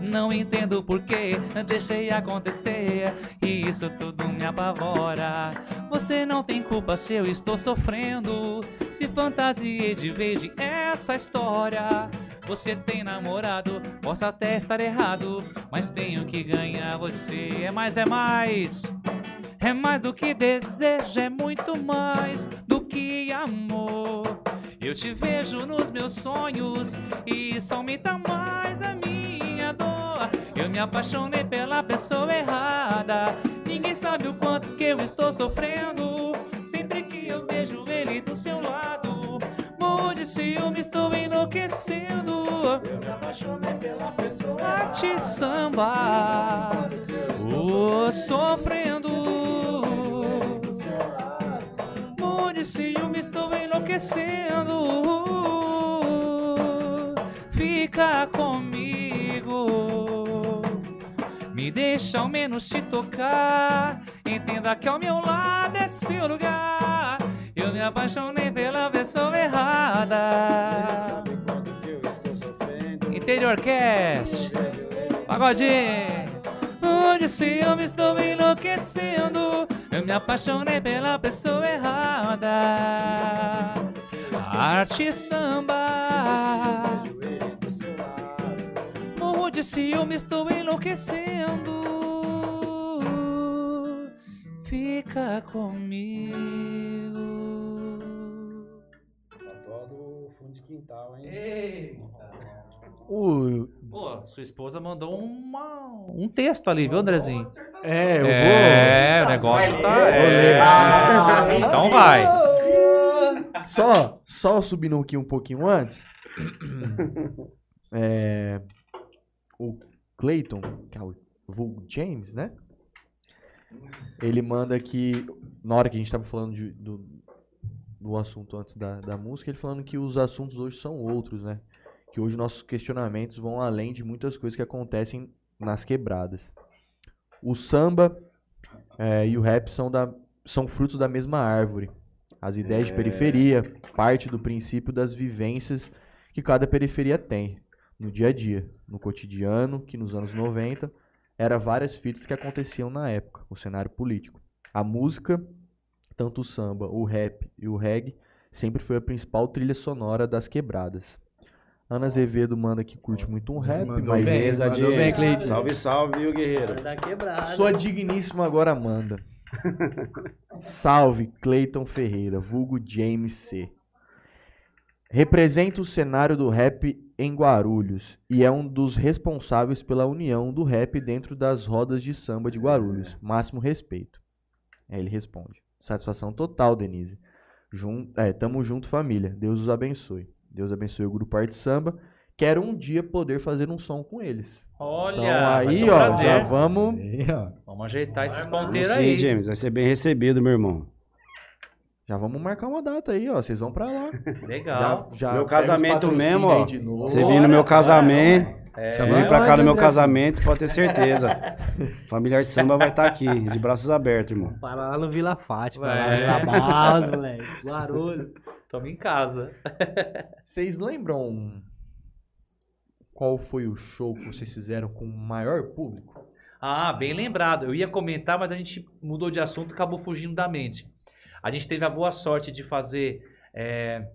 S4: Não entendo por que deixei acontecer e isso tudo me apavora. Você não tem culpa se eu estou sofrendo, se fantasiei de vez de essa história. Você tem namorado, posso até estar errado, mas tenho que ganhar você. É mais, é mais. É mais do que desejo, é muito mais do que amor. Eu te vejo nos meus sonhos e isso aumenta mais a minha dor. Eu me apaixonei pela pessoa errada. Ninguém sabe o quanto que eu estou sofrendo. De ciúme, estou enlouquecendo. Eu me apaixonei pela pessoa Arte samba, oh, sofrendo. Morro de ciúme, estou enlouquecendo. Fica comigo. Me deixa ao menos te tocar. Entenda que ao meu lado é seu lugar. Eu me apaixonei pela pessoa errada. Interior Cast. Pagodinho. Onde se eu me estou enlouquecendo. Eu me apaixonei pela pessoa errada. Arte samba. Morro de ciúme, estou enlouquecendo. Fica comigo.
S5: Quintal, hein?
S4: Eita.
S1: O,
S4: Pô, sua esposa mandou uma, um texto ali, viu, Andrezinho?
S1: é, eu
S4: É, o negócio tá.
S1: Vou.
S4: É.
S1: Ah,
S4: Então vai.
S1: vou. Só, só subindo aqui um pouquinho antes. É, o Clayton, que é o vulgo James, né? Ele manda que, na hora que a gente tava falando de- do, do assunto antes da, da música, ele falando que os assuntos hoje são outros, né? Que hoje nossos questionamentos vão além de muitas coisas que acontecem nas quebradas. O samba é, e o rap são, da, são frutos da mesma árvore. As ideias de periferia parte do princípio das vivências que cada periferia tem no dia a dia, no cotidiano, que nos anos 90 era várias fitas que aconteciam na época, o cenário político. A música, tanto o samba, o rap e o reggae, sempre foi a principal trilha sonora das quebradas. Ana Azevedo manda que curte muito um rap,
S2: Mandou
S1: mas
S2: bem.
S5: Beleza,
S2: mandou bem. Cleiton.
S5: Salve, salve, viu, guerreiro?
S1: Sua digníssima agora manda. Salve, Cleiton Ferreira, vulgo James C. Representa o cenário do rap em Guarulhos e é um dos responsáveis pela união do rap dentro das rodas de samba de Guarulhos. Máximo respeito. Aí ele responde. Satisfação total, Denise. Jun é, tamo junto, família. Deus os abençoe. Deus abençoe o grupo Arte Samba. Quero um dia poder fazer um som com eles.
S4: Olha,
S1: Então aí,
S4: um
S1: ó,
S4: prazer.
S1: já vamos.
S2: Aí, ó.
S4: Vamos ajeitar esses ponteiros
S5: Sim,
S4: aí.
S5: James, vai ser bem recebido, meu irmão.
S1: Já vamos marcar uma data aí, ó. Vocês vão pra lá.
S4: Legal.
S1: Já, já
S5: Meu casamento mesmo, ó. Você vir no meu casamento,
S4: É,
S2: Chama
S5: vir pra
S2: nós,
S5: cá no meu
S2: André.
S5: casamento, pode ter certeza. Familiar de samba vai estar aqui, de braços abertos, irmão.
S6: Para lá no Vila Fátima, lá
S4: É.
S6: no Vila Base, moleque. Guarulhos.
S4: Tamo em casa.
S1: Vocês lembram qual foi o show que vocês fizeram com o maior público?
S4: Ah, bem lembrado. Eu ia comentar, mas a gente mudou de assunto e acabou fugindo da mente. A gente teve a boa sorte de fazer é,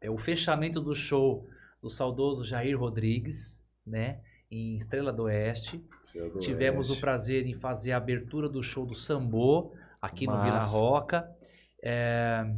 S4: é, o fechamento do show do saudoso Jair Rodrigues, né? Em Estrela do Oeste. Tivemos o prazer em fazer a abertura do show do Sambô, aqui no
S1: Massa.
S4: Vila Roca. É,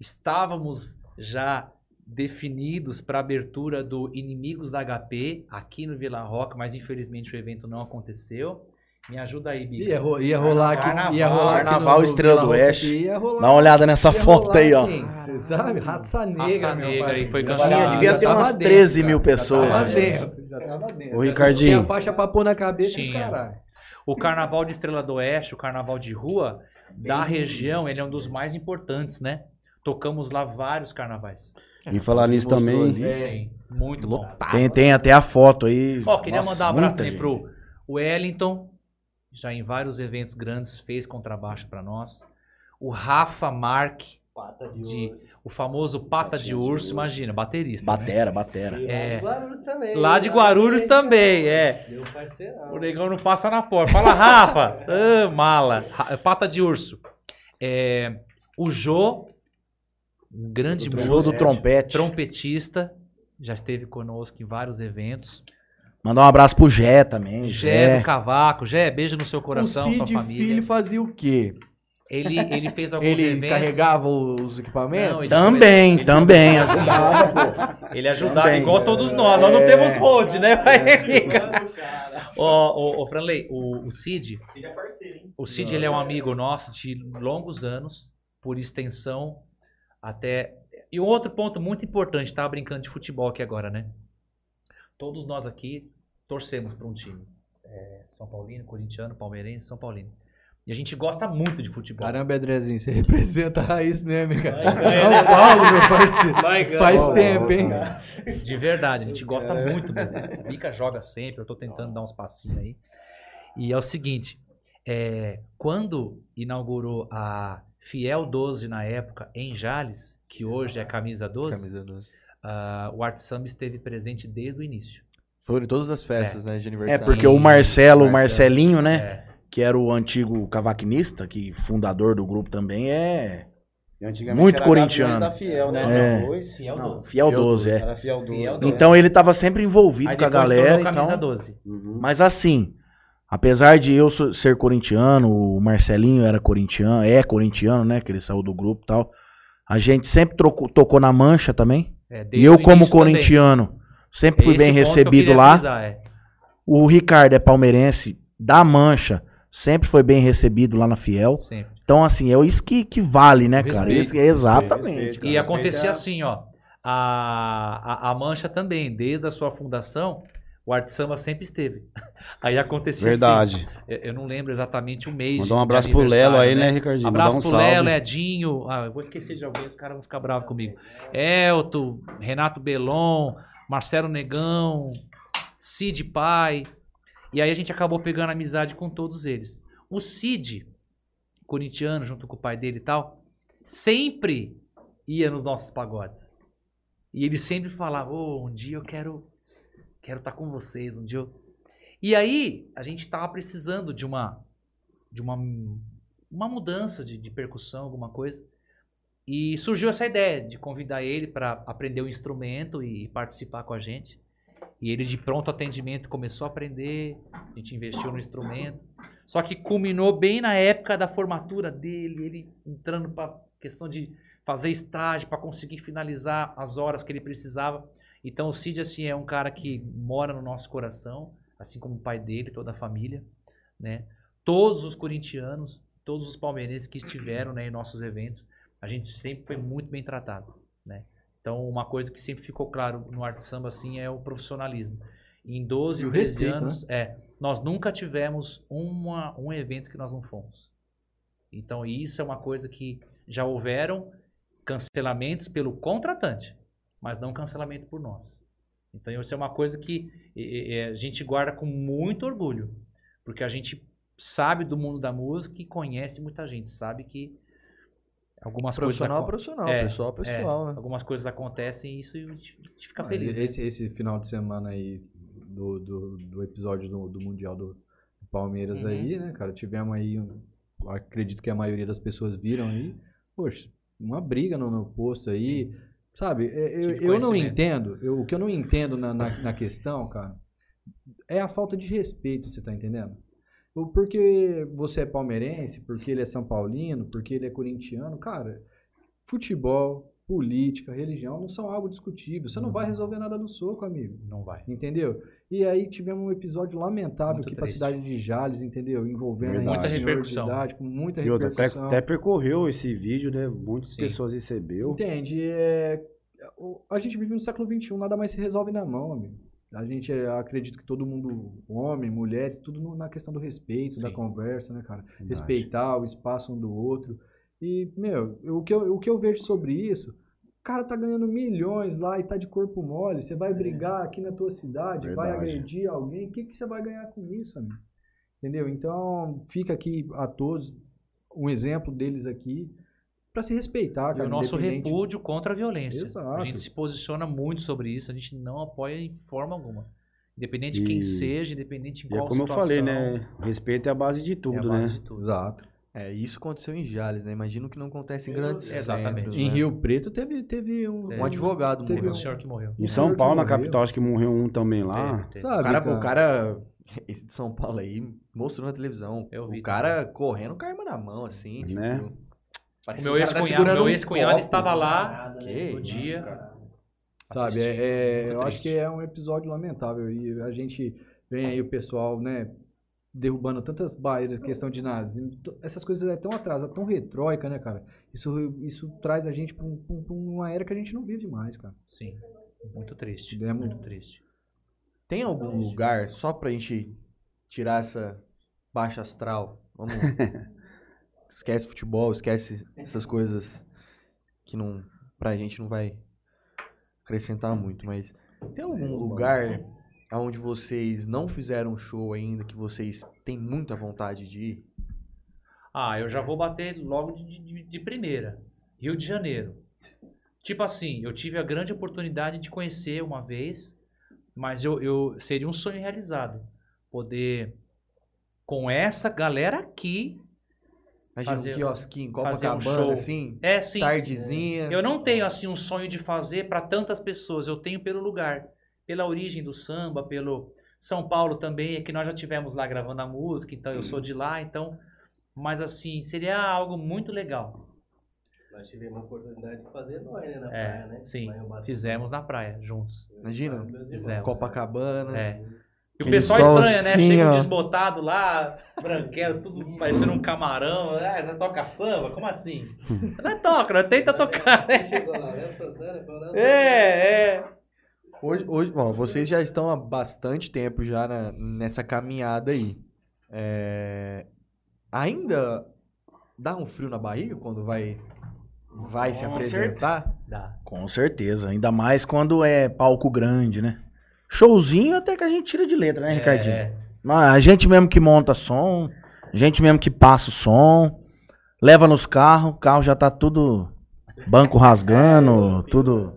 S4: estávamos já definidos para a abertura do Inimigos da HP, aqui no Vila Roca, mas infelizmente o evento não aconteceu. Me ajuda aí, Bibi.
S2: Ia, ro- ia rolar aqui.
S4: Carnaval,
S2: ia rolar
S3: Carnaval
S2: no- no
S3: Estrela do Oeste.
S2: rolar,
S3: Dá uma olhada nessa foto aí, ó.
S2: Você sabe? Raça Negra,
S4: Raça
S2: meu
S4: Negra,
S2: pai.
S4: aí foi cancelado.
S3: Devia ter umas
S2: dentro,
S3: 13
S2: cara.
S3: mil
S2: Já
S3: pessoas,
S2: tava dentro, já tava dentro.
S5: Ô, Ricardinho.
S2: Tinha faixa pra pôr na cabeça dos
S4: Tinha.
S2: caralho.
S4: O Carnaval de Estrela do Oeste, o Carnaval de Rua, da região, ele é um dos mais importantes, né? Tocamos lá vários carnavais.
S5: E falar nisso também,
S1: ali.
S4: Sim, muito bom.
S5: tem, tem até a foto aí.
S4: Ó, queria
S5: Nossa,
S4: mandar um abraço também
S5: gente.
S4: pro Wellington, já em vários eventos grandes fez contrabaixo pra nós. O Rafa Mark,
S6: Pata de,
S4: De- o famoso pata de urso, imagina, baterista. né?
S3: Batera, batera.
S6: E lá
S4: É.
S6: de Guarulhos também.
S4: Lá de Guarulhos também, é.
S6: Meu parceirão.
S4: O negão não passa na porta. Fala, Rafa! Ah, mala. Pata de urso. É, o Jô, um grande
S3: O
S4: músico,
S3: jogo do trompete.
S4: trompetista, já esteve conosco em vários eventos.
S3: Mandar um abraço pro Gé também.
S4: Gé do Cavaco. Gé, beijo no seu
S1: O
S4: coração, sua
S1: Cid
S4: família.
S1: Filho fazia o quê?
S4: Ele, ele fez alguns
S1: Ele
S4: eventos.
S1: carregava os equipamentos?
S4: Não, ele-
S3: Também,
S4: ele-
S3: também.
S4: ele-
S3: Ajudava, pô.
S4: Ele ajudava,
S3: Também.
S4: igual todos nós. Nós não
S3: É.
S4: temos road, né? Ô, ô, ô, Franley, o, o Cid, o Cid ele é um amigo nosso de longos anos, por extensão, até... E um outro ponto muito importante, tava brincando de futebol aqui agora, né? Todos nós aqui torcemos para um time. É, São Paulino, corintiano, palmeirense, São Paulino. E a gente gosta muito de futebol.
S2: Caramba, Andrezinho, você representa a raiz mesmo, hein, cara.
S6: Vai
S2: São? Paulo, meu parceiro.
S6: Vai.
S2: Faz tempo, hein?
S4: De verdade, a gente gosta muito mesmo. O Mica joga sempre, eu tô tentando dar uns passinhos aí. E é o seguinte, é, quando inaugurou a Fiel 12 na época em Jales, que hoje é Camisa 12,
S1: Camisa 12.
S4: ah, o Art Samba esteve presente desde o início.
S1: Foram em todas as festas, né, de
S3: É,
S1: aniversário.
S3: porque o Marcelo, o. Marcelinho, né?
S4: É,
S3: Que era o antigo cavaquinista, que fundador do grupo também, é. Muito corintiano.
S5: Da Fiel, né?
S3: É.
S4: Fiel
S3: Não,
S4: 12.
S3: Fiel
S1: Fiel
S3: 12, é.
S5: Era Fiel 12.
S4: Fiel 12.
S3: Então ele tava sempre envolvido
S4: Aí
S3: com a galera. Então...
S4: 12.
S5: Uhum.
S3: Mas assim, apesar de eu ser corintiano, o Marcelinho era corintiano, é corintiano, né? Que ele saiu do grupo e tal. A gente sempre trocou- tocou na mancha também.
S4: É,
S3: E eu, como
S4: início também.
S3: Sempre fui
S4: Esse
S3: bem recebido lá.
S4: frisar, é.
S3: O Ricardo é palmeirense da Mancha, sempre foi bem recebido lá na Fiel.
S4: Sempre.
S3: Então, assim, é isso que, que vale, né,
S1: O
S3: cara?
S1: respeito,
S3: Isso- exatamente.
S5: respeito.
S4: E
S5: Respeito
S4: acontecia
S5: é-
S4: assim, ó. A, a, a Mancha também, desde a sua fundação, o Arte Samba sempre esteve. Aí acontecia assim.
S5: Verdade.
S4: Eu, eu não lembro exatamente o mês.
S5: Mandar um abraço pro Lelo aí, né, Ricardinho? Mandar
S4: Abraço
S5: um
S4: pro
S5: salve.
S4: Lelo, Edinho. Ah, eu vou esquecer de alguém, os caras vão ficar bravos comigo. Elton, Renato Belon, Marcelo Negão, Cid Pai. E aí a gente acabou pegando amizade com todos eles. O Cid, corintiano, junto com o pai dele e tal, sempre ia nos nossos pagodes. E ele sempre falava, "Ô, um dia eu quero quero estar com vocês, um dia eu... E aí, a gente tava precisando de uma de uma, uma mudança de, de percussão, alguma coisa. E surgiu essa ideia de convidar ele para aprender o instrumento e, participar com a gente. E ele de pronto atendimento começou a aprender, a gente investiu no instrumento. Só que culminou bem na época da formatura dele, ele entrando para questão de fazer estágio para conseguir finalizar as horas que ele precisava. Então o Cid assim é um cara que mora no nosso coração, assim como o pai dele, toda a família, né? Todos os corintianos, todos os palmeirenses que estiveram né, em nossos eventos, a gente sempre foi muito bem tratado, né? Então uma coisa que sempre ficou claro no arte samba assim é o profissionalismo. Em 12,
S2: E o
S4: 13
S2: respeito,
S4: anos, é, nós nunca tivemos uma, um evento que nós não fomos. Então isso é uma coisa que já houveram cancelamentos pelo contratante, mas não cancelamento por nós. Então isso é uma coisa que eh, a gente guarda com muito orgulho, porque a gente sabe do mundo da música e conhece muita gente, sabe que algumas
S1: Profissional,
S4: coisas
S1: profissional.
S4: É,
S1: pessoal, pessoal,
S4: é,
S1: né?
S4: algumas coisas acontecem e isso a gente fica
S2: Ah,
S4: feliz. né?
S2: Esse, esse final de semana aí do, do, do episódio do, do Mundial do Palmeiras
S4: Uhum.
S2: aí, né, cara? Tivemos aí, acredito que a maioria das pessoas viram aí, poxa, uma briga no, no posto aí, sabe? É, Eu, eu não entendo, eu- o que eu não entendo na, na, na questão, cara, é a falta de respeito, você tá entendendo? Porque você é palmeirense, porque ele é São Paulino, porque ele é corintiano, cara, futebol, política, religião não são algo discutível. Você não vai resolver nada no soco, amigo.
S4: Não vai.
S2: Entendeu? E aí tivemos um episódio lamentável
S4: Muito
S2: aqui pra
S4: triste.
S2: cidade de Jales, entendeu? Envolvendo
S4: Muita repercussão.
S2: com muita
S5: E outra, até,
S2: repercussão.
S5: até percorreu esse vídeo, né? Muitas
S4: Sim.
S5: pessoas recebeu.
S2: Entende? É, A gente vive no século XXI, nada mais se resolve na mão, amigo. A gente é, acredita que todo mundo, homem, mulheres, tudo na questão do respeito, da
S4: Sim.
S2: conversa, né, cara?
S5: Verdade.
S2: Respeitar o espaço um do outro. E, meu, o que eu, o que eu vejo sobre isso, o cara tá ganhando milhões lá e tá de corpo mole. Você vai brigar aqui na tua cidade, vai
S5: Verdade.
S2: agredir alguém, o que, que você vai ganhar com isso, amigo? Entendeu? Então, fica aqui a todos um exemplo deles aqui pra se respeitar,
S4: E
S2: cara.
S4: o nosso
S2: independente-
S4: repúdio contra a violência.
S2: Exato.
S4: A gente se posiciona muito sobre isso, a gente não apoia em forma alguma. Independente de quem
S5: E-
S4: seja, independente em
S5: E é
S4: qual
S5: como eu
S4: situação.
S5: falei, né? Respeito é a base de
S4: é a
S5: tudo,
S4: base
S5: né?
S4: de tudo.
S2: Exato.
S1: É, isso aconteceu em Jales, né? Imagino que não acontece em grandes
S4: Exatamente.
S1: centros,
S2: Em
S1: né?
S2: Rio Preto teve, teve um,
S1: Um advogado
S2: teve
S1: morreu.
S4: O senhor que morreu.
S5: Em
S2: Um
S5: São Paulo, na capital, acho que morreu um também lá.
S4: Teve, teve.
S2: Sabe,
S1: O cara, o cara, esse de São Paulo aí, mostrou na televisão.
S4: Eu vi
S1: o cara correndo com a arma na mão, assim, tipo...
S5: Né?
S4: O
S1: parecia
S4: meu
S1: o cara tá
S4: ex-cunhado meu
S1: um
S4: estava lá
S1: Que
S4: no
S1: isso,
S4: dia.
S2: Sabe, é, é- eu acho que é um episódio lamentável. E a gente vem aí o pessoal, né, derrubando tantas barreiras, questão de nazismo. Essas coisas é tão atrasada, tão retróica, né, cara? Isso, isso traz a gente pra, um- um- uma era que a gente não vive mais, cara.
S4: Sim. Muito triste.
S2: É
S4: muito
S2: muito-
S4: triste.
S1: Tem algum lugar, só pra gente tirar essa baixa astral, vamos... esquece futebol, esquece essas coisas que não, pra gente não vai acrescentar muito, mas tem algum lugar onde vocês não fizeram show ainda, que vocês têm muita vontade de ir?
S4: Ah, eu já vou bater logo de, de- de primeira. Rio de Janeiro. Tipo assim, eu tive a grande oportunidade de conhecer uma vez, mas eu, eu seria um sonho realizado. Poder, com essa galera aqui,
S1: Imagina
S4: Fazer-
S1: um quiosquinho,
S4: um
S1: Copacabana,
S4: show.
S1: assim,
S4: é sim.
S1: tardezinha.
S4: Eu não tenho assim um sonho de fazer para tantas pessoas, eu tenho pelo lugar, pela origem do samba, pelo São Paulo também, é que nós já tivemos lá gravando a música, então eu sou de lá, então, mas assim, seria algo muito legal.
S6: Nós tivemos a oportunidade de fazer nós, né? Na
S4: É,
S6: praia, né?
S4: sim, fizemos na praia juntos.
S1: Imagina.
S4: Fizemos.
S1: Copacabana.
S4: É. E o pessoal estranha, né?
S1: assim,
S4: Chega um
S1: ó.
S4: desbotado lá, branquelo, tudo parecendo um camarão. Ah, você toca samba? Como assim? Não toca, não tenta tocar, né?
S6: Chegou lá, Léo Santana, falou, Léo
S4: É, é.
S1: Hoje, hoje, bom, vocês já estão há bastante tempo já na- nessa caminhada aí. É, ainda dá um frio na barriga quando vai, vai se
S3: Com
S1: apresentar?
S4: Dá.
S3: Com certeza. Ainda mais quando é palco grande, né? Showzinho até que a gente tira de letra, né, Ricardinho?
S4: É,
S3: Mas A gente mesmo que monta som, a gente mesmo que passa o som, leva nos carros, o carro já tá tudo banco rasgando, tudo.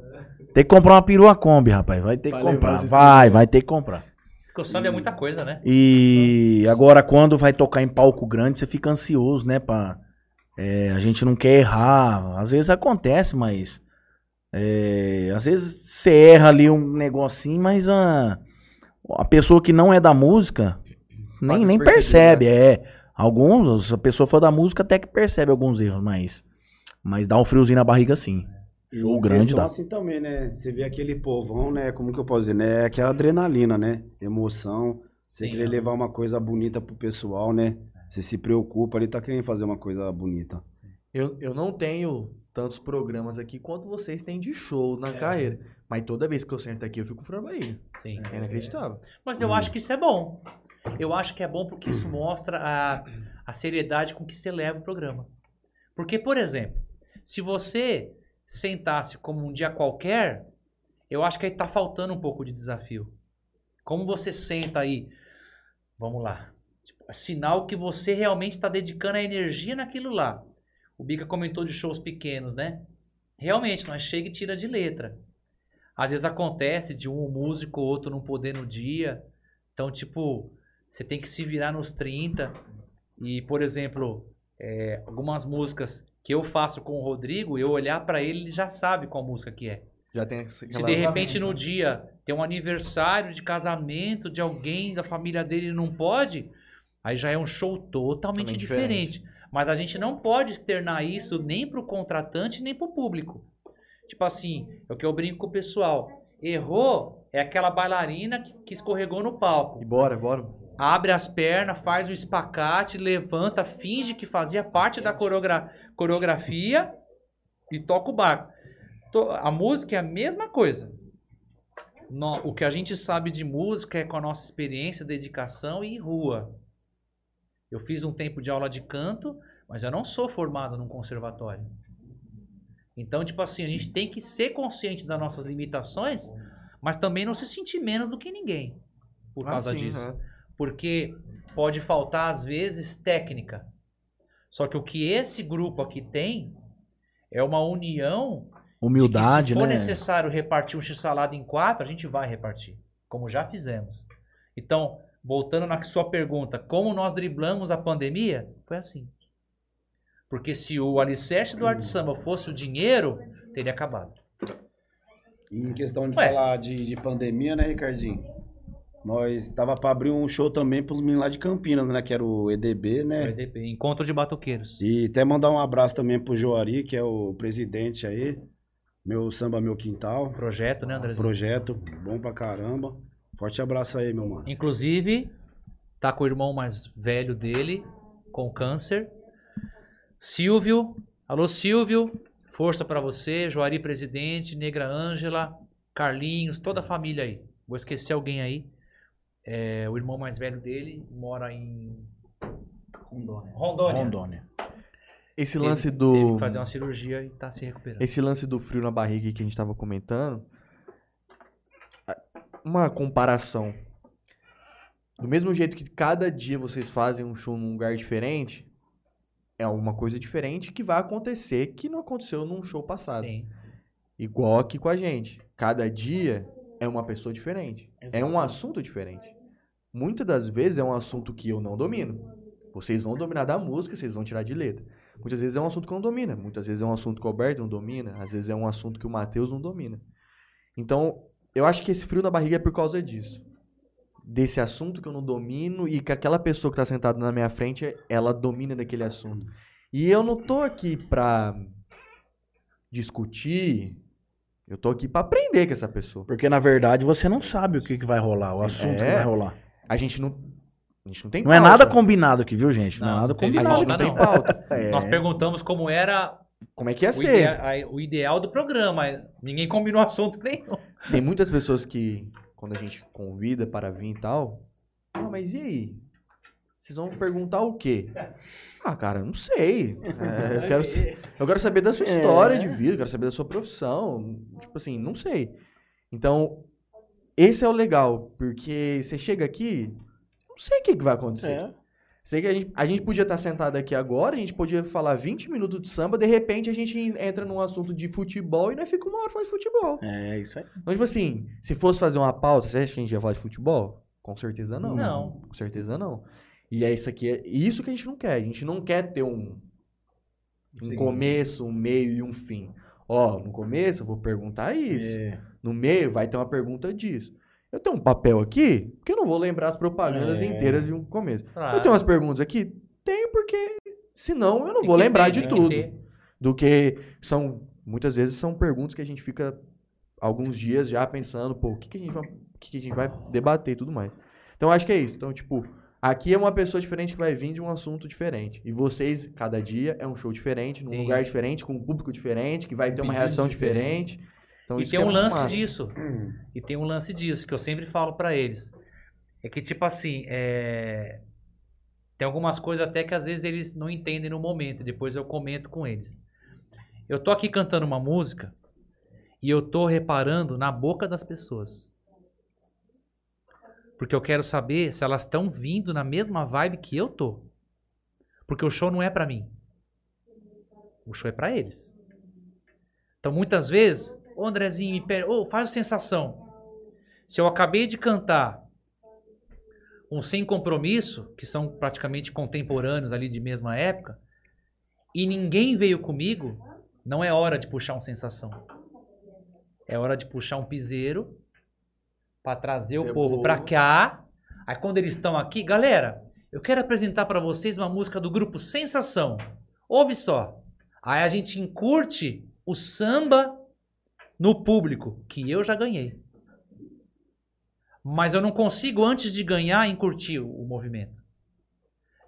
S3: Tem que comprar uma perua Kombi, rapaz. Vai ter que comprar. Vai, vai ter que comprar.
S4: porque o samba é muita coisa, né?
S3: E agora, quando vai tocar em palco grande, você fica ansioso, né? Pra, é, a gente não quer errar. Às vezes acontece, mas. É, às vezes você erra ali um negocinho, mas a, a pessoa que não é da música nem, nem percebe. É. Alguns, se a pessoa for da música, até que percebe alguns erros, mas. Mas dá um friozinho na barriga sim. Show
S5: E
S3: grande dá.
S5: assim também, né? Você vê aquele povão, né? Como que eu posso dizer, né? É aquela adrenalina, né? Emoção. Você
S4: Sim.
S5: querer levar uma coisa bonita pro pessoal, né? Você se preocupa ali, tá querendo fazer uma coisa bonita.
S1: Eu, eu não tenho tantos programas aqui quanto vocês têm de show na carreira. Mas toda vez que eu sento aqui, eu fico na barriga.
S4: Sim.
S1: É inacreditável.
S4: Mas eu acho que isso é bom. Eu acho que é bom porque isso mostra a, a seriedade com que você leva o programa. Porque, por exemplo, se você sentasse como um dia qualquer, eu acho que aí tá faltando um pouco de desafio. Como você senta aí, vamos lá. Tipo, é sinal que você realmente está dedicando a energia naquilo lá. O Bica comentou de shows pequenos, né? Realmente, nós chega e tira de letra. Às vezes acontece de um músico ou outro não poder no dia. Então, tipo, você tem que se virar nos 30. E, por exemplo, é, algumas músicas que eu faço com o Rodrigo, eu olhar pra ele, ele já sabe qual música que é.
S1: Já tem
S4: Se de repente no dia tem um aniversário de casamento de alguém da família dele e não pode, aí já é um show totalmente
S1: Totalmente
S4: diferente. Mas a gente não pode externar isso nem pro contratante nem pro público. Tipo assim, é o que eu brinco com o pessoal. Errou é aquela bailarina que, que escorregou no palco.
S1: E bora, bora.
S4: Abre as pernas, faz o espacate, levanta, finge que fazia parte da coreogra- coreografia e toca o barco. A música é a mesma coisa. No- o que a gente sabe de música é com a nossa experiência, dedicação e rua. Eu fiz um tempo de aula de canto, mas eu não sou formado num conservatório. Então, tipo assim, a gente tem que ser consciente das nossas limitações, mas também não se sentir menos do que ninguém por
S1: Ah,
S4: causa
S1: sim,
S4: disso.
S1: né?
S4: Porque pode faltar, às vezes, técnica. Só que o que esse grupo aqui tem É uma união
S3: Humildade,
S4: se for
S3: né?
S4: necessário repartir um x-salada em quatro, a gente vai repartir, como já fizemos. Então, voltando na sua pergunta, como nós driblamos a pandemia? Foi assim. Porque se o alicerce do arte samba fosse o dinheiro, teria acabado.
S5: Em questão de
S4: Ué.
S5: falar de, de pandemia, né, Ricardinho? Nós tava pra abrir um show também pros meninos lá de Campinas, né? Que era o EDB,
S4: O
S5: né?
S4: EDP, Encontro de Batuqueiros.
S5: E até mandar um abraço também pro Joari, que é o presidente aí. Meu samba, meu quintal.
S4: Projeto, né, André?
S5: Projeto bom pra caramba. Forte abraço aí, meu mano.
S4: Inclusive, tá com o irmão mais velho dele, com câncer. Silvio, alô Silvio, força pra você. Joari Presidente, Negra Ângela, Carlinhos, toda a família aí. Vou esquecer alguém aí. É, o irmão mais velho dele mora em
S3: Rondônia.
S4: Rondônia.
S3: Rondônia.
S1: Esse
S4: Teve-
S1: lance
S4: Teve
S1: do.
S4: que fazer uma cirurgia e tá se recuperando.
S1: Esse lance do frio na barriga que a gente tava comentando. Uma comparação. Do mesmo jeito que cada dia vocês fazem um show num lugar diferente, é uma coisa diferente que vai acontecer que não aconteceu num show passado.
S4: Sim.
S1: Igual aqui com a gente. Cada dia é uma pessoa diferente. É um assunto diferente. Muitas das vezes é um assunto que eu não domino. Vocês vão dominar da música, vocês vão tirar de letra. Muitas vezes é um assunto que eu não domina. Muitas vezes é um assunto que o Alberto não domina. Às vezes é um assunto que o Matheus não domina. Então, eu acho que esse frio na barriga é por causa disso. Desse assunto que eu não domino e que aquela pessoa que tá sentada na minha frente, ela domina daquele assunto. E eu não tô aqui pra discutir. Eu tô aqui pra aprender com essa pessoa.
S3: Porque, na verdade, você não sabe o que, que vai rolar, o assunto que
S1: É.
S3: vai rolar.
S1: A gente não. A gente não tem
S3: Não é
S1: pauta.
S3: nada combinado aqui, viu, gente? Não, é
S4: Não,
S3: nada
S4: não teve
S1: A
S3: combinado.
S1: gente não
S4: pauta,
S1: tem
S4: não.
S1: pauta.
S3: É.
S4: Nós perguntamos como era
S1: Como é que ia
S4: o,
S1: ser?
S4: idea- a- o ideal do programa. Ninguém combinou assunto nenhum.
S1: Tem muitas pessoas que, quando a gente convida para vir e tal, ah, mas e aí? Vocês vão perguntar o quê? Ah, cara, eu não sei. É, eu, quero, eu quero saber da sua história de vida, eu quero saber da sua profissão. Tipo assim, não sei. Então, esse é o legal, porque você chega aqui, não sei o que, que vai acontecer.
S3: É.
S1: Sei que a gente, a gente podia estar sentado aqui agora, a gente podia falar 20 minutos de samba, de repente a gente entra num assunto de futebol e nós fica uma hora falando de futebol.
S3: É, isso aí.
S1: Então, tipo assim, se fosse fazer uma pauta, você acha que a gente ia falar de futebol? Com certeza não.
S4: Não.
S1: Com certeza não. E é isso aqui, é isso que a gente não quer. A gente não quer ter um, um
S2: Sim.
S1: começo, um meio e um fim. Ó, no começo eu vou perguntar isso.
S3: É.
S1: No meio vai ter uma pergunta disso. Eu tenho um papel aqui, porque eu não vou lembrar as propagandas
S3: É.
S1: inteiras de um começo.
S4: Claro.
S1: Eu tenho umas perguntas aqui? Tenho, porque senão eu não
S4: Tem
S1: vou
S4: que
S1: lembrar
S4: ter,
S1: de
S4: tem que
S1: tudo
S4: ter.
S1: do que são muitas vezes são perguntas que a gente fica alguns dias já pensando, pô, o que, que a gente vai, o que, que a gente vai debater e tudo mais. Então acho que é isso. Então, tipo, aqui é uma pessoa diferente que vai vir de um assunto diferente. E vocês, cada dia é um show diferente, num
S4: Sim.
S1: lugar diferente, com um público diferente, que vai ter uma reação
S2: diferentes.
S1: diferente. Então,
S4: E
S1: isso
S4: tem
S1: é
S4: um lance
S1: massa.
S4: disso. E tem um lance disso que eu sempre falo pra eles. É que, tipo assim, é... tem algumas coisas até que às vezes eles não entendem no momento. Depois eu comento com eles. Eu tô aqui cantando uma música e eu tô reparando na boca das pessoas. Porque eu quero saber se elas estão vindo na mesma vibe que eu tô. Porque o show não é pra mim. O show é pra eles. Então muitas vezes, ô Andrezinho, me pera, ô, faz a sensação. Se eu acabei de cantar um Sem Compromisso, que são praticamente contemporâneos ali de mesma época, e ninguém veio comigo, não é hora de puxar um sensação. É hora de puxar um piseiro para trazer o
S5: É
S4: povo
S5: boa.
S4: pra cá. Aí quando eles estão aqui, galera, eu quero apresentar pra vocês uma música do grupo Sensação. Ouve só. Aí a gente encurte o samba no público, que eu já ganhei. Mas eu não consigo, antes de ganhar, encurtir o, movimento.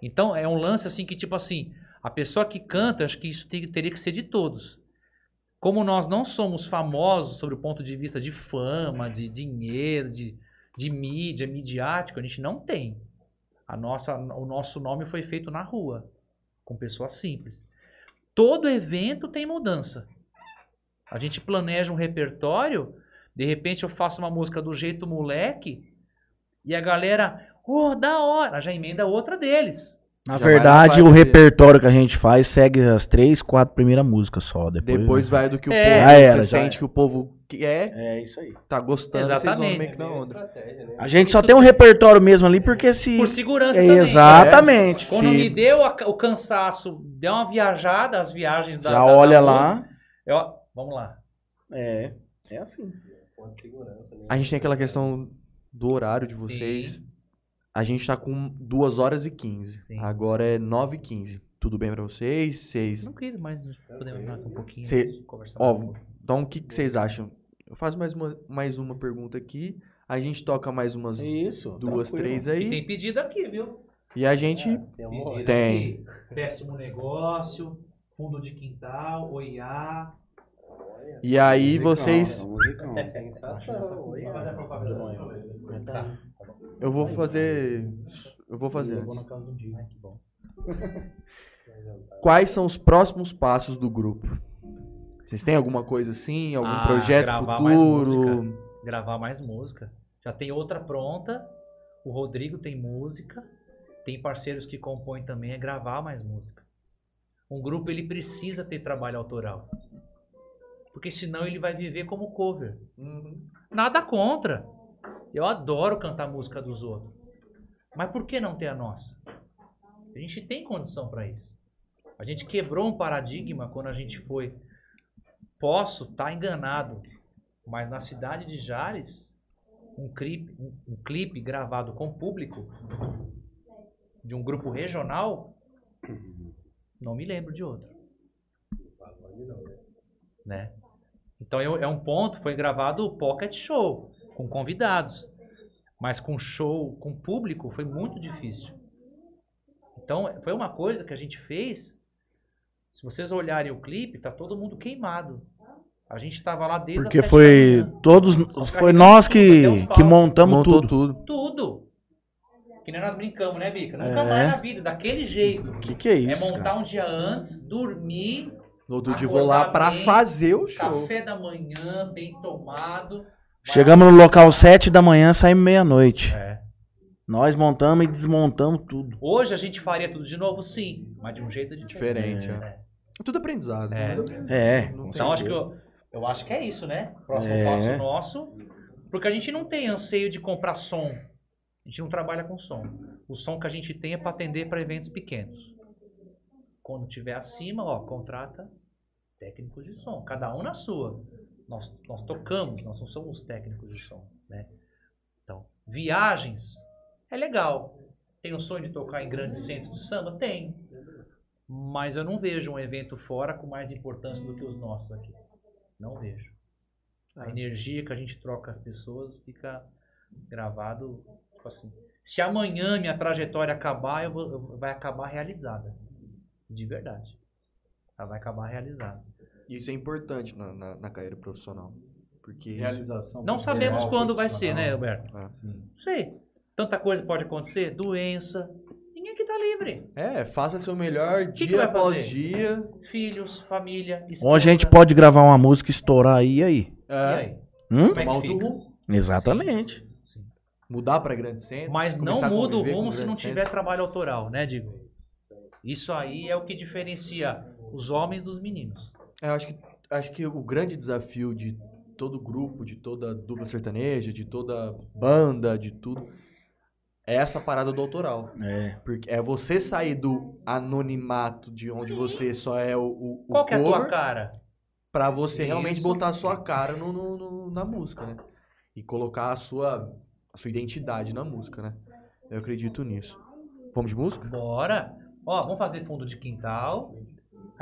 S4: Então é um lance assim que, tipo assim, a pessoa que canta, acho que isso teria que ser de todos. Como nós não somos famosos sobre o ponto de vista de fama, de dinheiro, de, de mídia, midiático, a gente não tem. A nossa, o nosso nome foi feito na rua, com pessoas simples. Todo evento tem mudança. A gente planeja um repertório, de repente eu faço uma música do jeito moleque, e a galera, oh, da hora, já emenda outra deles.
S3: Na
S1: Já
S3: verdade, o repertório que a gente faz segue as três, quatro primeiras músicas só. Depois,
S1: Depois vai do que o
S4: É.
S1: povo
S3: Já era, já
S1: sente
S3: era.
S1: que o povo quer,
S3: É isso aí.
S1: tá gostando, vocês vão meio que na onda.
S3: A gente só tem um repertório mesmo ali porque se.
S4: Por segurança
S3: É,
S4: também.
S3: exatamente.
S4: Quando
S1: Se-
S4: me deu a- o cansaço, deu uma viajada, as viagens da.
S3: Já
S4: da- da
S3: olha
S4: música,
S3: lá.
S4: eu- vamos lá.
S3: É. É assim.
S1: A gente tem aquela questão do horário de vocês. A gente tá com 2 horas e 15.
S4: Sim.
S1: Agora é 9 e 15. Tudo bem pra vocês? Vocês.
S4: Não queria mais podemos mais um pouquinho.
S1: Cê-
S4: conversar
S1: Ó,
S4: um pouco.
S1: então o que, que vocês acham? Eu faço mais uma, mais uma pergunta aqui. A gente toca mais umas
S3: Isso.
S1: duas,
S3: tranquilo.
S1: três
S4: E
S1: aí.
S4: tem pedido aqui, viu?
S1: E a gente.
S4: Pedido
S1: Tem.
S4: aqui. Péssimo negócio, fundo de quintal, oiá.
S1: E aí vocês. Eu vou fazer. Eu vou fazer. Quais são os próximos passos do grupo? Vocês têm alguma coisa assim? Algum
S4: Ah,
S1: projeto
S4: gravar mais
S1: futuro?
S4: Gravar mais música. Já tem outra pronta. O Rodrigo tem música. Tem parceiros que compõem também. É gravar mais música. Um grupo ele precisa ter trabalho autoral. Porque senão ele vai viver como cover. Nada contra. Eu adoro cantar música dos outros. Mas por que não ter a nossa? A gente tem condição para isso. A gente quebrou um paradigma quando a gente foi. Posso estar enganado, mas na cidade de Jales, um clipe, um, um clipe gravado com público de um grupo regional, não me lembro de outro. Né? Então eu- é um ponto, foi gravado o Pocket Show, com convidados. Mas com show, com público, foi muito difícil. Então foi uma coisa que a gente fez. Se vocês olharem o clipe, tá todo mundo queimado. A gente estava lá desde
S3: Porque foi
S4: da manhã.
S3: todos.
S4: Nós
S3: Foi nós que, que montamos
S1: Montou
S3: tudo.
S1: tudo.
S4: Tudo. Que nem nós brincamos, né, Bica? Nunca
S3: É.
S4: mais na vida, daquele jeito.
S3: Que que é isso?
S4: é montar
S3: cara?
S4: um dia antes, dormir,
S1: No outro dia vou lá pra
S4: bem,
S1: fazer o show.
S4: café da manhã, bem tomado.
S3: Chegamos no local 7 da manhã, saímos meia-noite.
S4: É.
S3: Nós montamos e desmontamos tudo.
S4: Hoje a gente faria tudo de novo, sim, mas de um jeito diferente.
S1: Diferente,
S3: É.
S1: é. É tudo aprendizado.
S4: É.
S1: né?
S3: É.
S1: Não tem
S4: Então acho que eu, eu acho que é isso, né? Próximo
S3: É.
S4: passo nosso. Porque a gente não tem anseio de comprar som. A gente não trabalha com som. O som que a gente tem é para atender para eventos pequenos. Quando tiver acima, ó, contrata técnicos de som. Cada um na sua. Nós, nós tocamos, nós não somos técnicos de som, né? Então, viagens é legal. Tem o sonho de tocar em grandes centros de samba? Tem. Mas eu não vejo um evento fora com mais importância do que os nossos aqui. Não vejo. A energia que a gente troca com as pessoas fica gravado, tipo assim. Se amanhã minha trajetória acabar, eu vou, eu- vai acabar realizada. De verdade. Ela vai acabar realizada.
S1: Isso é importante na, na, na carreira profissional. Porque
S2: Realização.
S4: Não sabemos quando vai ser, né. Alberto?
S1: Ah.
S4: Não sei. Tanta coisa pode acontecer. Doença. Ninguém aqui tá livre.
S1: É, faça seu melhor
S4: que
S1: dia
S4: vai
S1: após
S4: fazer?
S1: dia.
S4: Filhos, família, esposa.
S3: Ou a gente pode gravar uma música e estourar aí e aí.
S4: E
S1: É,
S4: aí?
S3: Hum?
S4: É
S1: tomar
S4: que
S1: outro
S4: fica?
S1: rumo.
S3: Exatamente.
S1: Mudar pra grande centro.
S4: Mas não muda o rumo se não tiver
S1: centros.
S4: trabalho autoral, né, Digo? Isso aí é o que diferencia os homens dos meninos.
S1: É, eu acho que, acho que o grande desafio de todo grupo, de toda dupla sertaneja, de toda banda, de tudo, é essa parada do autoral.
S3: É.
S1: Porque é você sair do anonimato de onde você só é o, o, o
S4: Qual que é a tua cara?
S1: pra você realmente
S4: Isso.
S1: botar a sua cara no, no- no- na música, né? E colocar a sua, a sua identidade na música, né? Eu acredito nisso. Vamos de música?
S4: Bora. Ó, vamos fazer fundo de quintal.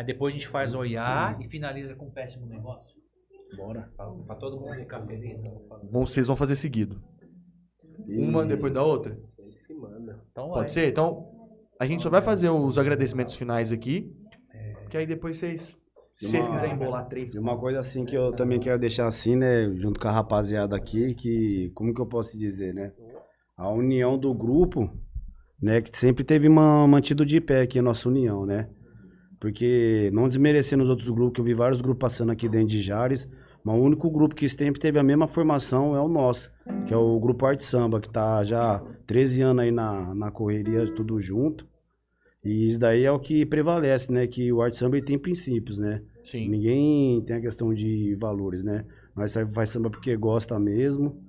S4: Aí depois a gente faz oiá e finaliza com um péssimo negócio.
S3: Bora.
S4: Pra, pra todo mundo ficar feliz.
S1: Bom, vocês vão fazer seguido. Uma depois da outra?
S4: Então vai.
S1: Pode ser? Então, a gente só vai fazer os agradecimentos finais aqui. Que aí depois vocês. Se vocês quiserem embolar três.
S5: E uma coisa assim que eu também quero deixar assim, né, junto com a rapaziada aqui, que, como que eu posso dizer, né? A união do grupo, né, que sempre teve uma, mantido de pé aqui a nossa união, né? Porque, não desmerecendo os outros grupos, que eu vi vários grupos passando aqui dentro de Jares, mas o único grupo que sempre teve a mesma formação é o nosso, que é o Grupo Arte Samba, que tá já há 13 anos aí na, na correria, tudo junto. E isso daí é o que prevalece, né? Que o arte samba tem princípios, né?
S1: Sim.
S5: Ninguém tem a questão de valores, né? Nós faz samba porque gosta mesmo.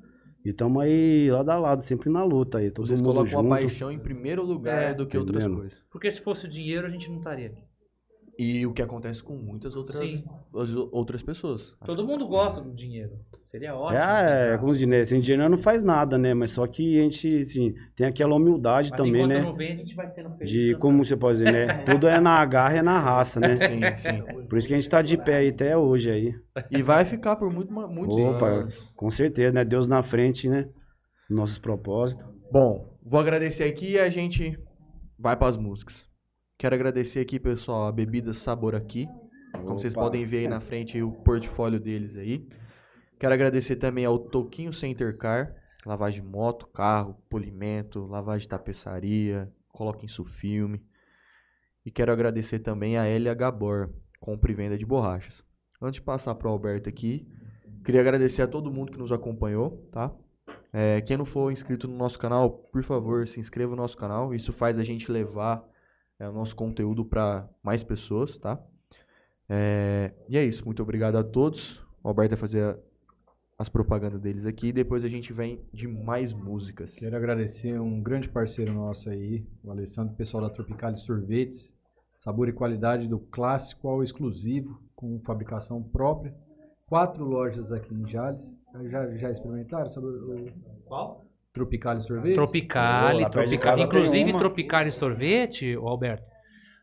S5: E estamos aí lado a lado, sempre na luta aí. Todo
S1: Vocês
S5: mundo
S1: colocam a
S5: junto.
S1: paixão em primeiro lugar
S4: É,
S1: do que outras
S5: entendendo?
S1: coisas.
S4: Porque se fosse o dinheiro, a gente não estaria aqui.
S1: E o que acontece com muitas outras,
S4: Sim.
S1: outras pessoas.
S4: Todo mundo gosta do dinheiro. Seria ótimo.
S5: É, é,
S4: né?
S5: como diz, né? Sem dinheiro não faz nada, né? Mas só que a gente, assim, tem aquela humildade
S4: Mas
S5: também, né?
S4: não vem, a gente vai sendo feliz.
S5: De, como você pode dizer, né? Tudo é na garra e é na raça, né?
S1: Sim, sim.
S5: Por isso que a gente tá de pé aí até hoje aí.
S1: E vai ficar por muito, muitos
S5: Opa,
S1: anos.
S5: com certeza, né? Deus na frente, né? Nossos propósitos.
S1: Bom, vou agradecer aqui e a gente vai para as músicas. Quero agradecer aqui, pessoal, a Bebida Sabor Aqui. Como vocês podem ver aí na frente o portfólio deles aí. Quero agradecer também ao Toquinho Center Car, lavagem de moto, carro, polimento, lavagem de tapeçaria, coloca em filme. E quero agradecer também a Elia Gabor, compra e venda de borrachas. Antes de passar para o Alberto aqui, queria agradecer a todo mundo que nos acompanhou, tá? É, quem não for inscrito no nosso canal, por favor, se inscreva no nosso canal. Isso faz a gente levar é, o nosso conteúdo para mais pessoas, tá? É, e é isso. Muito obrigado a todos. O Alberto vai fazer a- as propagandas deles aqui. E depois a gente vem de mais músicas.
S2: Quero agradecer um grande parceiro nosso aí, o Alessandro, pessoal da Tropical Sorvetes. Sabor e qualidade do clássico ao exclusivo, com fabricação própria. Quatro lojas aqui em Jales. Já, já experimentaram sabor, o
S4: Qual? Tropicale,
S5: de
S4: Tropicale.
S5: casa tem
S4: Inclusive. Tropicale Sorvete, Alberto,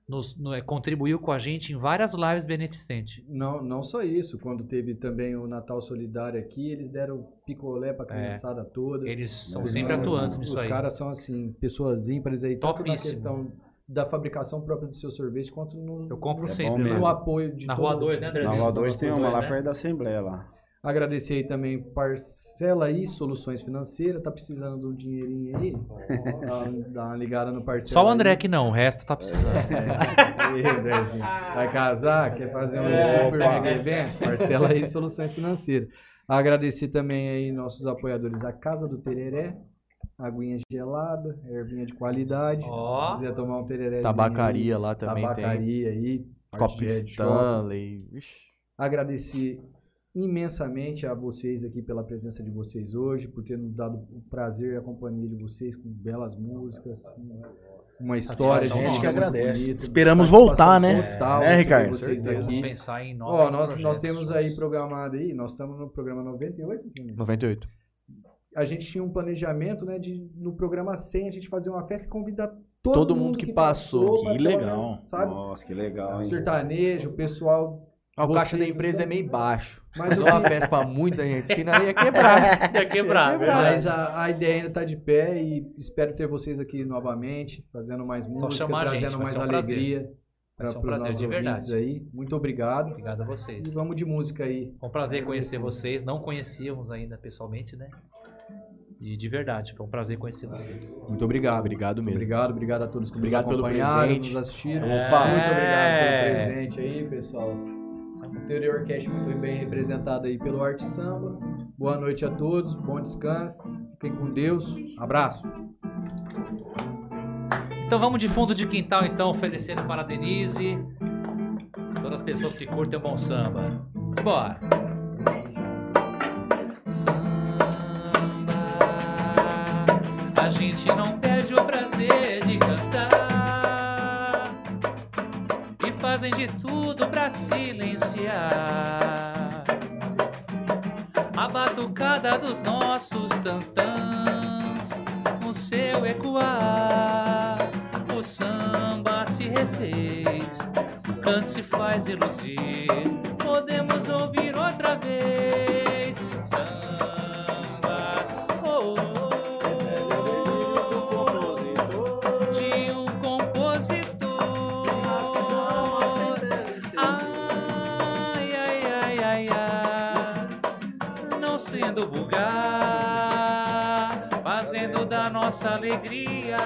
S4: nos, no- é, contribuiu com a gente em várias lives beneficentes.
S2: Não, não só isso. Quando teve também o Natal Solidário aqui, eles deram picolé pra criançada toda.
S4: Eles são
S2: Eles
S4: sempre
S2: são-
S4: atuantes nisso
S2: Os
S4: aí.
S2: caras são, assim, pessoas ímpares aí, tanto na questão da fabricação própria do seu sorvete, quanto no,
S4: Eu compro
S5: É
S4: sempre.
S5: mesmo.
S2: no apoio de
S4: Na
S2: todo-
S4: Rua 2, né,
S5: Na
S4: Andrezinho?
S5: Rua 2 tem uma
S4: Rua
S5: lá
S4: né?
S5: perto da Assembleia lá.
S2: Agradecer aí também Parcela aí, Soluções Financeiras, tá precisando de um dinheirinho aí. Dá, uma- dá uma ligada no Parcela
S4: Só o André
S2: aí.
S4: que não, o resto tá precisando.
S2: É, Ih, Andrezinho. Vai casar? Quer fazer um
S4: É,
S2: super mega evento? Parcela aí, Soluções Financeiras. Agradecer também aí nossos apoiadores, a Casa do Tereré, aguinha gelada, ervinha de qualidade.
S4: Ó.
S2: Se quiser tomar um tereré.
S1: Tabacaria lá também tem.
S2: Tabacaria aí. Shop.
S1: Stanley.
S2: Agradecer imensamente a vocês aqui pela presença de vocês hoje, por ter nos dado o prazer e a companhia de vocês com belas músicas, uma história
S4: Satisfação
S2: de gente
S4: que
S3: agradece.
S2: bonita,
S3: Esperamos voltar, né?
S2: Total,
S3: É, Ricardo?
S2: Vocês
S4: Vamos
S2: aqui.
S4: pensar em novos
S2: Ó, nós, nós temos aí programado aí, nós estamos no programa 98, né?
S1: 98.
S2: a gente tinha um planejamento, né, de no programa 100 a gente fazer uma festa e convidar todo,
S1: Todo mundo que passou.
S2: pra
S3: Que legal.
S2: sabe?
S5: Nossa, que legal, hein?
S2: Sertanejo, o pessoal.
S1: O caixa da empresa é meio baixo.
S2: Mas o
S1: uma
S2: que-
S1: festa pra muita gente, senão ia quebrar.
S4: Ia quebrar, verdade.
S2: Mas a, a ideia ainda tá de pé e espero ter vocês aqui novamente, fazendo mais música,
S4: gente,
S2: trazendo
S4: vai
S2: mais
S4: um
S2: alegria para
S4: um
S2: os
S4: prazer
S2: nossos
S4: de
S2: ouvintes
S4: verdade.
S2: aí. Muito obrigado.
S4: Obrigado a vocês.
S2: E vamos de música aí.
S4: Foi um prazer conhecer vocês. Não conhecíamos ainda pessoalmente, né? E de verdade, foi um prazer conhecer vocês.
S2: Muito obrigado.
S1: Obrigado mesmo.
S2: Obrigado, obrigado a todos que
S1: Obrigado
S2: nos
S1: pelo
S2: acompanharam,
S1: presente.
S2: nos assistiram.
S4: Opa!
S2: Muito obrigado
S4: É.
S2: pelo presente aí, pessoal. Teoria Orquestra muito bem representado aí pelo Arte Samba. Boa noite a todos, bom descanso. Fiquem com Deus. Abraço.
S4: Então vamos de fundo de quintal, então, oferecendo para a Denise. Todas as pessoas que curtem o bom samba. Simbora! Samba, a gente não perde o prazer de cantar. Fazem de tudo pra silenciar a batucada dos nossos tantãs no seu ecoar. O samba se refez, o canto se faz iluzir. Podemos ouvir outra vez. Nossa alegria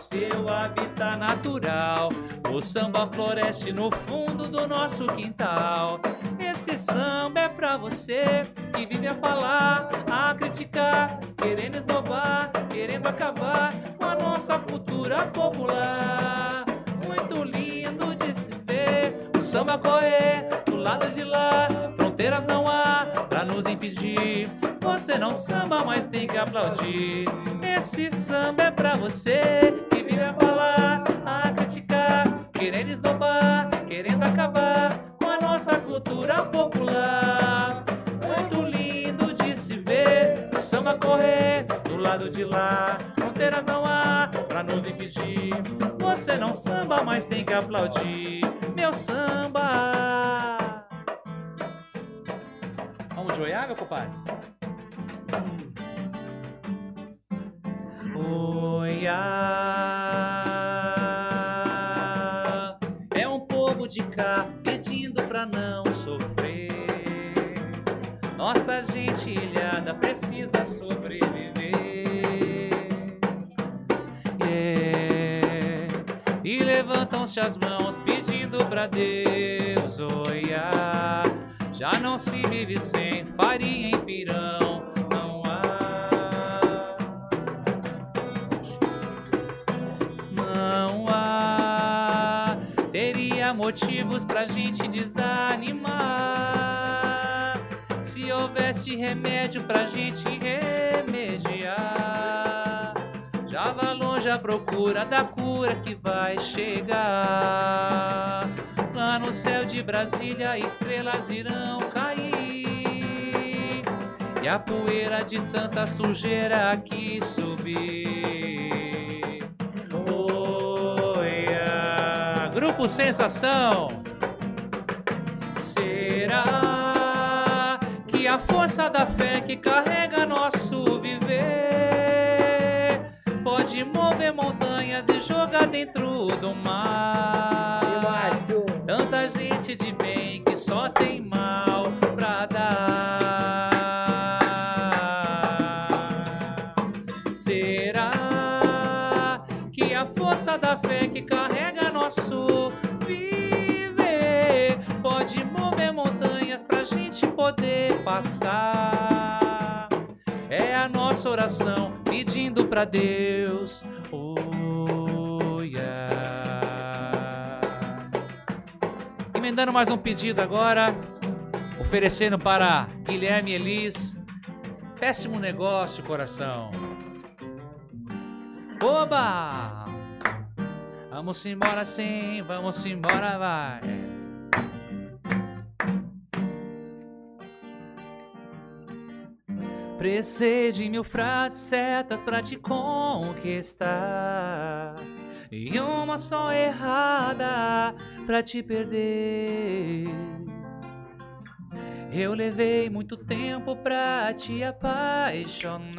S4: seu habitat natural. O samba floresce no fundo do nosso quintal. Esse samba é pra você que vive a falar, a criticar, querendo inovar, querendo acabar com a nossa cultura popular. muito lindo samba correr do lado de lá, fronteiras não há pra nos impedir. Você não samba, mas tem que aplaudir. Esse samba é pra você que vive a falar, a criticar, querendo esnobar, querendo acabar com a nossa cultura popular. Muito lindo de se ver o samba correr do lado de lá. Fronteiras não há pra nos impedir. Você não samba, mas tem que aplaudir. Meu samba. Vamos joiar, meu compadre? Oiá. É um povo de cá pedindo pra não sofrer. Nossa gente ilhada precisa sobreviver. Yeah. E levantam-se as mãos pedindo pra Deus olhar. Já não se vive sem farinha em pirão. Não há. Não há. Teria motivos pra gente desanimar. Se houvesse remédio pra gente remediar. À procura da cura que vai chegar. Lá no céu de Brasília, estrelas irão cair. E a poeira de tanta sujeira aqui subir. Oia. Grupo Sensação. Será que a força da fé que carrega nosso pode mover montanhas e jogar dentro do mar? Tanta gente de bem que só tem mal pra dar. Será que a força da fé que carrega nosso viver pode mover montanhas pra gente poder passar? Oração pedindo pra Deus. Oh, yeah. Emendando mais um pedido agora, oferecendo para Guilherme Elis. Péssimo negócio, coração. Oba! Vamos embora sim, vamos embora, vai. Precisei de mil frases certas pra te conquistar. E uma só errada pra te perder. Eu levei muito tempo pra te apaixonar.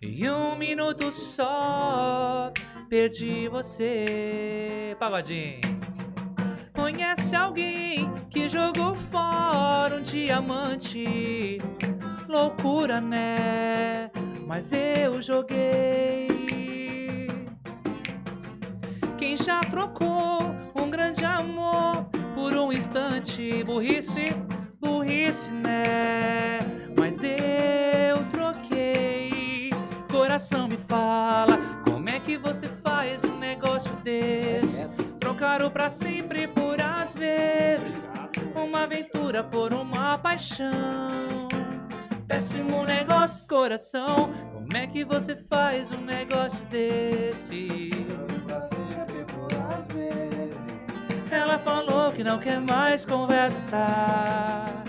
S4: E um minuto só perdi você. Pagodinho. Conhece alguém que jogou fora um diamante? Loucura, né? Mas eu joguei. Quem já trocou um grande amor por um instante? Burrice, burrice, né? Mas eu troquei. Coração me fala, como é que você faz um negócio desse? Trocar o pra sempre por às vezes. Uma aventura por uma paixão. Péssimo negócio, coração. Como é que você faz um negócio desse? Ela falou que não quer mais conversar.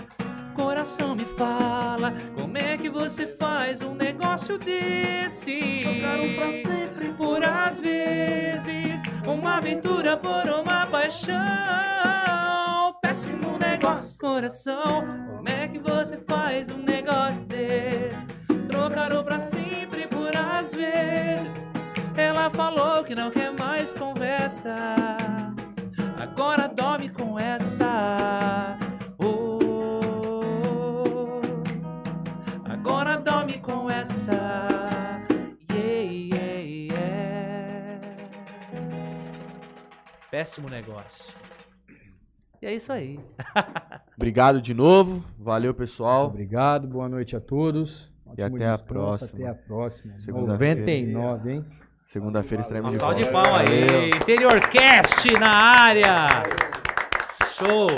S4: Coração me fala, como é que você faz um negócio desse?
S3: Trocaram pra sempre
S4: por às vezes, uma aventura por uma paixão. Péssimo negócio, coração. Como é que você faz um negócio desse? Trocaram pra sempre por às vezes. Ela falou que não quer mais conversa. Agora dorme com essa. Oh, agora dorme com essa. Yeah, yeah, yeah. Péssimo negócio. E é isso aí.
S1: Obrigado de novo. Valeu, pessoal.
S2: Obrigado, boa noite a todos.
S1: E
S2: Ótimo
S1: até a
S2: descanso,
S1: próxima.
S2: Até a próxima.
S1: Segunda-feira.
S2: 99, hein?
S1: Segunda-feira estaremos
S4: Um
S1: de
S4: salve
S1: volta.
S4: de pau aí.
S1: Valeu.
S4: Interior Cast na área. Show.